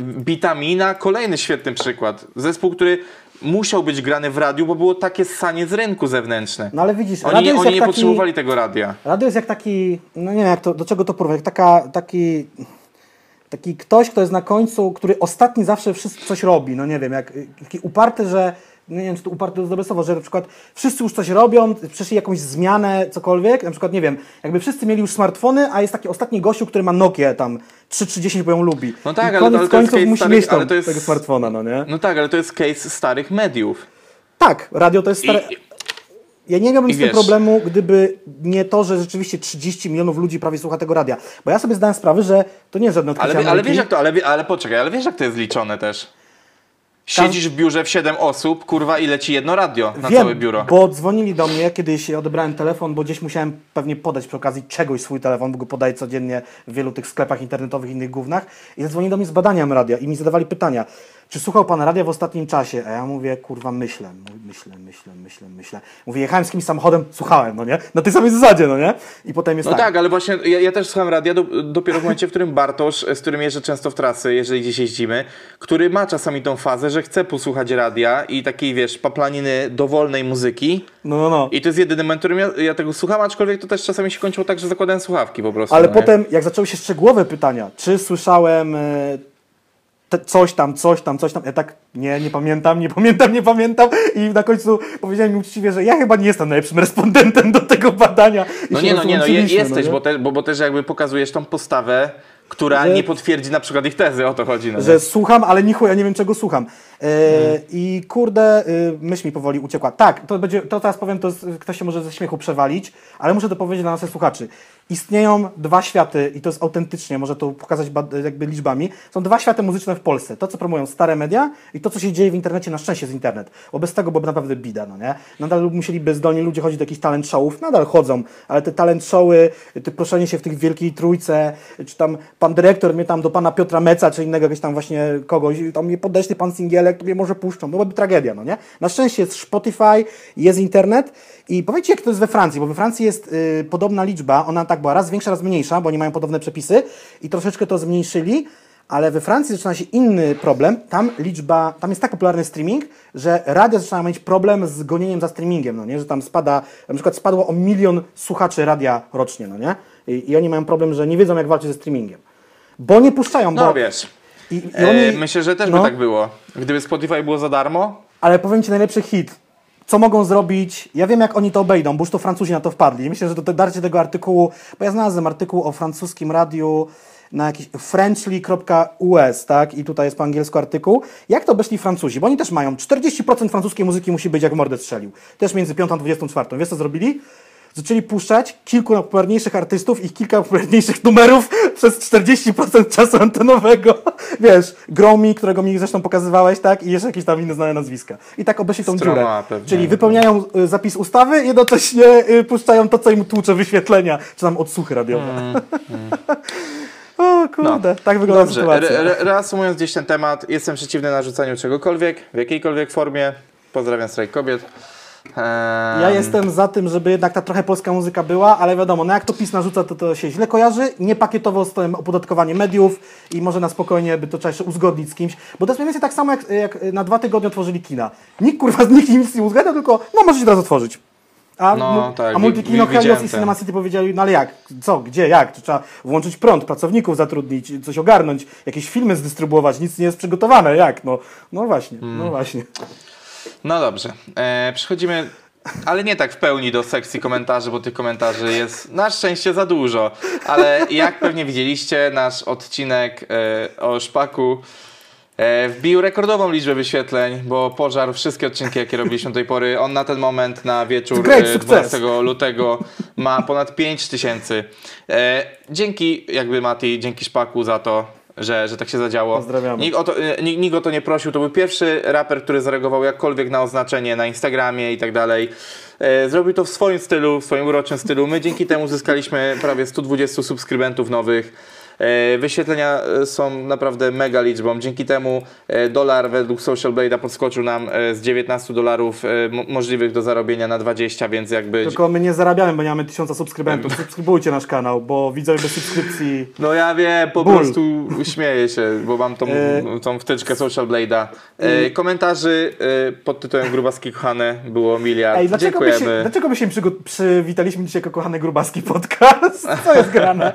Bitamina, kolejny świetny przykład. Zespół, który musiał być grany w radiu, bo było takie sanie z rynku zewnętrzne. No ale widzisz, Oni, oni nie taki... potrzebowali tego radia. Radio jest jak taki, no nie wiem jak to, do czego to porównać, jak taka, taki, taki ktoś, kto jest na końcu, który ostatni zawsze wszystko coś robi, no nie wiem, jak taki uparty, że, nie wiem czy to uparty to dobre słowo, że na przykład wszyscy już coś robią, przeszli jakąś zmianę, cokolwiek, na przykład nie wiem, jakby wszyscy mieli już smartfony, a jest taki ostatni gościu, który ma Nokia tam 3310, bo ją lubi. No tak, I ale koniec ale to jest case musi starych- mieć tam jest- tego smartfona, no nie? No tak, ale to jest case starych mediów. Tak, radio to jest stare... I, Ja nie miałbym I z tym wiesz- problemu, gdyby nie to, że rzeczywiście 30 milionów ludzi prawie słucha tego radia. Bo ja sobie zdałem sprawę, że to nie jest żadne odkrycie ale, ale wiesz jak to, ale, ale poczekaj, ale wiesz jak to jest liczone też? Siedzisz w biurze w 7 osób, kurwa i leci jedno radio na Wiem, całe biuro. bo dzwonili do mnie, kiedyś odebrałem telefon, bo gdzieś musiałem pewnie podać przy okazji czegoś swój telefon, bo go podaję codziennie w wielu tych sklepach internetowych i innych gównach. I zadzwonili do mnie z badaniem radia i mi zadawali pytania, czy słuchał Pan radia w ostatnim czasie? A ja mówię, kurwa, myślę, myślę, myślę, myślę, myślę. Mówię, jechałem z kimś samochodem, słuchałem, no nie? Na tej samej zasadzie, no nie? I potem jest No tak. tak, ale właśnie ja, ja też słucham radia do, dopiero w momencie, w którym Bartosz, z którym jeżdżę często w trasy, jeżeli gdzieś jeździmy, który ma czasami tą fazę, że chce posłuchać radia i takiej, wiesz, paplaniny dowolnej muzyki. No, no, no. I to jest jedyny moment, w którym ja, ja tego słucham, aczkolwiek to też czasami się kończyło tak, że zakładałem słuchawki po prostu. Ale no potem, jak zaczęły się szczegółowe pytania, czy słyszałem e, coś tam, coś tam, coś tam, ja tak, nie, nie pamiętam, nie pamiętam, nie pamiętam i na końcu powiedziałem mi uczciwie, że ja chyba nie jestem najlepszym respondentem do tego badania. I No nie, no nie, no je, jesteś, nie? bo, te, bo, bo też jakby pokazujesz tą postawę, która Że- nie potwierdzi na przykład ich tezy, o to chodzi. No Że nie? słucham, ale nichu, ja nie wiem czego słucham. E, I kurde, e, myśl mi powoli uciekła. Tak, to będzie, to teraz powiem, to ktoś się może ze śmiechu przewalić, ale muszę to powiedzieć dla naszych słuchaczy. Istnieją dwa światy i to jest autentycznie, może to pokazać jakby liczbami. Są dwa światy muzyczne w Polsce. To, co promują stare media i to, co się dzieje w internecie, na szczęście jest internet. Bo bez tego byłoby naprawdę bida, no nie? Nadal musieliby zdolni ludzie chodzić do jakichś talent showów, nadal chodzą, ale te talent showy, te proszenie się w tych wielkiej trójce, czy tam pan dyrektor mnie tam do pana Piotra Meca, czy innego jakiegoś tam właśnie kogoś, tam mnie podeślij pan singielek, to mnie może puszczą. Byłaby tragedia, no nie? Na szczęście jest Spotify, jest internet i powiedzcie, jak to jest we Francji, bo we Francji jest y, podobna liczba, ona tak była raz większa, raz mniejsza, bo oni mają podobne przepisy i troszeczkę to zmniejszyli, Ale we Francji zaczyna się inny problem. Tam liczba, tam jest tak popularny streaming, że radia zaczynają mieć problem z gonieniem za streamingiem, no nie? Że tam spada, na przykład spadło o milion słuchaczy radia rocznie, no nie? I, i oni mają problem, że nie wiedzą jak walczyć ze streamingiem. Bo nie puszczają, bo... No wiesz. I, i E, oni, myślę, że też no. by tak było. Gdyby Spotify było za darmo, Ale powiem Ci najlepszy hit. Co mogą zrobić? Ja wiem, jak oni to obejdą, bo już to Francuzi na to wpadli. Myślę, że to darcie tego artykułu, bo ja znalazłem artykuł o francuskim radiu na jakiś frenchly.us, tak? I tutaj jest po angielsku artykuł. Jak to obeszli Francuzi? Bo oni też mają 40% francuskiej muzyki musi być jak mordę strzelił. Też między 5 a 24. Wiesz co zrobili? Zaczęli puszczać kilku popularniejszych artystów i kilka popularniejszych numerów przez 40% czasu antenowego. Wiesz, Gromi, którego mi zresztą pokazywałeś, tak? I jeszcze jakieś tam inne znane nazwiska. I tak obeszli tą Stroma dziurę. pewnie. Czyli wypełniają y, zapis ustawy, jednocześnie y, puszczają to, co im tłucze wyświetlenia, czy tam odsłuchy radiowe. o kurde, tak wygląda Dobrze, sytuacja. re, re, reasumując gdzieś ten temat, jestem przeciwny narzucaniu czegokolwiek, w jakiejkolwiek formie. Pozdrawiam strajk kobiet. Ehm, Ja jestem za tym, żeby jednak ta trochę polska muzyka była, ale wiadomo, no jak to PiS narzuca, to to się źle kojarzy, nie pakietowo z tym opodatkowaniem mediów i może na spokojnie by to trzeba jeszcze uzgodnić z kimś, bo to jest mniej więcej tak samo jak, jak na dwa tygodnie otworzyli kina. Nikt kurwa z nikim nic nie uzgadniał, tylko no możecie teraz otworzyć. A, No, tak, a Multikino, Helios i. Cinema City powiedzieli, no ale jak, co, gdzie, jak, to trzeba włączyć prąd, pracowników zatrudnić, coś ogarnąć, jakieś filmy zdystrybuować, nic nie jest przygotowane, jak, no, no właśnie, Mm. no właśnie. No dobrze, e, przechodzimy, ale nie tak w pełni do sekcji komentarzy, bo tych komentarzy jest na szczęście za dużo. Ale jak pewnie widzieliście, nasz odcinek e, o szpaku wbił rekordową liczbę wyświetleń, bo pożarł wszystkie odcinki, jakie robiliśmy do tej pory. On na ten moment, na wieczór Great e, success. 12 lutego ma ponad 5 tysięcy. E, dzięki jakby Mati, dzięki szpaku za to. Że, że tak się zadziało. Pozdrawiamy. Nikt o, to, e, nikt, nikt o to nie prosił. To był pierwszy raper, który zareagował jakkolwiek na oznaczenie na Instagramie i tak dalej. E, Zrobił to w swoim stylu, w swoim uroczym stylu. My dzięki temu zyskaliśmy prawie 120 subskrybentów nowych. E, Wyświetlenia e, są naprawdę mega liczbą. Dzięki temu e, dolar według Social Blade'a podskoczył nam z 19 dolarów mo- możliwych do zarobienia na 20, więc jakby... Tylko my nie zarabiamy, bo nie mamy tysiąca subskrybentów. Subskrybujcie nasz kanał, bo widzowie bez subskrypcji. No ja wiem, po prostu śmieję się, bo mam tą, tą wtyczkę Social Blade'a. Komentarzy pod tytułem Grubaski kochane było miliard. Ej, dlaczego my się, Dziękujemy. dlaczego my się przywitaliśmy dzisiaj jako kochany grubaski podcast? Co jest grane?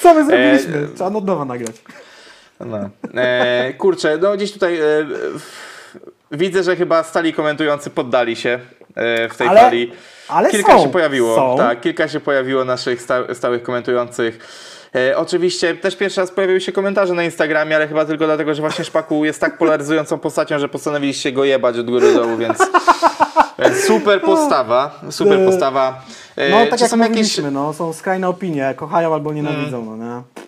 Co my zrobiliśmy? Trzeba od nowa nagrać. No. E, kurczę, no gdzieś tutaj e, widzę, że chyba stali komentujący poddali się e, w tej Ale- fali. ale kilka są, się pojawiło. są. Tak, kilka się pojawiło naszych sta, stałych komentujących. Oczywiście też pierwszy raz pojawiły się komentarze na Instagramie, ale chyba tylko dlatego, że właśnie Szpaku jest tak polaryzującą postacią, że postanowiliście go jebać od góry do dołu, więc, więc super postawa, super postawa. No tak czy jak są jakieś no, są skrajne opinie, kochają albo nienawidzą, no nie?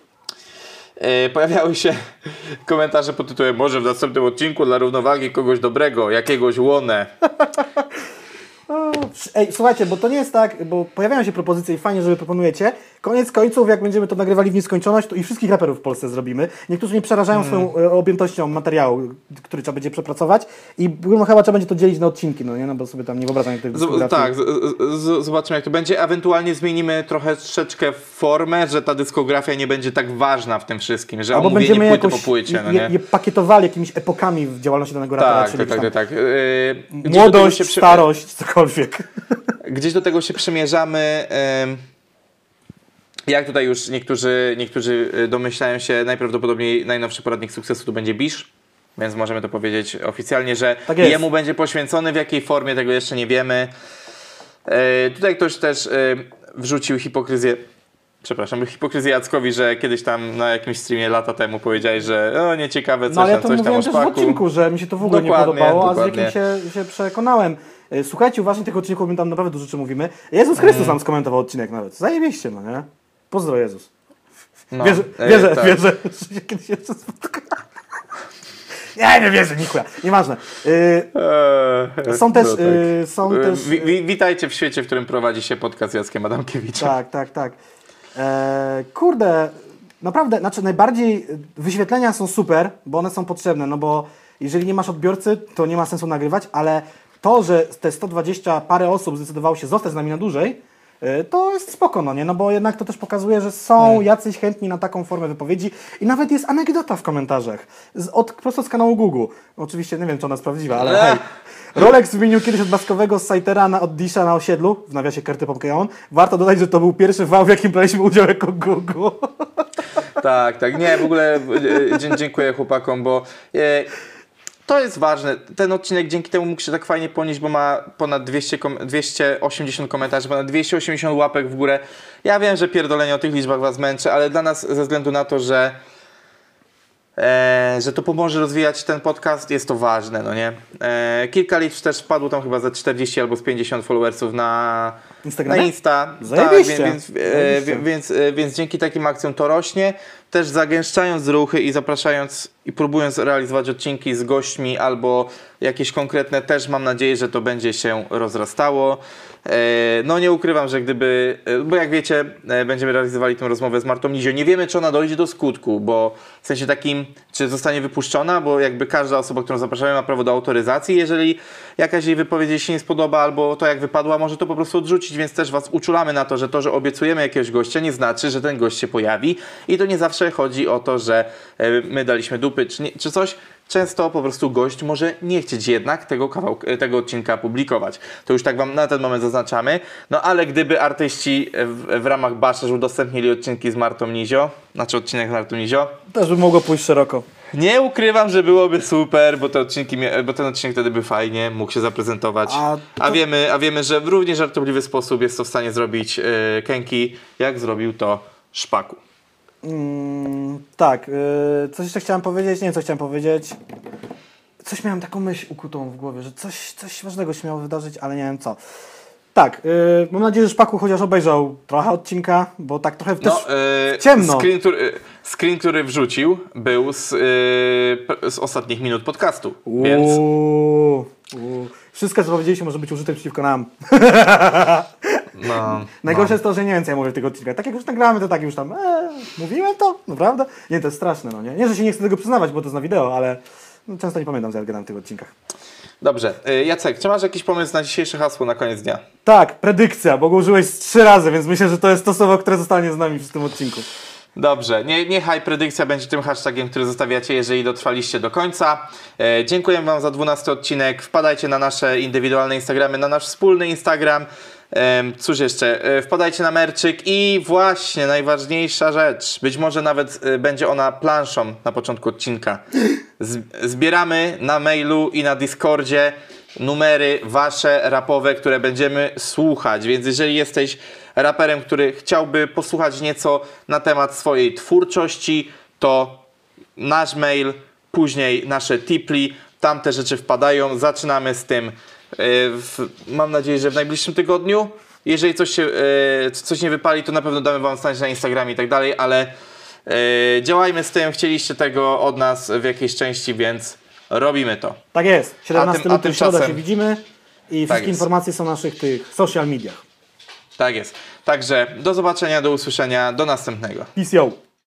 E, pojawiały się komentarze pod tytułem może w następnym odcinku dla równowagi kogoś dobrego, jakiegoś łonę. Ej, słuchajcie, bo to nie jest tak, bo pojawiają się propozycje i fajnie, że wy proponujecie. Koniec końców, jak będziemy to nagrywali w nieskończoność, to i wszystkich raperów w Polsce zrobimy. Niektórzy mnie przerażają swoją e, objętością materiału, który trzeba będzie przepracować i no, chyba trzeba będzie to dzielić na odcinki, no nie? No bo sobie tam nie wyobrażam Z, dyskografii. tak, z, z, zobaczymy jak to będzie. Ewentualnie zmienimy trochę troszeczkę formę, że ta dyskografia nie będzie tak ważna w tym wszystkim, że Albo będziemy płyty jakoś po płycie, no je, nie? je pakietowali jakimiś epokami w działalności danego rapera, tak, tak, tak, tak, tak. Yy, młodość, przy- starość, cokolwiek. Gdzieś do tego się przymierzamy. em, Jak tutaj już niektórzy, niektórzy y, domyślają się, najprawdopodobniej najnowszy poradnik sukcesu to będzie Bisz, więc możemy to powiedzieć oficjalnie, że Tak jemu będzie poświęcony, w jakiej formie tego jeszcze nie wiemy. E, Tutaj ktoś też e, wrzucił hipokryzję, przepraszam, hipokryzję Jackowi, że kiedyś tam na jakimś streamie lata temu powiedziałeś, że o nieciekawe coś No ale ja tam, coś tam o mówiłem też w szpaku. odcinku, że mi się to w ogóle Dokładnie, nie podobało, a z dokładnie. wiekiem się, się przekonałem. E, Słuchajcie, uważnie tych odcinków, my tam naprawdę dużo rzeczy mówimy. Jezus Chrystus Mm. nam skomentował odcinek nawet. Zajebiście, no nie? Pozdro Jezus. No, wierzę, wierzę, tak. wierzę, że się kiedyś jeszcze spotkamy. Nie, nie wierzę, nikuja. Nieważne. Eee, Są też, no tak. y, są E, też- Wi, wi, witajcie w świecie, w którym prowadzi się podcast Jackiem Adamkiewiczem. Tak, tak, tak. E, kurde, naprawdę, znaczy najbardziej wyświetlenia są super, bo one są potrzebne, no bo jeżeli nie masz odbiorcy, to nie ma sensu nagrywać, ale to, że te 120 parę osób zdecydowało się zostać z nami na dłużej, y, to jest spoko, no nie? No bo jednak to też pokazuje, że są Mm. jacyś chętni na taką formę wypowiedzi i nawet jest anegdota w komentarzach. Z, od, prosto z kanału Google. Oczywiście nie wiem, czy ona jest prawdziwa, ale hej. Rolex wymienił kiedyś od maskowego Saitera na, od Disha na osiedlu, w nawiasie karty Pokémon. Warto dodać, że to był pierwszy wał, w jakim braliśmy udział jako Google. Tak, tak. Nie, w ogóle e, dzie- dziękuję chłopakom, bo e, to jest ważne. Ten odcinek dzięki temu mógł się tak fajnie ponieść, bo ma ponad 200 kom 280 komentarzy, ponad 280 łapek w górę. Ja wiem, że pierdolenie o tych liczbach was męczy, ale dla nas ze względu na to, że e, że to pomoże rozwijać ten podcast, jest to ważne, no nie? E, kilka liczb też wpadło tam chyba za 40 albo z 50 followersów na, Instagramie? na Insta. Zajebiście. Tak, więc, e, Zajebiście. więc, e, więc dzięki takim akcjom to rośnie. Też zagęszczając ruchy i zapraszając i próbując realizować odcinki z gośćmi albo jakieś konkretne, też mam nadzieję, że to będzie się rozrastało. E, No nie ukrywam, że gdyby, bo jak wiecie, będziemy realizowali tę rozmowę z Martą Nizio. Nie wiemy, czy ona dojdzie do skutku, bo w sensie takim, czy zostanie wypuszczona, bo jakby każda osoba, którą zapraszamy ma prawo do autoryzacji. Jeżeli jakaś jej wypowiedź się nie spodoba albo to jak wypadła, może to po prostu odrzucić, więc też was uczulamy na to, że to, że obiecujemy jakiegoś gościa nie znaczy, że ten gość się pojawi i to nie zawsze chodzi o to, że e, my daliśmy dupy czy, nie, czy coś. Często po prostu gość może nie chcieć jednak tego, kawałka, tego odcinka publikować. To już tak wam na ten moment zaznaczamy. No ale gdyby artyści w, w ramach Basherz udostępnili odcinki z Martą Nizio, znaczy odcinek z Martą Nizio, Też by mogło pójść szeroko. Nie ukrywam, że byłoby super, bo, te odcinki, bo ten odcinek wtedy by fajnie mógł się zaprezentować. A A, to- wiemy, a wiemy, że w równie żartobliwy sposób jest to w stanie zrobić e, Kenki, jak zrobił to Szpaku. Mm, tak, yy, coś jeszcze chciałem powiedzieć, nie wiem co chciałem powiedzieć. Coś miałem taką myśl ukutą w głowie, że coś, coś ważnego się miało wydarzyć, ale nie wiem co. Tak, yy, mam nadzieję, że Szpaku chociaż obejrzał trochę odcinka, bo tak trochę też... No, e, ciemno. Screen który, screen, który wrzucił, był z, p- z ostatnich minut podcastu. Więc Uuu, uuu. Wszystko, co powiedzieliśmy, może być użyte przeciwko nam. no, Najgorsze no. jest to, że nie wiem, co ja mówię w tych odcinkach. Tak jak już nagramy, to tak już tam, e, mówiłem to? Naprawdę? Nie, to jest straszne, no nie? Nie, że się nie chcę tego przyznawać, bo to jest na wideo, ale no, często nie pamiętam, co ja gadam w tych odcinkach. Dobrze, e, Jacek, czy masz jakiś pomysł na dzisiejsze hasło na koniec dnia? Tak, predykcja, bo go użyłeś trzy razy, więc myślę, że to jest to słowo, które zostanie z nami w tym odcinku. Dobrze, nie, niechaj predykcja będzie tym hashtagiem, który zostawiacie, jeżeli dotrwaliście do końca. E, dziękuję Wam za 12 odcinek. Wpadajcie na nasze indywidualne Instagramy, na nasz wspólny Instagram. Cóż jeszcze? E, wpadajcie na merczyk i właśnie najważniejsza rzecz. Być może nawet e, będzie ona planszą na początku odcinka. Zbieramy na mailu i na Discordzie numery wasze rapowe, które będziemy słuchać. Więc jeżeli jesteś raperem, który chciałby posłuchać nieco na temat swojej twórczości, to nasz mail, później nasze tipli, tam te rzeczy wpadają. Zaczynamy z tym. E, W, mam nadzieję, że w najbliższym tygodniu. Jeżeli coś, się, e, coś nie wypali, to na pewno damy wam znać na Instagramie i tak dalej, ale e, działajmy z tym. Chcieliście tego od nas w jakiejś części, więc robimy to. Tak jest, 17 A tym- luty, środa się widzimy i wszystkie jest. informacje są na naszych tych social mediach. Tak jest. Także do zobaczenia, do usłyszenia, do następnego. Peace yo!